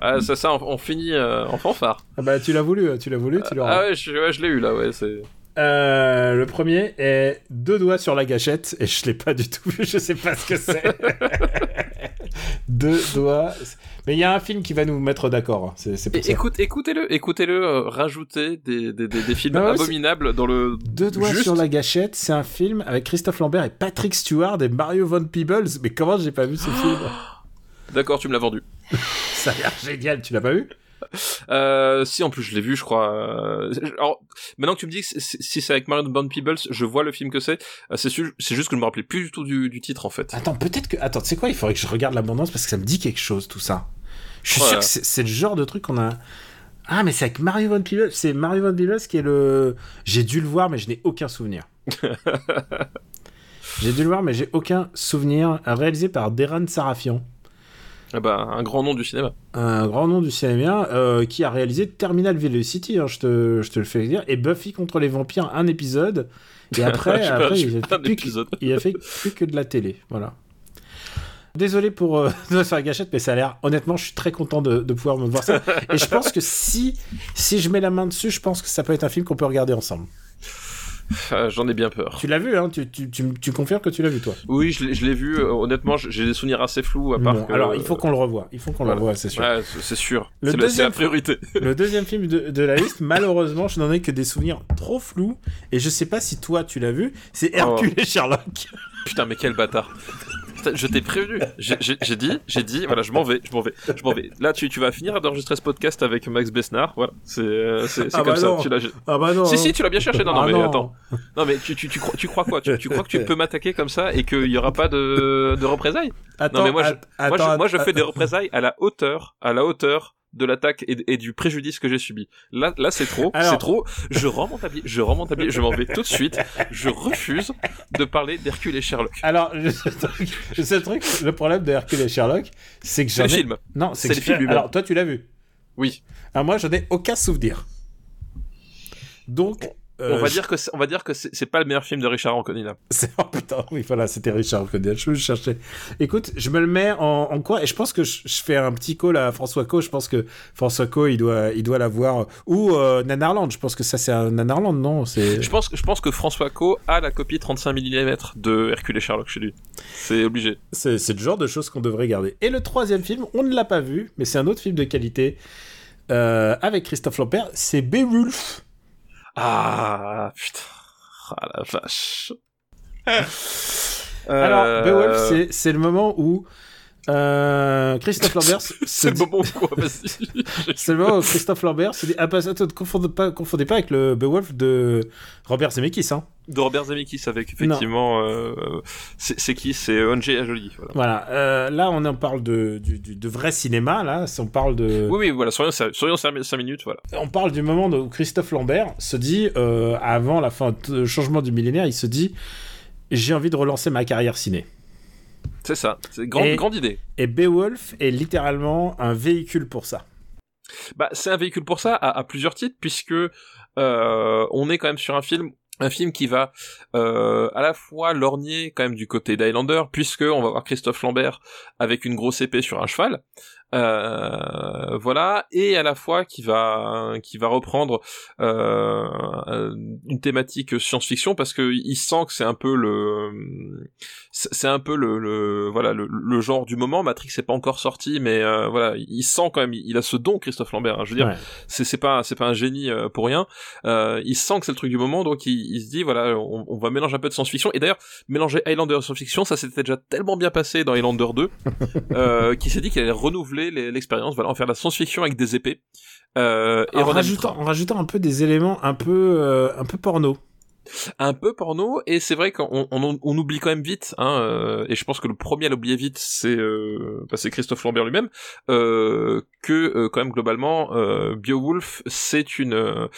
S2: Ah, ça, ça, on, on finit euh, en fanfare.
S1: Ah bah tu l'as voulu, tu l'as voulu, tu l'auras.
S2: Ah ouais, je, ouais, je l'ai eu là, ouais. C'est...
S1: Euh, le premier est deux doigts sur la gâchette et je l'ai pas du tout vu, je sais pas ce que c'est. deux doigts. Mais il y a un film qui va nous mettre d'accord. hein, C'est c'est pour
S2: Et-
S1: ça.
S2: écoute, écoutez-le, écoutez-le euh, rajouter des, des, des, des films abominables dans le.
S1: Deux doigts
S2: Juste-
S1: sur la gâchette, c'est un film avec Christophe Lambert et Patrick Stewart et Mario Von Peebles. Mais comment j'ai pas vu ce film?
S2: D'accord, tu me l'as vendu.
S1: Ça a l'air génial, tu l'as pas vu?
S2: Euh, si, en plus, je l'ai vu, je crois. Euh, Alors, maintenant que tu me dis que si c'est avec Marion Bond Peebles, je vois le film que c'est. Euh, C'est juste que je me rappelais plus du tout du, du titre, en fait.
S1: Attends, peut-être que. Attends, tu sais quoi Il faudrait que je regarde l'abondance parce que ça me dit quelque chose, tout ça. Je suis
S2: Ouais.
S1: sûr que c'est c'est le genre de truc qu'on a. Ah, mais c'est avec Mario Von Peebles. C'est Mario Von Peebles qui est le. J'ai dû le voir, mais je n'ai aucun souvenir. j'ai dû le voir, mais j'ai aucun souvenir. Réalisé par Deran Sarafian,
S2: Ah bah, un grand nom du cinéma.
S1: un grand nom du cinéma, euh, qui a réalisé Terminal Velocity, hein, je, te, je te le fais dire, et Buffy contre les vampires, un épisode. Et après,
S2: pas,
S1: il, a fait plus que- il a fait plus que de la télé. Voilà. Désolé pour euh, faire la gâchette, mais ça a l'air. Honnêtement, je suis très content de, de pouvoir me voir ça. Et je pense que si, si je mets la main dessus, je pense que ça peut être un film qu'on peut regarder ensemble.
S2: Ah, J'en ai bien peur.
S1: Tu l'as vu, hein tu, tu, tu, tu confirmes que tu l'as vu, toi
S2: Oui, je l'ai- vu. euh, honnêtement, j'ai des souvenirs assez flous, à part
S1: Bon,
S2: que-
S1: Alors, il faut qu'on le revoie. Il faut qu'on
S2: Voilà.
S1: le revoie, c'est sûr.
S2: Ouais, c'est- sûr. C'est la- priorité.
S1: Le deuxième film de, de la liste, malheureusement, je n'en ai que des souvenirs trop flous. Et je sais pas si toi, tu l'as vu. C'est Hercule et Sherlock.
S2: Putain, mais quel bâtard. je t'ai prévenu. J'ai dit, j'ai dit, voilà, je m'en vais, je m'en vais, je m'en vais. Là, tu, tu vas finir d'enregistrer ce podcast avec Max Besnard. Voilà, c'est euh,
S1: Ah
S2: comme
S1: bah
S2: ça.
S1: non.
S2: Tu.
S1: Ah bah non.
S2: Si si, tu l'as bien cherché. Non non,
S1: Ah
S2: mais
S1: non.
S2: attends. Non mais tu tu tu crois, tu crois quoi? Tu, tu crois que tu peux m'attaquer comme ça et qu'il y aura pas de de représailles?
S1: Attends,
S2: Non mais moi je, moi, je,
S1: attends,
S2: moi, je fais des représailles à la hauteur, à la hauteur de l'attaque et, et du préjudice que j'ai subi. Là, là, c'est trop,
S1: Alors-
S2: c'est trop. Je rends mon tablier, je rends mon tablier, je m'en vais tout de suite. Je refuse de parler d'Hercule et Sherlock.
S1: Alors, le seul truc, le truc, le problème de Hercule et Sherlock, c'est que
S2: C'est
S1: j'en
S2: le
S1: ai...
S2: film.
S1: Non, c'est
S2: le film.
S1: Alors, toi, tu l'as vu.
S2: Oui.
S1: Alors, moi, j'en ai aucun souvenir. Donc, euh,
S2: on va
S1: je-
S2: dire que on va dire que c'est pas le meilleur film de Richard Anconi là.
S1: C'est oh putain, oui voilà, c'était Richard Codiel. Je cherchais. Écoute, je me le mets en, en quoi? Et je pense que je, je fais un petit call à François Co. Je pense que François Co. il doit, il doit l'avoir. Ou euh, Nanarland. Je pense que ça c'est un Nanarland, non?
S2: Je pense, que- je pense que François Co a la copie 35 mm de Hercule et Sherlock chez lui. C'est obligé.
S1: C'est c'est le genre de choses qu'on devrait garder. Et le troisième film, on ne l'a pas vu, mais c'est un autre film de qualité euh, avec Christophe Lambert. C'est Beowulf.
S2: Ah putain. Ah la vache.
S1: Alors,
S2: Euh,
S1: Beowulf, c'est- c'est le moment où euh, Christophe Lambert
S2: C'est le moment quoi.
S1: C'est le moment où Christophe Lambert se dit Ah, bah, attends, ne confondez pas, confondez pas avec le Beowulf de Robert Zemeckis. Hein.
S2: de Robert Zemeckis avec effectivement euh, c'est qui? C'est Onjay Ajoli voilà.
S1: Voilà, euh, là on en parle de, du, du- de vrai cinéma, là, on parle de...
S2: oui oui voilà soyons sérieux soyons 5 minutes voilà
S1: On parle du moment où Christophe Lambert se dit, avant la fin du changement du millénaire, il se dit J'ai envie de relancer ma carrière ciné.
S2: C'est ça c'est grande
S1: Et-
S2: grande idée
S1: Et Beowulf est littéralement un véhicule pour ça.
S2: bah c'est un véhicule pour ça à, à plusieurs titres puisque euh, on est quand même sur un film un film qui va euh, à la fois lorgner quand même du côté d'Highlander puisque on va voir Christophe Lambert avec une grosse épée sur un cheval euh, voilà et à la fois qui va qui va reprendre euh, une thématique science-fiction parce que il sent que c'est un peu le c'est un peu le, le voilà le, le genre du moment Matrix n'est pas encore sorti mais euh, voilà il sent quand même il a ce don Christophe Lambert hein. je veux dire
S1: Ouais.
S2: c'est c'est pas c'est pas un génie euh, pour rien il sent que c'est le truc du moment donc il, il se dit voilà on, on va mélanger un peu de science-fiction et d'ailleurs mélanger Highlander et science-fiction ça s'était déjà tellement bien passé dans Highlander 2 euh, qu'il s'est dit qu'il allait renouveler l'expérience voilà en faire de la science-fiction avec des épées euh, et
S1: rajoutant, en rajoutant un peu des éléments un peu, euh, un peu porno.
S2: Un peu porno et c'est vrai qu'on on, on oublie quand même vite hein, euh, et je pense que le premier à l'oublier vite c'est euh, bah, c'est Christophe Lambert lui-même euh, que quand même globalement Beowulf c'est une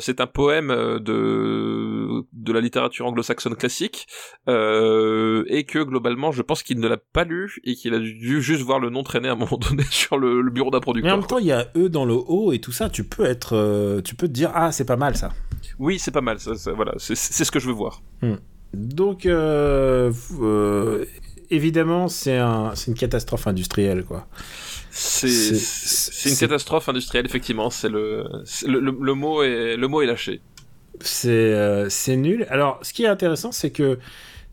S2: c'est un poème de de la littérature anglo-saxonne classique et que globalement je pense qu'il ne l'a pas lu et qu'il a dû juste voir le nom traîner à un moment donné sur le, le bureau d'un
S1: Mais en
S2: producteur
S1: même temps, il y a eux dans le haut et tout ça. Tu peux être, tu peux te dire ah c'est pas mal ça.
S2: oui c'est pas mal ça, ça- voilà c'est ce que je veux voir
S1: Donc euh, euh, évidemment c'est un, c'est une catastrophe industrielle quoi.
S2: C'est une catastrophe industrielle effectivement. C'est le, c'est le, le, le mot est le mot est lâché.
S1: C'est euh, c'est nul. Alors, ce qui est intéressant, c'est que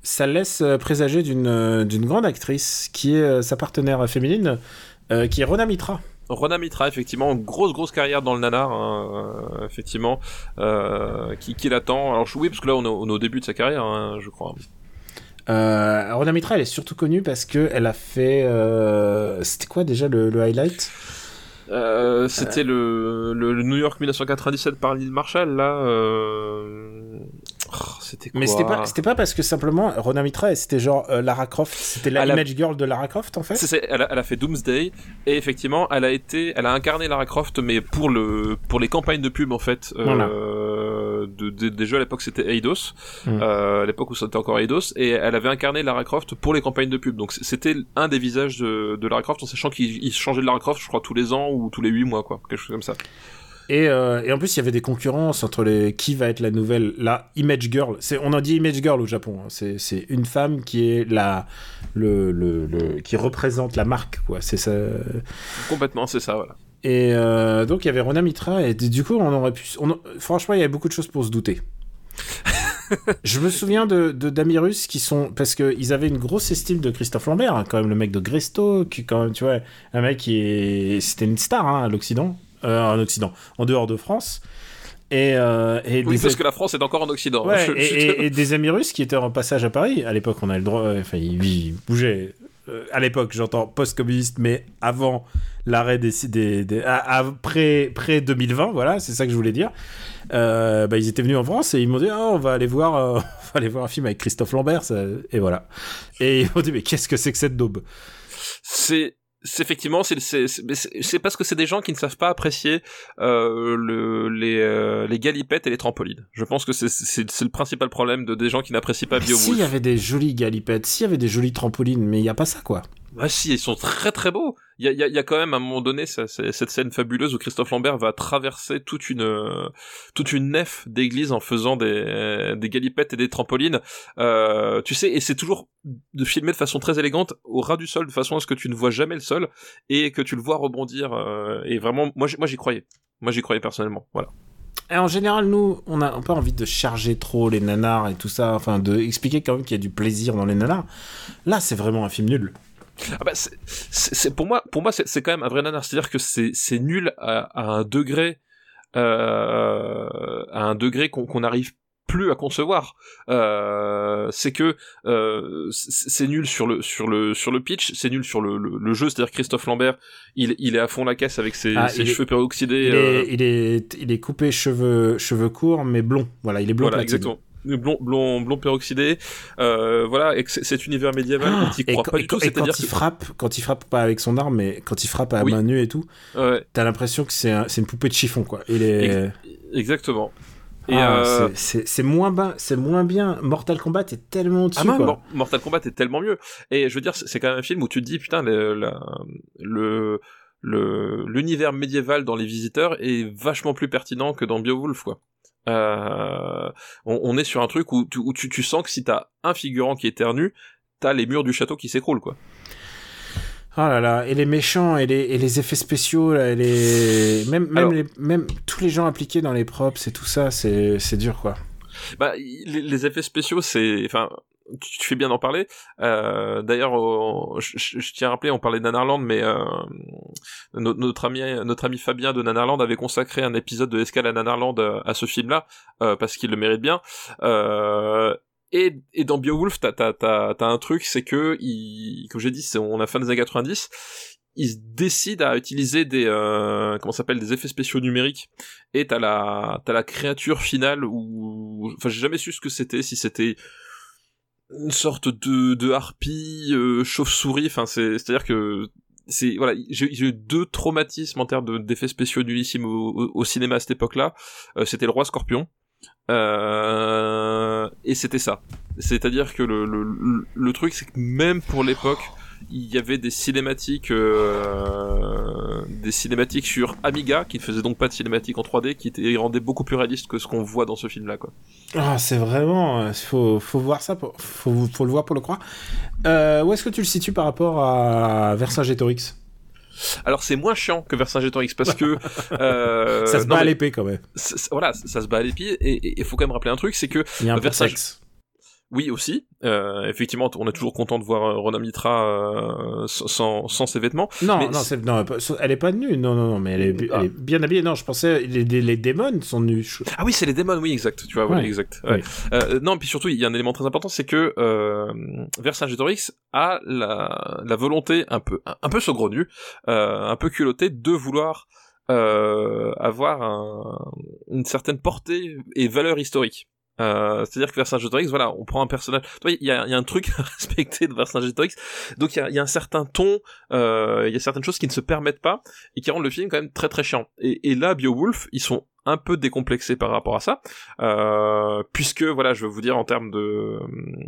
S1: ça laisse présager d'une grande actrice qui est sa partenaire féminine, qui est Rona Mitra.
S2: Rona Mitra effectivement grosse grosse carrière dans le nanar hein, euh, effectivement euh, qui qui l'attend. Alors oui parce que là on est, au- on est au début de sa carrière hein, je crois.
S1: Euh, Rona Mitra, elle est surtout connue parce que elle a fait. euh, C'était quoi déjà le, le highlight?
S2: Euh, C'était le, le, le New York 1997 par Neil Marshall là. Oh, c'était quoi
S1: Mais c'était pas, c'était pas parce que simplement Rona Mitra, c'était genre euh, Lara Croft. C'était la
S2: Elle a-
S1: image girl de Lara Croft en fait.
S2: C'est- c'est- elle, a, elle a fait Doomsday et effectivement elle a été elle a incarné Lara Croft mais pour le pour les campagnes de pub en fait euh,
S1: Voilà.
S2: de, de- des jeux à l'époque c'était Eidos
S1: Mm.
S2: euh, à l'époque où c'était encore Eidos et elle avait incarné Lara Croft pour les campagnes de pub donc c'était un des visages de, de Lara Croft en sachant qu'il il changeait de Lara Croft je crois tous les ans ou tous les huit mois quoi quelque chose comme ça
S1: Et, euh, et en plus, il y avait des concurrences entre les qui va être la nouvelle la image girl. C'est on en dit image girl au Japon. hein. C'est c'est une femme qui est la le, le, le- qui représente la marque quoi. C'est ça.
S2: complètement c'est ça voilà
S1: Et euh, donc il y avait Rona Mitra et du coup on aurait pu. on- franchement, il y avait beaucoup de choses pour se douter. Je me souviens de, de d'Amirus qui sont parce que ils avaient une grosse estime de Christophe Lambert, hein, quand même le mec de Gresto, qui quand même tu vois un mec qui est c'était une star hein, à l'Occident, en Occident, en dehors de France. Et, euh, et
S2: Oui,
S1: des-
S2: parce que la France est encore en Occident.
S1: Ouais,
S2: Je-
S1: et,
S2: je-
S1: et- et des amis russes qui étaient en passage à Paris. À l'époque, on a le droit. euh, Enfin, ils, bougeaient. Euh, à l'époque, j'entends post-communiste, mais avant l'arrêt des. des, des- après, près 2020, voilà, c'est ça que je voulais dire. Euh, bah, ils étaient venus en France et ils m'ont dit Ah, on va aller voir, euh, on va aller voir un film avec Christophe Lambert. ça- Et voilà. Et ils m'ont dit Mais qu'est-ce que c'est que cette daube?
S2: C'est c'est effectivement c'est parce que c'est des gens qui ne savent pas apprécier euh, le les euh, les galipettes et les trampolines. Je pense que c'est le principal problème de des gens qui n'apprécient pas
S1: S'il y
S2: Beowulf.
S1: avait des jolies galipettes, s'il y avait des jolies trampolines, mais il n'y a pas ça, quoi.
S2: Ah si, ils sont très très beaux. Il y a, quand même à un moment donné cette scène fabuleuse où Christophe Lambert va traverser toute une euh, toute une nef d'église en faisant des galipettes et des trampolines. Euh, tu sais, et c'est toujours de filmer de façon très élégante au ras du sol de façon à ce que tu ne vois jamais le sol et que tu le vois rebondir. euh, et vraiment, moi j'y- croyais. Moi j'y croyais personnellement. Voilà.
S1: Et en général, nous, on a un peu envie de charger trop les nanars et tout ça, enfin, de quand même qu'il y a du plaisir dans les nanars. Là, c'est vraiment un film nul.
S2: Ah bah, c'est- pour moi, pour moi, c'est quand même un vrai nanar. C'est-à-dire que c'est nul à, à un degré, euh, à un degré qu'on n'arrive plus à concevoir. Euh, c'est que euh, c'est nul sur le sur le sur le pitch, c'est nul sur le, le, le jeu. C'est-à-dire Christophe Lambert, il il est à fond la caisse avec ses,
S1: Ah,
S2: ses
S1: il est-
S2: cheveux peroxydés.
S1: Il, est, il, est, il est coupé cheveux, cheveux courts, mais blond. Voilà, il est blond.
S2: voilà, exactement. Blond, blond, blond peroxydé, euh, voilà, et cet univers médiéval,
S1: Et,
S2: croit
S1: quand-
S2: pas
S1: et
S2: du tout,
S1: quand- et quand
S2: c'est-à-dire
S1: il frappe, quand il frappe pas avec son arme, mais quand il frappe à
S2: Oui.
S1: main nue et tout,
S2: ouais,
S1: t'as l'impression que c'est un- c'est une poupée de chiffon, quoi. Il est.
S2: exactement. Et
S1: Ah,
S2: euh,
S1: c'est- moins, bas- c'est moins bien. Mortal Kombat est tellement au-dessus,
S2: Ah Mortal Kombat est tellement mieux. Et je veux dire, c'est quand même un film où tu te dis, putain, le, la- le, le, l'univers médiéval dans Les Visiteurs est vachement plus pertinent que dans Beowulf, quoi. Euh, on, on est sur un truc où, tu, où tu, tu sens que si t'as un figurant qui éternue, t'as les murs du château qui s'écroulent, quoi.
S1: Oh là là, et les méchants et les, et les effets spéciaux, là, et les... Même, même,
S2: Alors-
S1: les, même tous les gens impliqués dans les props et tout ça, c'est dur, quoi.
S2: Bah, les, les effets spéciaux, c'est, enfin, tu, tu fais bien d'en parler. Euh, D'ailleurs, je, tiens à rappeler, on parlait de Nanarland, mais euh, no- notre ami, notre ami Fabien de Nanarland avait consacré un épisode de Escale à Nanarland euh, à ce film-là euh, parce qu'il le mérite bien. Euh, et, et dans Beowulf, t'as t'as t'as t'as un truc, c'est que, il, comme j'ai dit, on a fin des années 90 ils décident à utiliser des euh, comment s'appelle des effets spéciaux numériques et t'as la t'as la créature finale où enfin j'ai jamais su ce que c'était si c'était une sorte de de harpie euh, chauve-souris enfin c'est c'est à dire que c'est voilà j'ai eu deux traumatismes en termes de- d'effets spéciaux nullissimes au, au, au cinéma à cette époque-là. Euh, c'était le roi scorpion euh, et c'était ça. C'est-à-dire que le, le, le, le truc c'est que même pour l'époque il y avait des cinématiques euh, des cinématiques sur Amiga qui ne faisaient donc pas de cinématiques en 3D qui étaient rendaient beaucoup plus réalistes que ce qu'on voit dans ce film là quoi.
S1: Ah, c'est vraiment... euh, Faut, faut voir ça, pour, faut, faut le voir pour le croire. Euh, où est-ce que tu le situes par rapport à Vercingétorix
S2: Alors c'est moins chiant que Vercingétorix parce que euh,
S1: Ça se
S2: non,
S1: bat à l'épée, quand même.
S2: voilà ça se bat à l'épied et il faut quand même rappeler un truc c'est que
S1: Il y a un.
S2: Oui aussi euh, effectivement on est toujours content de voir euh, Ronan Mitra euh, sans, sans ses vêtements
S1: Non,
S2: Mais
S1: non, elle est pas nue. Non, non, non, mais elle est, elle
S2: Ah.
S1: est bien habillée. Non, je pensais les, les, les démons sont nus.
S2: Ah oui, c'est les démons, oui, exact. Tu vois, voilà,
S1: Ouais.
S2: exact. Ouais.
S1: Oui.
S2: Euh, non, puis surtout, il y a un élément très important, c'est que euh, Vercingétorix a la, la volonté un peu, un, un peu saugrenue, euh, un peu culottée, de vouloir euh, avoir un- une certaine portée et valeur historique. Euh, c'est-à-dire que Vercingétorix, voilà, on prend un personnage. Il y a, un truc à respecter de Vercingétorix. Donc il y a, il y a un certain ton, euh, il y a certaines choses qui ne se permettent pas et qui rendent le film quand même très très chiant. Et, et là, Beowulf, ils sont un peu décomplexés par rapport à ça, euh, puisque voilà, je veux vous dire en termes de,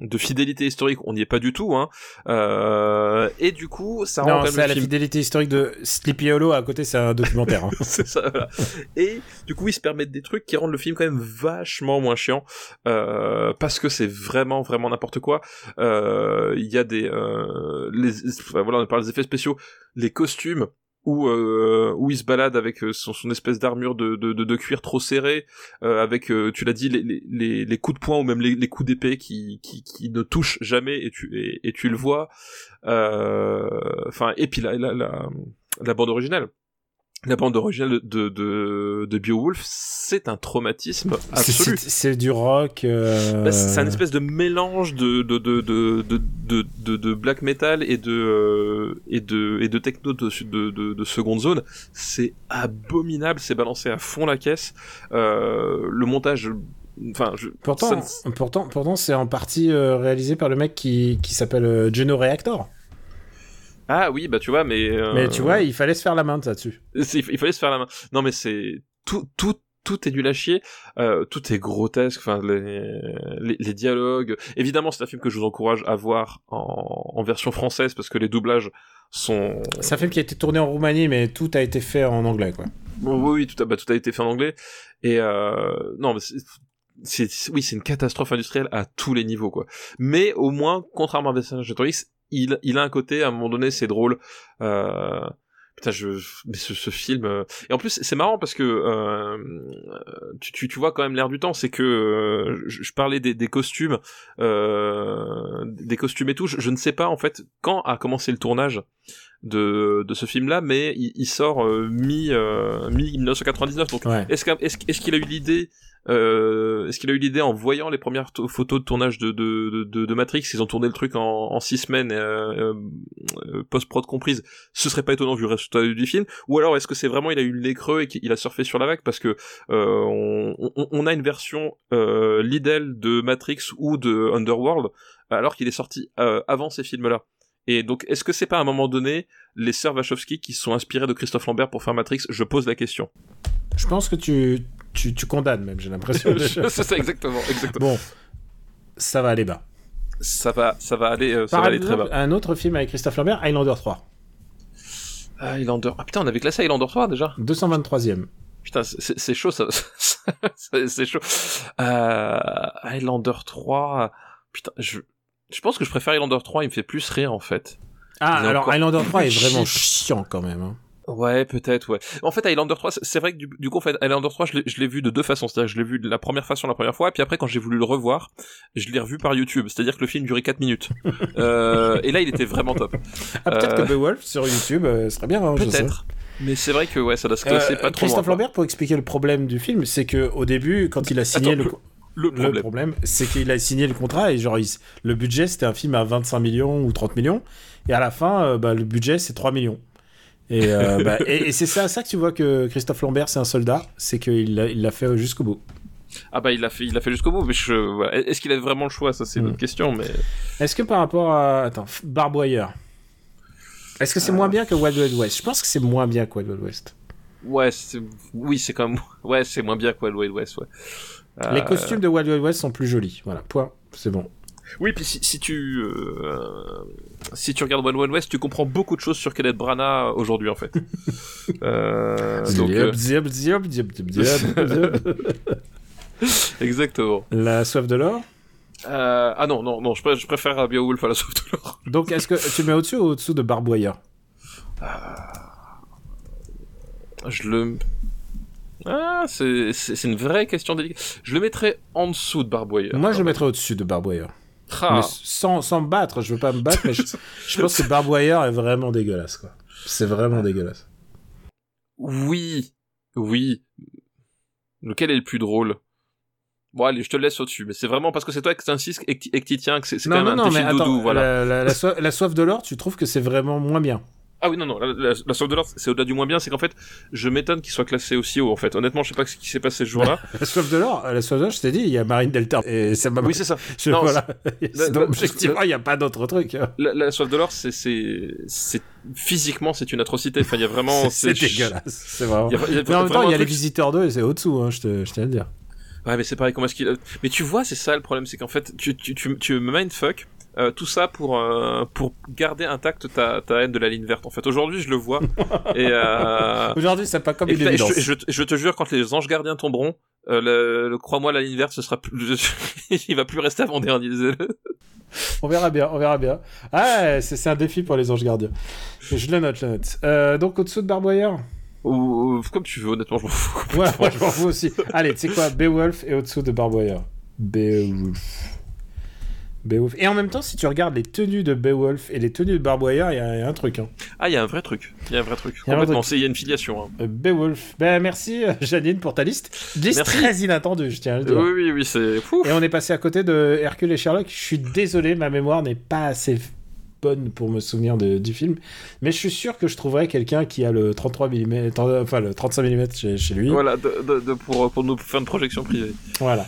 S2: de fidélité historique, on n'y est pas du tout, hein. Euh, et du coup, ça rend
S1: Non,
S2: quand même
S1: c'est la
S2: film
S1: fidélité historique de Sleepy Hollow. À côté, c'est un documentaire. hein.
S2: c'est ça, voilà. Et du coup, ils se permettent des trucs qui rendent le film quand même vachement moins chiant, euh, parce que c'est vraiment, vraiment n'importe quoi. Euh, Il y a des, euh, les, voilà, on parle des effets spéciaux, les costumes. Où, euh, où il se balade avec euh, son, espèce d'armure de, cuir trop serré, euh, avec, euh, tu l'as dit, les, les, coups de poing ou même les, coups d'épée qui, qui, qui ne touchent jamais et tu, et, tu le vois. Euh, Enfin, et puis la, la, la bande originale la bande originale de, de, de Beowulf, c'est un traumatisme absolu.
S1: C'est du rock. euh,
S2: Bah, c'est un espèce de mélange de de de de de, de, black metal et de euh, et de et de techno de de, de, de seconde zone. C'est abominable, c'est balancé à fond la caisse. Euh, le montage, enfin, je,
S1: Pourtant,
S2: ne-
S1: pourtant, pourtant c'est en partie euh, réalisé par le mec qui, qui s'appelle euh, Geno Reactor.
S2: Ah oui, bah tu vois, mais euh,
S1: Mais tu vois, il fallait se faire la main de là-dessus.
S2: il fallait se faire la main. Non, mais c'est tout tout tout est nul à chier, euh, tout est grotesque, enfin les, les, les dialogues. Évidemment, c'est un film que je vous encourage à voir en, en version française parce que les doublages sont
S1: C'est un film qui a été tourné en Roumanie, mais tout a été fait en anglais, quoi.
S2: Bon, oui, oui, tout a, bah, tout a été fait en anglais. Et euh, non, mais c'est, c'est- oui, c'est une catastrophe industrielle à tous les niveaux, quoi. Mais au moins, contrairement à Vercingétorix, il, il a un côté, à un moment donné, c'est drôle. Euh, putain, je, mais ce, ce film. euh, Et en plus, c'est marrant parce que euh, tu, tu, tu vois quand même l'air du temps. C'est que euh, je, je parlais des, des costumes, euh, des costumes et tout. Je, je ne sais pas en fait quand a commencé le tournage de, de ce film-là, mais il, il sort mi mi 1999. Donc
S1: Ouais.
S2: est-ce qu'il a eu l'idée euh, est-ce qu'il a eu l'idée en voyant les premières to- photos de tournage de, Matrix, ils ont tourné le truc en, en six semaines, euh, euh, post-prod comprise, ce serait pas étonnant vu le résultat du film, ou alors est-ce que c'est vraiment il a eu le nez creux et qu'il a surfé sur la vague? Parce que on, a une version euh, Lidl de Matrix ou de Underworld alors qu'il est sorti avant ces films-là. Et donc, est-ce que c'est pas à un moment donné les sœurs Wachowski qui sont inspirées de Christophe Lambert pour faire Matrix? Je pose la question.
S1: Je pense que tu, tu, tu condamnes même, j'ai l'impression.
S2: c'est ça exactement, exactement.
S1: bon, ça va aller bas.
S2: Ça va, ça va aller, euh, ça
S1: Par
S2: va aller très bas.
S1: un autre film avec Christophe Lambert, Highlander 3.
S2: Highlander. Ah putain, on avait classé Highlander 3 déjà.
S1: 223e.
S2: Putain, c'est- chaud ça. c'est chaud. Euh, Highlander 3. Putain, je, je pense que je préfère Highlander 3. Il me fait plus rire en fait.
S1: Ah, alors
S2: encore
S1: Highlander 3 est vraiment chiant quand même. hein.
S2: Ouais, peut-être, ouais. En fait, Highlander 3, c'est- vrai que du, du coup, en fait, Highlander 3, je l'ai- vu de deux façons. C'est-à-dire que je l'ai vu de la première façon la première fois, et puis après, quand j'ai voulu le revoir, je l'ai revu par YouTube. C'est-à-dire que le film durait 4 minutes. euh, et là, il était vraiment top.
S1: Ah, peut-être
S2: Euh,
S1: que Beowulf sur YouTube euh, serait bien. hein.
S2: Peut-être. Mais c'est vrai que, ouais, ça doit se
S1: Euh,
S2: classer pas trop
S1: Christophe
S2: loin.
S1: Lambert, pour expliquer le problème du film, c'est que au début, quand il a signé
S2: Attends,
S1: le,
S2: Le
S1: le
S2: problème.
S1: problème, c'est qu'il a signé le contrat et genre il- le budget c'était un film à 25 millions ou 30 millions et à la fin euh, bah, le budget c'est 3 millions. Et, euh, bah, et, et c'est ça, ça que tu vois que Christophe Lambert c'est un soldat, c'est qu'il l'a il fait jusqu'au bout.
S2: Ah bah, il l'a fait, il l'a fait jusqu'au bout, mais je, voilà. Est-ce qu'il avait vraiment le choix? Ça, c'est une autre question, mais.
S1: Est-ce que par rapport à attends Barbwire, est-ce que c'est moins bien que Wild Wild West? Je pense que c'est moins bien que Wild Wild West.
S2: Ouais, oui, c'est quand même, ouais, c'est moins bien que Wild Wild West, ouais.
S1: Les
S2: Euh,
S1: costumes de Wild Wild West sont plus jolis. Voilà, point, c'est bon.
S2: Oui, puis si, si tu euh, si tu regardes Wild Wild West, tu comprends beaucoup de choses sur Kenneth Branagh aujourd'hui en fait. euh, donc, euh, exactement.
S1: La soif de l'or.
S2: Euh, ah non non non, je, pré- je préfère Beowulf à la sauve de l'or.
S1: Donc, est-ce que tu le mets au-dessus ou au-dessous de Barbwire
S2: Je le ah, c'est une vraie question délicate. Je le mettrais en dessous de Barbwire.
S1: Moi, je le mettrais au-dessus de Barbwire.
S2: Ah.
S1: Mais sans, sans me battre, je veux pas me battre, mais je, je pense que Barbwire est vraiment dégueulasse, quoi. C'est vraiment dégueulasse.
S2: Oui, oui. Lequel est le plus drôle? Bon allez, je te laisse au-dessus, mais c'est vraiment parce que c'est toi qui t'insistes et que t'y tiens que c'est quand
S1: Non,
S2: même
S1: non,
S2: un
S1: non, mais attends,
S2: voilà.
S1: la, la- la soif, la soif de l'or, tu trouves que c'est vraiment moins bien?
S2: Ah oui, non, non, la, la, la sauve de l'or, c'est au-delà du moins bien, c'est qu'en fait, je m'étonne qu'il soit classé aussi haut, en fait. Honnêtement, je sais pas ce qui s'est passé ce jour-là.
S1: La soif de l'or, la soif de l'or, je t'ai dit, il y a Marine Delta. Et ça m'a.
S2: oui, c'est ça.
S1: je-
S2: non,
S1: voilà.
S2: la-
S1: Donc, objectivement, il n'y a pas d'autre truc. hein.
S2: La, soif de l'or, c'est, c'est, c'est, physiququement, c'est une atrocité. Enfin, il y a vraiment,
S1: C'est dégueulasse. C'est vraiment.
S2: Il y a, il y a
S1: Mais en même temps, il y a les visiteurs 2 et c'est au-dessous, hein, je, te, je tiens à le dire.
S2: Ouais, mais c'est pareil, comment est-ce qu'il... Mais tu vois, c'est ça le problème, c'est qu'en fait, tu, tu, tu, tu me mindfuck, euh, tout ça pour, euh, pour garder intacte ta, ta haine de la ligne verte. En fait, aujourd'hui, je le vois. et, euh...
S1: Aujourd'hui, c'est pas comme
S2: et
S1: une
S2: je,
S1: évidence.
S2: je, je te jure, quand les anges gardiens tomberont, le, le- crois-moi, la ligne verte, ce sera plus... il va plus rester avant dernier.
S1: On verra bien, on verra bien. Ah, c'est un défi pour les anges gardiens. Je le note, je le note. Donc, au-dessous de Barbwire
S2: Ou, comme tu veux, honnêtement, je m'en fous.
S1: Ouais, moi je m'en fous aussi. Allez, tu sais quoi? Beowulf et au-dessous de Barbwire. Beowulf. Beowulf. Et en même temps, si tu regardes les tenues de Beowulf et les tenues de Barbwire, il y, a- il y a un truc. Hein.
S2: Ah, il y a un vrai truc. Il y a un vrai truc.
S1: Il y a
S2: une filiation. hein.
S1: Euh, Beowulf. Ben, merci euh, Janine pour ta liste. Liste
S2: Merci.
S1: très inattendue, je tiens à le dire.
S2: Oui, oui, oui, c'est fou.
S1: Et on est passé à côté de Hercule et Sherlock. Je suis désolé, ma mémoire n'est pas assez bonne pour me souvenir de- du film. Mais je suis sûr que je trouverai quelqu'un qui a le 33 mm, enfin le 35 mm chez, chez lui.
S2: Voilà, de, de- de- pour, pour nous faire une projection privée.
S1: Voilà.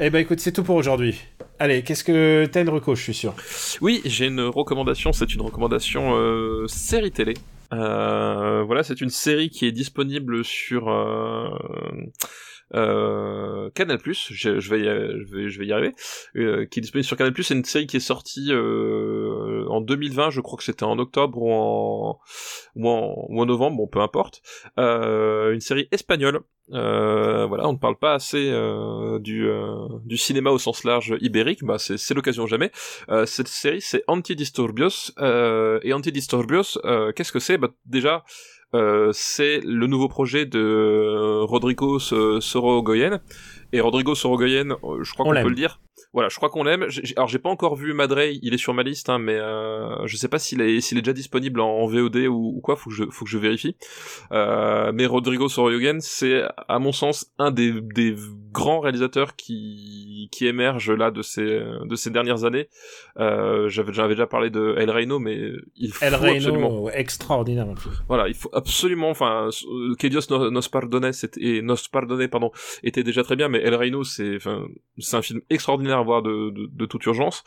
S1: Eh ben écoute, c'est tout pour aujourd'hui. Allez, qu'est-ce que t'as une reco, je suis sûr?
S2: Oui, j'ai une recommandation, c'est une recommandation euh, série télé. Euh, voilà, c'est une série qui est disponible sur euh, euh, Canal+. Je, je vais, y, je vais, y arriver. Euh, qui est disponible sur Canal+. C'est une série qui est sortie euh, en 2020. Je crois que c'était en octobre ou en ou en, ou en novembre. Bon, peu importe. Euh, une série espagnole. Euh, voilà, on ne parle pas assez euh, du, du cinéma au sens large ibérique. Bah, c'est l'occasion jamais. Cette série, c'est Antidisturbios. Et Antidisturbios, qu'est-ce que c'est? Bah, Déjà, c'est le nouveau projet de euh, Rodrigo So- Sorogoyen. Et Rodrigo Sorogoyen, euh, je crois
S1: On
S2: qu'on peut le dire. Voilà, je crois qu'on l'aime. Alors, j'ai pas encore vu Madrey, il est sur ma liste, hein, mais euh, je sais pas s'il est, s'il est déjà disponible en, en VOD ou, ou quoi. Faut que je, faut que je vérifie. Euh, mais Rodrigo Sorogoyen, c'est à mon sens un des, des grands réalisateurs qui, qui émergent là de ces, de ces dernières années. Euh, j'avais, j'avais déjà parlé de El Reino, mais il faut
S1: El
S2: absolument.
S1: Reino, ouais, extraordinaire.
S2: Voilà, il faut absolument, enfin, Que Dios no- nos pardone, c'était- et nos pardon, était déjà très bien, mais El Reino, c'est, enfin, c'est un film extraordinaire à voir de, de, de toute urgence.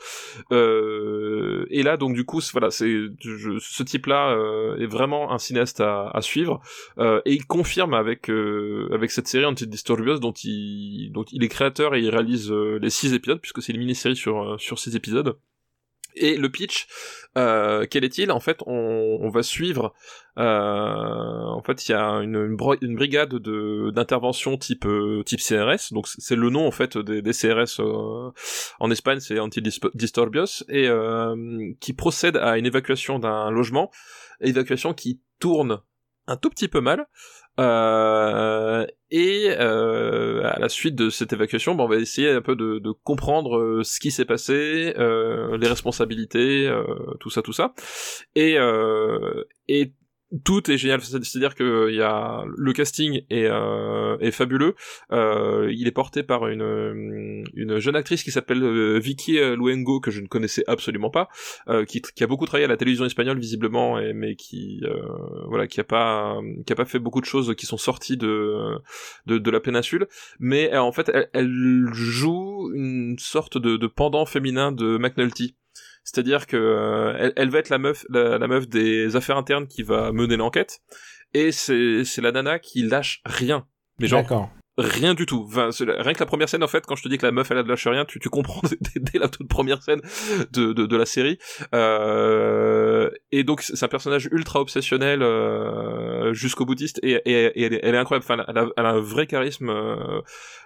S2: Euh, et là, donc, du coup, voilà, c'est, ce type-là euh, est vraiment un cinéaste à, à suivre, euh, et il confirme avec euh, avec cette série Antidisturbios dont il dont il est créateur et il réalise euh, les six épisodes puisque c'est une mini-série sur euh, sur six épisodes. Et le pitch, euh, quel est-il? En fait, on, on va suivre. euh, en fait, il y a une, une, une brigade de d'intervention type euh, type CRS. Donc c'est le nom en fait des, des CRS euh, en Espagne, c'est Antidisturbios et euh, qui procède à une évacuation d'un logement, évacuation qui tourne un tout petit peu mal. Euh, et euh, à la suite de cette évacuation, ben, on va essayer un peu de, de comprendre euh, ce qui s'est passé, euh, les responsabilités, euh, tout ça, tout ça. Et, et tout est génial, C'est- c'est-à-dire que il y a le casting est, euh, est fabuleux. Euh, il est porté par une une jeune actrice qui s'appelle euh, Vicky Luengo que je ne connaissais absolument pas, euh, qui, qui a beaucoup travaillé à la télévision espagnole visiblement, et, mais qui euh, voilà qui a pas qui a pas fait beaucoup de choses qui sont sorties de de, de la péninsule. Mais euh, en fait, elle, elle joue une sorte de, de pendant féminin de McNulty. C'est-à-dire que euh, elle, elle va être la meuf, la, la meuf des affaires internes qui va mener l'enquête, et c'est la nana qui lâche rien. Mais genre. Rien du tout. Rien que la première scène, en fait, quand je te dis que la meuf elle de lâche rien, tu, tu comprends dès, la toute première scène de, de, de la série. Euh, et donc c'est un personnage ultra obsessionnel euh, jusqu'au boutiste et, et, et elle, est, elle incroyable. Enfin, elle a, elle a un vrai charisme euh,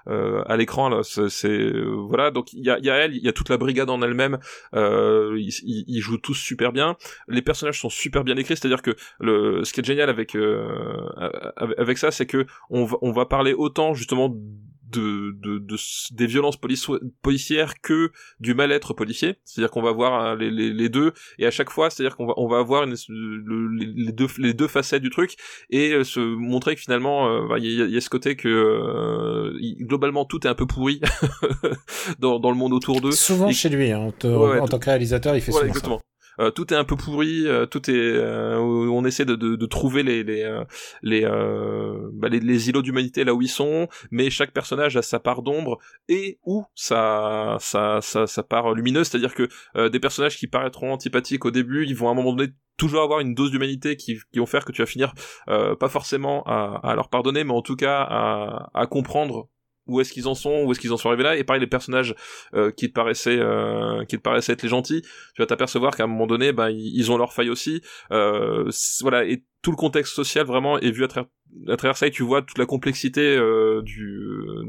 S2: euh, à l'écran. C'est voilà. Donc il y a, y a elle, il y a toute la brigade en elle-même. Euh, ils, jouent tous super bien. Les personnages sont super bien écrits. C'est-à-dire que le ce qui est génial avec euh, avec ça, c'est que on va, on va parler autant justement de, de, de des violences policières que du mal-être policier. C'est-à-dire qu'on va voir hein, les, les, les deux et à chaque fois, c'est-à-dire qu'on va on va avoir une, le- les deux les deux facettes du truc et euh, se montrer que finalement euh, bah, il y, a, il y a ce côté que euh, globalement tout est un peu pourri dans, dans le monde autour d'eux.
S1: Souvent
S2: Et-
S1: chez lui, hein, en, te-
S2: Ouais, ouais,
S1: en tant que réalisateur, il fait souvent ça.
S2: Euh, tout est un peu pourri, euh, tout est, euh, on essaie de, trouver les les les, bah, les, les îlots d'humanité là où ils sont, mais chaque personnage a sa part d'ombre et ou sa sa sa, sa part lumineuse, c'est-à-dire que des personnages qui paraîtront antipathiques au début, ils vont à un moment donné toujours avoir une dose d'humanité qui, qui vont faire que tu vas finir pas forcément à, à leur pardonner, mais en tout cas à, à comprendre où est-ce qu'ils en sont, où est-ce qu'ils en sont arrivés là, et pareil les personnages euh, qui te paraissaient euh, qui te paraissaient être les gentils, tu vas t'apercevoir qu'à un moment donné, ben ils ont leurs failles aussi, euh, voilà, et tout le contexte social vraiment est vu à travers à travers ça. Et tu vois toute la complexité euh, du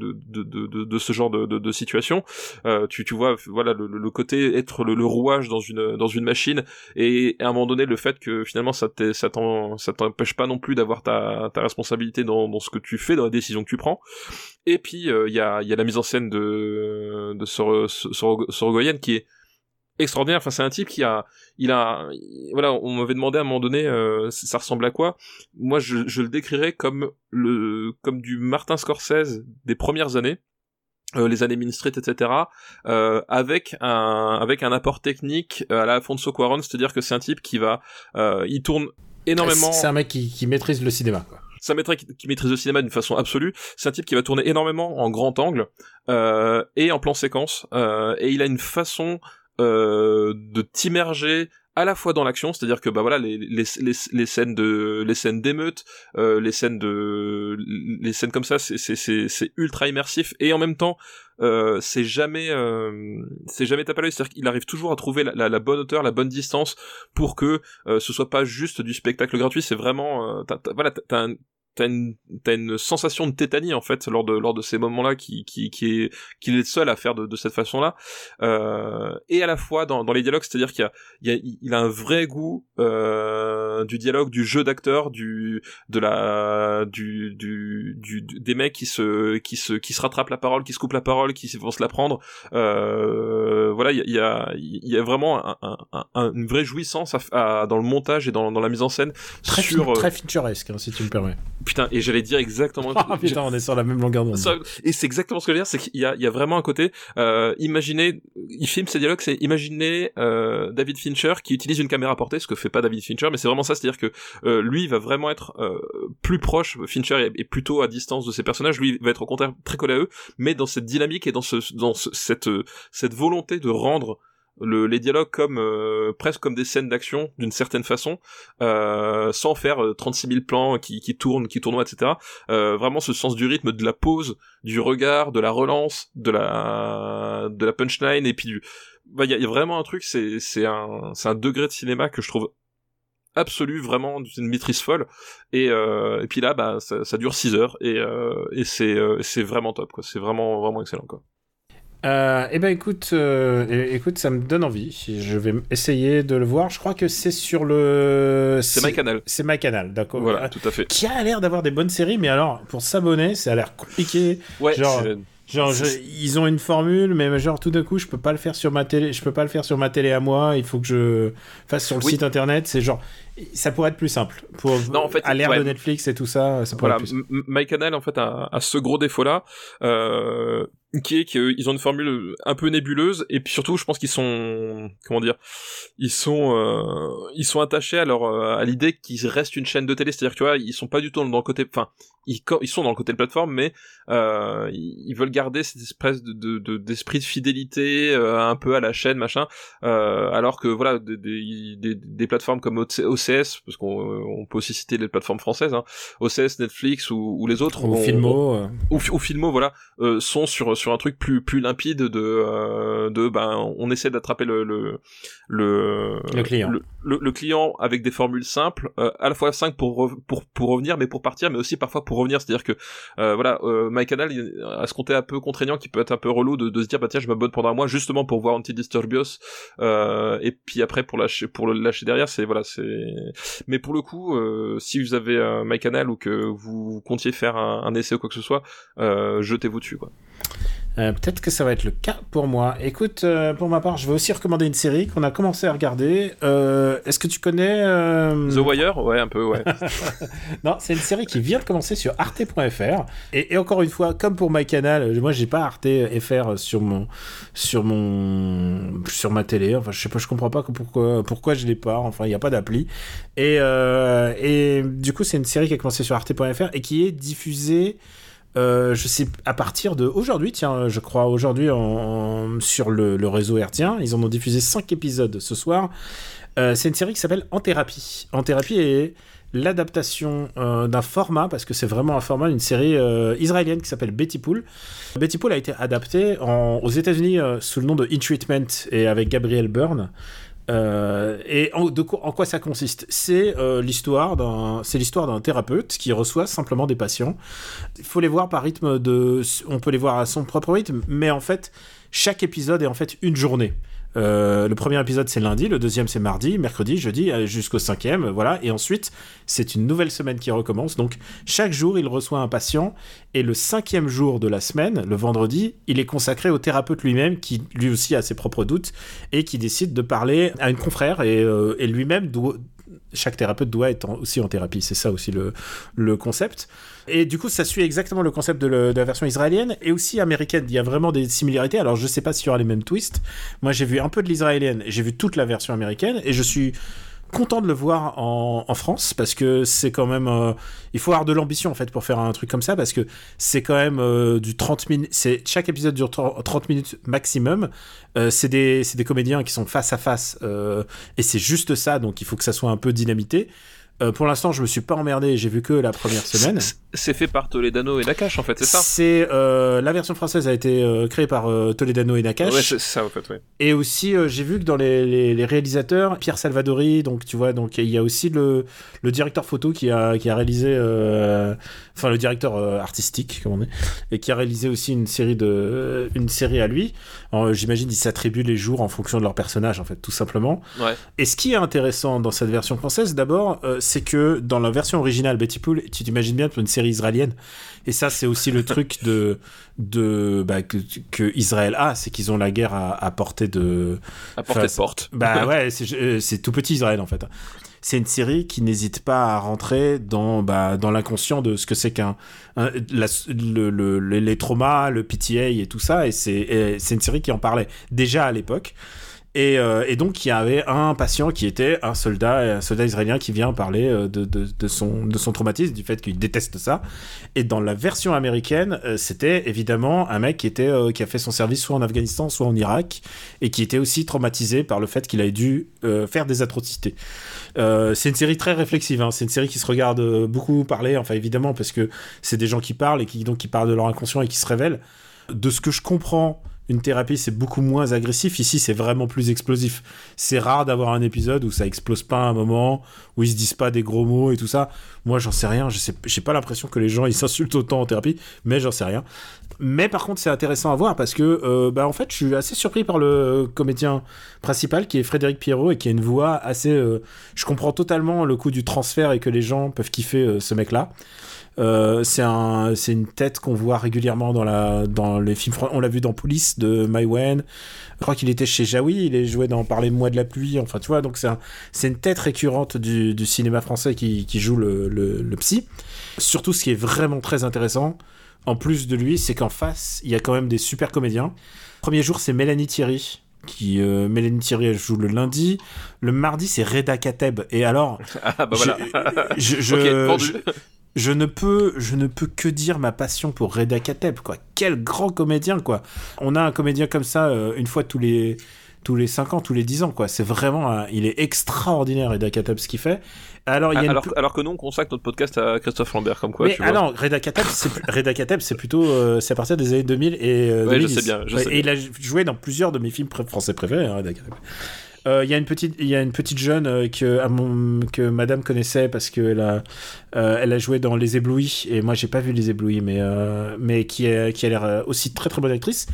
S2: de, de, de, de, ce genre de, de, de situation. Euh, tu, tu vois voilà le, le côté être le, le rouage dans une dans une machine. Et à un moment donné le fait que finalement ça ça t'empêche pas non plus d'avoir ta, ta responsabilité dans, dans ce que tu fais dans la décision que tu prends et puis il y a y a la mise en scène de de Sor- Sor- Sorogoyen qui est extraordinaire. Enfin, c'est un type qui a, il a, voilà, on m'avait demandé à un moment donné, euh, ça ressemble à quoi Moi, je, je le décrirais comme le, comme du Martin Scorsese des premières années. Euh, les années Street, etc., euh, avec un avec un apport technique à la Alfonso Cuarón, c'est-à-dire que c'est un type qui va, euh, il tourne énormément.
S1: C'est un mec qui, qui maîtrise le cinéma. Quoi.
S2: C'est un mec qui, maîtrise le cinéma d'une façon absolue. C'est un type qui va tourner énormément en grand angle euh, et en plan séquence. Euh, et il a une façon euh, de t'immerger à la fois dans l'action, c'est-à-dire que bah voilà les, les, les, les scènes de les scènes d'émeute, euh, les scènes de les scènes comme ça, c'est c'est ultra immersif et en même temps euh, c'est jamais euh, c'est jamais tape à l'œil, c'est-à-dire qu'il arrive toujours à trouver la, la, bonne hauteur, la bonne distance pour que euh, ce soit pas juste du spectacle gratuit, c'est vraiment euh, voilà t'as un t'as une, t'as une sensation de tétanie en fait lors de lors de ces moments-là qui qui qui est qu'il est seul à faire de, de cette façon-là. Euh, et à la fois dans, dans les dialogues c'est-à-dire qu'il y a, il, y a, il a un vrai goût euh, du dialogue du jeu d'acteur du de la du, du du des mecs qui se qui se qui se rattrapent la parole qui se coupent la parole qui vont se la prendre. Euh, voilà il y a il y a vraiment un, un, un, une vraie jouissance à, à, dans le montage et dans, dans la mise en scène
S1: très
S2: sur
S1: très featuresque hein, si tu me permets
S2: Putain, et j'allais dire exactement.
S1: Ah putain, on est sur la même longueur d'onde.
S2: Et c'est exactement ce que je veux dire, c'est qu'il y a, il y a vraiment un côté. Euh, imaginez, il filme ses dialogues, c'est imaginer euh, David Fincher qui utilise une caméra portée, ce que fait pas David Fincher, mais c'est vraiment ça, c'est-à-dire que euh, lui il va vraiment être euh, plus proche. Fincher est, est, plutôt à distance de ses personnages. Lui il va être au contraire très collé à eux, mais dans cette dynamique et dans ce, dans ce, cette, cette volonté de rendre le, les dialogues comme euh, presque comme des scènes d'action d'une certaine façon, euh, sans faire 36 000 plans qui, qui tournent, qui tournoient, etc. Euh, vraiment ce sens du rythme, de la pause, du regard, de la relance, de la de la punchline et puis bah il y, y, a vraiment un truc, c'est c'est un c'est un degré de cinéma que je trouve absolu, vraiment une maîtrise folle. Et, euh, et puis là, bah ça, ça dure 6 heures et, euh, et c'est euh, vraiment top quoi. C'est vraiment vraiment excellent quoi.
S1: Euh, eh ben écoute, euh, écoute, ça me donne envie. Je vais essayer de le voir. Je crois que c'est sur le.
S2: C'est MyCanal.
S1: C'est MyCanal, d'accord.
S2: Voilà, tout à fait.
S1: Qui a l'air d'avoir des bonnes séries, mais alors pour s'abonner, ça a l'air compliqué.
S2: Ouais.
S1: Genre, genre je, ils ont une formule, mais genre tout d'un coup, je peux pas le faire sur ma télé. Je peux pas le faire sur ma télé à moi. Il faut que je fasse sur le
S2: Oui.
S1: site internet. C'est genre, ça pourrait être plus simple. Pour
S2: Non, en fait,
S1: à l'ère
S2: ouais.
S1: de Netflix et tout ça, ça pourrait
S2: Voilà,
S1: être plus.
S2: MyCanal en fait a, a ce gros défaut là, euh, qui est qu'ils ont une formule un peu nébuleuse et puis surtout je pense qu'ils sont comment dire, ils sont euh, ils sont attachés à leur euh, à l'idée qu'ils restent une chaîne de télé, c'est-à-dire que tu vois ils sont pas du tout dans le côté, enfin ils sont dans le côté de plateforme mais euh, ils veulent garder cette espèce de de- de- d'esprit de, fidélité euh, un peu à la chaîne machin, euh, alors que voilà des, des, des, des plateformes comme OCS parce qu'on on peut aussi citer les plateformes françaises hein, OCS, Netflix ou, ou les autres,
S1: Ou
S2: on-
S1: Filmo.
S2: ou, ou Filmo, voilà, sont sur sur un truc plus plus limpide de de ben on essaie d'attraper le le le
S1: Le client.
S2: le, client avec des formules simples, à la fois simples pour re- pour pour revenir, mais pour partir, mais aussi parfois pour revenir. C'est-à-dire que euh, voilà, euh, MyCanal a ce côté un peu contraignant qui peut être un peu relou de, se dire bah tiens je m'abonne pendant un mois justement pour voir Antidisturbios euh, et puis après pour lâcher pour le lâcher derrière c'est voilà c'est mais pour le coup euh, si vous avez MyCanal ou que vous comptiez faire un, un essai ou quoi que ce soit jetez-vous dessus quoi.
S1: Euh, Peut-être que ça va être le cas pour moi. Écoute, euh, pour ma part, je vais aussi recommander une série qu'on a commencé à regarder. Euh, Est-ce que tu connais
S2: The Wire? Ouais un peu ouais
S1: Non, c'est une série qui vient de commencer sur arte.fr. Et, et encore une fois, comme pour MyCanal, moi j'ai pas Arte FR sur mon sur mon sur ma télé. Enfin, je sais pas, je comprends pas pourquoi pourquoi je l'ai pas. Enfin, il y a pas d'appli. Et et du coup, c'est une série qui a commencé sur arte.fr et qui est diffusée. Euh, je sais à partir de aujourd'hui, tiens, je crois aujourd'hui sur le, réseau hertzien, ils en ont diffusé 5 épisodes ce soir. Euh, c'est une série qui s'appelle En thérapie. En thérapie est l'adaptation euh, d'un format, parce que c'est vraiment un format d'une série euh, israélienne qui s'appelle Betty Pool. Betty Pool a été adaptée aux États-Unis euh, sous le nom de In Treatment et avec Gabriel Byrne. Euh, et en, quoi ça consiste? C'est euh, l'histoire d'un, c'est l'histoire d'un thérapeute qui reçoit simplement des patients. Il faut les voir par rythme de, on peut les voir à son propre rythme, mais en fait, chaque épisode est en fait une journée. Euh, le premier épisode c'est lundi, le deuxième c'est mardi, mercredi, jeudi, euh, jusqu'au cinquième, voilà. Et ensuite c'est une nouvelle semaine qui recommence. Donc chaque jour il reçoit un patient et le cinquième jour de la semaine, le vendredi, il est consacré au thérapeute lui-même qui lui aussi a ses propres doutes et qui décide de parler à une confrère et, euh, et lui-même doit chaque thérapeute doit être aussi en thérapie. C'est ça aussi le, concept. Et du coup, ça suit exactement le concept de, la version israélienne et aussi américaine. Il y a vraiment des similarités. Alors, je sais pas s'il y aura les mêmes twists. Moi, j'ai vu un peu de l'israélienne et j'ai vu toute la version américaine et je suis content de le voir en, France parce que c'est quand même euh, il faut avoir de l'ambition en fait pour faire un truc comme ça parce que c'est quand même euh, du 30 minutes c'est chaque épisode dure 30 30 minutes maximum. Euh, c'est des des comédiens qui sont face à face et c'est juste ça donc il faut que ça soit un peu dynamité Euh, pour l'instant je me suis pas emmerdé j'ai vu que la première semaine
S2: C'est- fait par Toledano et Nakash en fait, c'est ça
S1: c'est euh, la version française a été euh, créée par Toledano et Nakash
S2: Ouais, c'est ça en fait, ouais.
S1: et aussi, j'ai vu que dans les, les- les réalisateurs, Pierre Salvadori, donc tu vois, donc il y a aussi le, le directeur photo qui a, qui a réalisé, enfin le directeur artistique, comme on dit, et qui a réalisé aussi une série de, une série à lui. Alors, J'imagine ils s'attribuent les jours en fonction de leur personnage, en fait, tout simplement.
S2: Ouais.
S1: Et ce qui est intéressant dans cette version française, d'abord, euh, c'est que dans la version originale, Betty Pool, tu t'imagines bien pour une série israélienne. Et ça, c'est aussi le truc de, de bah, que, que Israël a, c'est qu'ils ont la guerre à, à portée de.
S2: À portée de porte.
S1: Bah ouais, euh, c'est tout petit Israël en fait. C'est une série qui n'hésite pas à rentrer dans, bah, dans l'inconscient de ce que c'est qu'un le, le- le- les traumas, le PTA et tout ça. Et c'est une série qui en parlait déjà à l'époque. Et, euh, et donc, il y avait un patient qui était un soldat, un soldat israélien qui vient parler euh, de, son, traumatisme, du fait qu'il déteste ça. Et dans la version américaine, euh, c'était évidemment un mec qui, était, qui a fait son service soit en Afghanistan, soit en Irak, et qui était aussi traumatisé par le fait qu'il avait dû faire des atrocités. C'est une série très réflexive, hein. c'est une série qui se regarde beaucoup parler, enfin évidemment, parce que c'est des gens qui parlent et qui, donc, qui parlent de leur inconscient et qui se révèlent. De ce que je comprends, une thérapie c'est beaucoup moins agressif. Ici, c'est vraiment plus explosif. C'est rare d'avoir un épisode où ça explose pas à un moment, où ils se disent pas des gros mots et tout ça. Moi, j'en sais rien. Je sais, j'ai pas l'impression que les gens ils s'insultent autant en thérapie, mais j'en sais rien. Mais par contre, c'est intéressant à voir parce que, euh, bah, en fait, je suis assez surpris par le comédien principal qui est Frédéric Pierrot et qui a une voix assez. euh, je comprends totalement le coup du transfert et que les gens peuvent kiffer euh, ce mec-là. Euh, c'est un, c'est une tête qu'on voit régulièrement dans la, dans les films. On l'a vu dans Police de Mai Wen. Je crois qu'il était chez Jaoui. Il est joué dans Parlez-moi de la pluie. Enfin, tu vois, donc c'est un, c'est une tête récurrente du, du cinéma français qui, qui joue le, le, le psy. Surtout, ce qui est vraiment très intéressant, en plus de lui, c'est qu'en face, il y a quand même des super comédiens. Premier jour, c'est Mélanie Thierry. Qui, euh, Mélanie Thierry, elle joue le lundi. Le mardi, c'est Reda Kateb. Et alors,
S2: Ah bah voilà.
S1: je, je,
S2: vendu.
S1: Je, ne peux, je ne peux que dire ma passion pour Reda Kateb, quoi. Quel grand comédien, quoi. On a un comédien comme ça euh, une fois tous les tous les 5 ans, tous les 10 ans, quoi. C'est vraiment, un- il est extraordinaire, Reda Kateb, ce qu'il fait. Alors, il y a une
S2: alors, alors que nous, on consacre notre podcast à Christophe Lambert, comme quoi,
S1: mais
S2: tu
S1: ah
S2: vois.
S1: non, Reda Kateb, c'est Reda Kateb, c'est plutôt euh, c'est à partir des années 2000 et euh,
S2: Ouais, je
S1: 2010.
S2: sais bien, je
S1: Ouais,
S2: sais
S1: et il a joué dans plusieurs de mes films français préférés, hein, Reda Kateb. Euh, Il y a une petite, y a une petite jeune euh, que que Madame connaissait parce qu'elle a, euh, elle a joué dans Les Éblouis et moi j'ai pas vu Les Éblouis, mais mais qui qui a l'air aussi très très bonne actrice.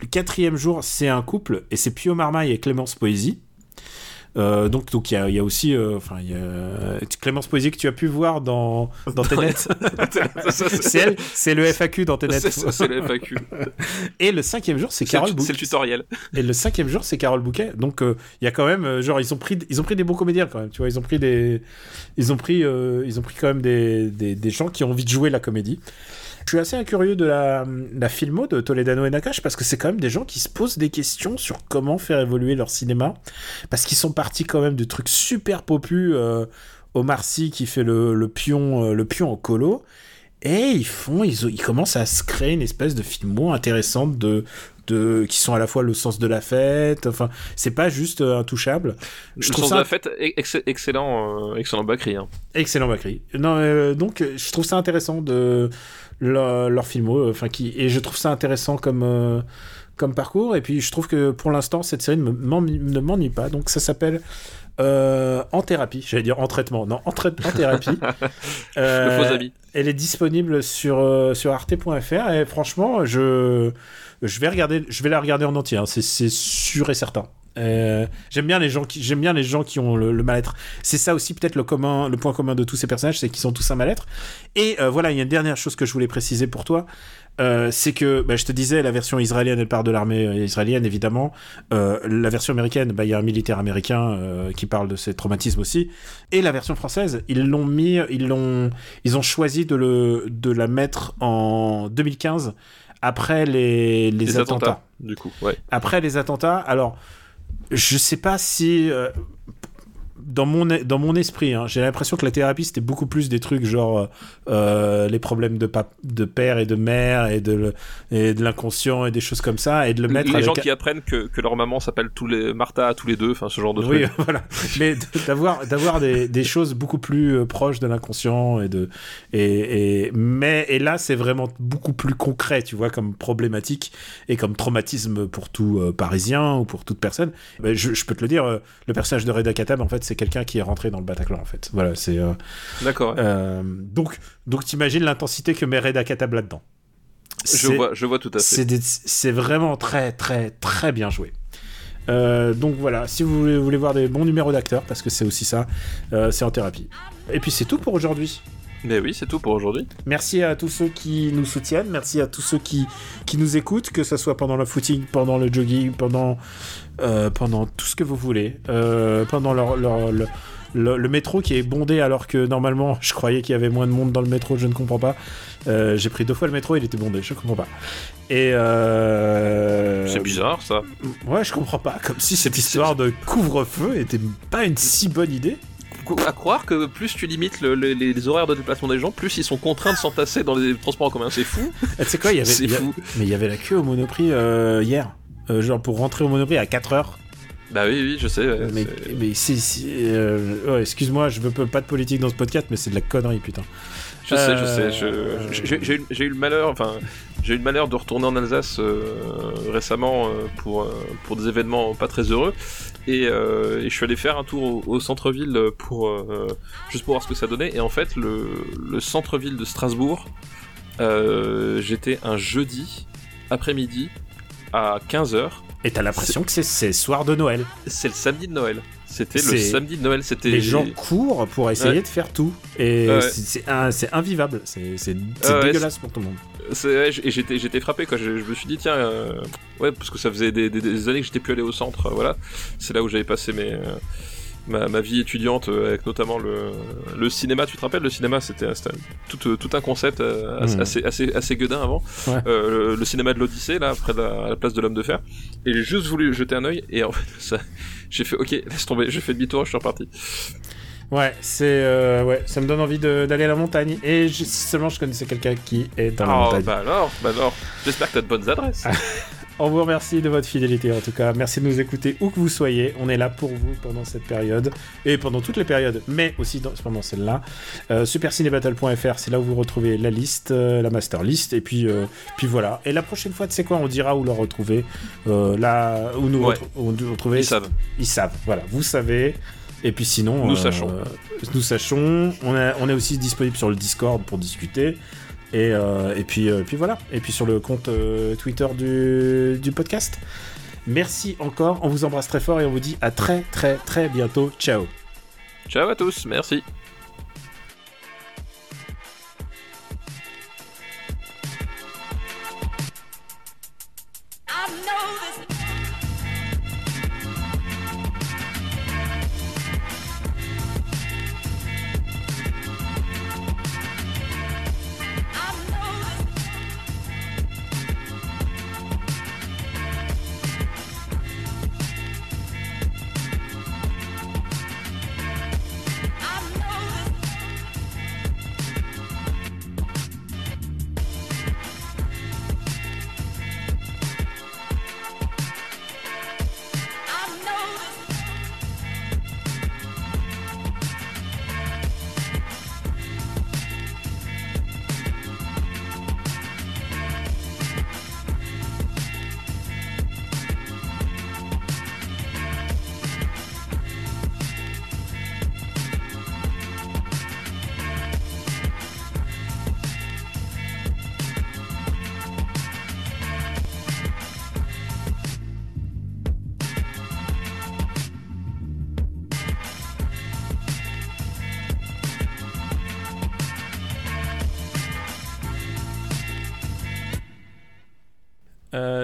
S1: Le quatrième jour, c'est un couple et c'est Pio Marmaille et Clémence Poésie. Euh, donc donc il y a, il y a aussi euh, enfin il y a Clémence Poésie que tu as pu voir dans dans Tenet. c'est elle, c'est le FAQ dans Tenet.
S2: C'est le FAQ.
S1: Et le cinquième jour, c'est Carole
S2: le, c'est
S1: Bouquet.
S2: le tutoriel.
S1: Et le cinquième jour, c'est Carole Bouquet. Donc euh, il y a quand même, genre ils ont pris, ils ont pris des bons comédiens quand même. Tu vois, ils ont pris des, ils ont pris, ils ont pris quand même des, des, des gens qui ont envie de jouer la comédie. Je suis assez curieux de la, la filmo de Toledano et Nakash parce que c'est quand même des gens qui se posent des questions sur comment faire évoluer leur cinéma parce qu'ils sont partis quand même de trucs super popus. Euh, Omar Sy qui fait le, le pion, euh, le pion en colo. Et ils font, ils, ils commencent à se créer une espèce de filmo intéressante de, de, qui sont à la fois le sens de la fête. Enfin, c'est pas juste euh, intouchable. Je
S2: Le
S1: trouve
S2: sens
S1: ça
S2: de la fête, ex- excellent, euh, excellent Bakri. Hein.
S1: excellent, Bakri. Non, euh, donc je trouve ça intéressant de leur, leur filmo. Enfin, qui et je trouve ça intéressant comme euh, comme parcours. Et puis je trouve que pour l'instant cette série ne me- m'ennuie- pas. Donc ça s'appelle euh, En thérapie. J'allais dire en traitement. Non, en, trai- en thérapie. Euh,
S2: faux
S1: elle est disponible sur, euh, sur arte.fr et franchement, je, je, vais regarder, je vais la regarder en entier, hein, c'est sûr et certain. Euh, j'aime bien les gens qui j'aime bien les gens qui ont le, le mal-être. C'est ça aussi peut-être le commun, le point commun de tous ces personnages, c'est qu'ils sont tous un mal-être. Et euh, voilà, il y a une dernière chose que je voulais préciser pour toi. Euh, c'est que bah, je te disais la version israélienne elle part de l'armée israélienne évidemment la version américaine bah, il y a un militaire américain qui parle de ces traumatismes aussi et la version française ils l'ont mis ils l'ont ils ont choisi de le de la mettre en 2015 après les, les,
S2: Les
S1: attentats.
S2: attentats, du coup, ouais.
S1: Après les attentats, alors je sais pas si euh, dans mon dans mon esprit, hein, j'ai l'impression que la thérapie c'était beaucoup plus des trucs genre euh, les problèmes de de père et de mère et de et l'inconscient et des choses comme ça et de le mettre
S2: les
S1: avec
S2: gens qui apprennent que, que leur maman s'appelle tous les Martha tous les deux, enfin ce genre de
S1: oui, voilà. Mais d'avoir d'avoir des, des choses beaucoup plus euh, proches de l'inconscient et de et, et mais et là c'est vraiment beaucoup plus concret, tu vois, comme problématique et comme traumatisme pour tout euh, Parisien ou pour toute personne. Je, je peux te le dire, euh, le personnage de Reda Katab en fait c'est quelqu'un qui est rentré dans le Bataclan en fait. Voilà, c'est euh,
S2: D'accord.
S1: euh, donc donc t'imagines l'intensité que met Reda Katab là-dedans.
S2: Je vois, je vois tout à fait.
S1: c'est vraiment très très très bien joué. Euh, donc voilà, si vous voulez, vous voulez voir des bons numéros d'acteurs, parce que c'est aussi ça, c'est en thérapie. Et puis c'est tout pour aujourd'hui.
S2: Mais oui, c'est tout pour aujourd'hui.
S1: Merci à tous ceux qui nous soutiennent, merci à tous ceux qui, qui nous écoutent, que ce soit pendant le footing, pendant le jogging, pendant, euh, pendant tout ce que vous voulez, euh, pendant leur, leur- le, le- le métro qui est bondé alors que normalement je croyais qu'il y avait moins de monde dans le métro, je ne comprends pas. Euh, J'ai pris deux fois le métro, il était bondé, je comprends pas. Et euh,
S2: C'est bizarre ça.
S1: Ouais, je comprends pas. Comme si cette histoire de couvre-feu était pas une si bonne idée.
S2: À croire que plus tu limites le- le- les, les horaires de déplacement des gens, plus ils sont contraints de s'entasser dans les transports en commun. C'est fou.
S1: Tu sais quoi, il y avait,
S2: C'est
S1: il y a-
S2: fou.
S1: mais il y avait la queue au Monoprix euh, hier. Euh, genre pour rentrer au Monoprix à 4 heures.
S2: Bah oui, oui, je sais. ouais,
S1: mais mais si, si, euh, ouais, excuse-moi, je veux pas de politique dans ce podcast, mais c'est de la connerie, putain.
S2: Je sais, je sais.
S1: Euh,
S2: je- J'ai eu, le malheur, enfin, j'ai eu le malheur de retourner en Alsace récemment pour pour des événements pas très heureux, et, euh, et je suis allé faire un tour au, au centre-ville pour euh, juste pour voir ce que ça donnait. Et en fait, le, le centre-ville de Strasbourg, euh, j'étais un jeudi après-midi à 15h.
S1: Et t'as l'impression que c'est- soir de Noël.
S2: C'est le samedi de Noël. C'était le samedi de Noël. C'était
S1: Les gens courent pour essayer
S2: Ouais.
S1: de faire tout. Et
S2: Ouais.
S1: c'est- invivable. C'est
S2: Ouais,
S1: dégueulasse pour tout le monde.
S2: Et j'étais j'étais frappé quoi. Je, je me suis dit tiens euh, ouais parce que ça faisait des, des- des années que j'étais plus allé au centre. euh, voilà, c'est là où j'avais passé mes euh, ma, ma vie étudiante euh, avec notamment le, le cinéma. Tu te rappelles le cinéma c'était tout, euh, tout un concept euh, assez,
S1: Mhm.
S2: assez assez assez gueudin avant.
S1: Ouais.
S2: Euh, le, le cinéma de l'Odyssée là près de la, à la place de l'homme de fer. Et j'ai juste voulu jeter un œil et en fait ça j'ai fait ok laisse tomber. J'ai fait demi-tour je suis reparti.
S1: Ouais, c'est euh, ouais, ça me donne envie d'aller à la montagne. Et je- seulement je connaissais quelqu'un qui est dans la
S2: Oh
S1: montagne.
S2: bah alors bah alors j'espère que t'as de bonnes adresses.
S1: On vous remercie de votre fidélité en tout cas. Merci de nous écouter où que vous soyez. On est là pour vous pendant cette période et pendant toutes les périodes, mais aussi dans, pendant celle-là. Euh, Supercinébattle.fr, c'est là où vous retrouvez la liste, euh, la master list, et puis euh, puis voilà. Et la prochaine fois, tu sais quoi, on dira où le retrouver. Euh, là où nous
S2: Ouais.
S1: retrouver.
S2: Ils savent.
S1: Ils savent. Voilà, vous savez. Et puis sinon,
S2: Nous sachons.
S1: Nous sachons. On, a- on est aussi disponible sur le Discord pour discuter. Et, euh, euh, puis voilà. Et puis sur le compte euh, Twitter du, du podcast. Merci encore. On vous embrasse très fort et on vous dit à très très très bientôt. Ciao.
S2: Ciao à tous merci.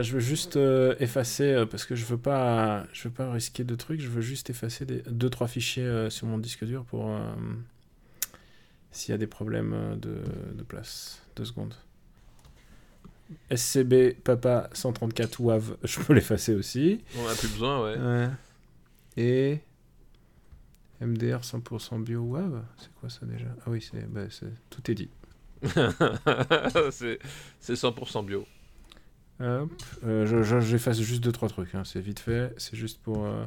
S1: Je veux juste euh, effacer euh, parce que je veux pas, je veux pas risquer de trucs. Je veux juste effacer des deux trois fichiers euh, sur mon disque dur pour s'il y a des problèmes de, de place. Deux secondes. SCB Papa 134 WAV, je peux l'effacer aussi.
S2: On a plus besoin, ouais.
S1: Ouais. Et MDR 100% bio WAV, c'est quoi ça déjà? Ah oui, c'est, bah, c'est- tout est dit.
S2: c'est 100% bio.
S1: Hop, euh, je- je- j'efface juste deux trois trucs, hein, c'est vite fait, c'est juste pour, euh,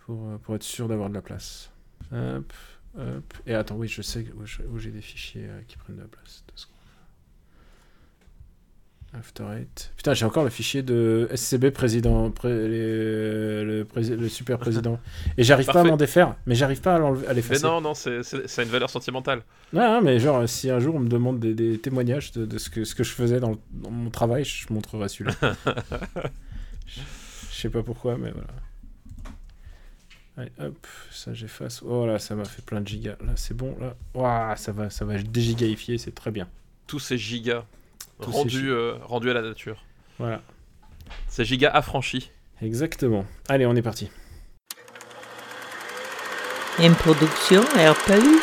S1: pour, euh, pour être sûr d'avoir de la place. Hop, hop. Et attends, oui, je sais où, j'ai des fichiers euh, qui prennent de la place. After Eight. Putain, j'ai encore le fichier de SCB président, pré- le, pré- le super président. Et j'arrive pas à m'en défaire, mais j'arrive pas à, à
S2: Mais
S1: l'effacer.
S2: non, non, c'est a une valeur sentimentale.
S1: Hein, mais genre, euh, si un jour on me demande des, des témoignages de, de ce, que, ce que je faisais dans, le- dans mon travail, je montrerai celui-là. je, je sais pas pourquoi, mais voilà. Allez, hop, ça j'efface. Oh là, ça m'a fait plein de gigas. Là, c'est bon, là. Ouah, ça va, ça va c'est très bien.
S2: Tous ces gigas Euh, rendus à la nature.
S1: Voilà,
S2: Ces gigas affranchis.
S1: exactement. Allez, on est parti.
S3: Une production RPU.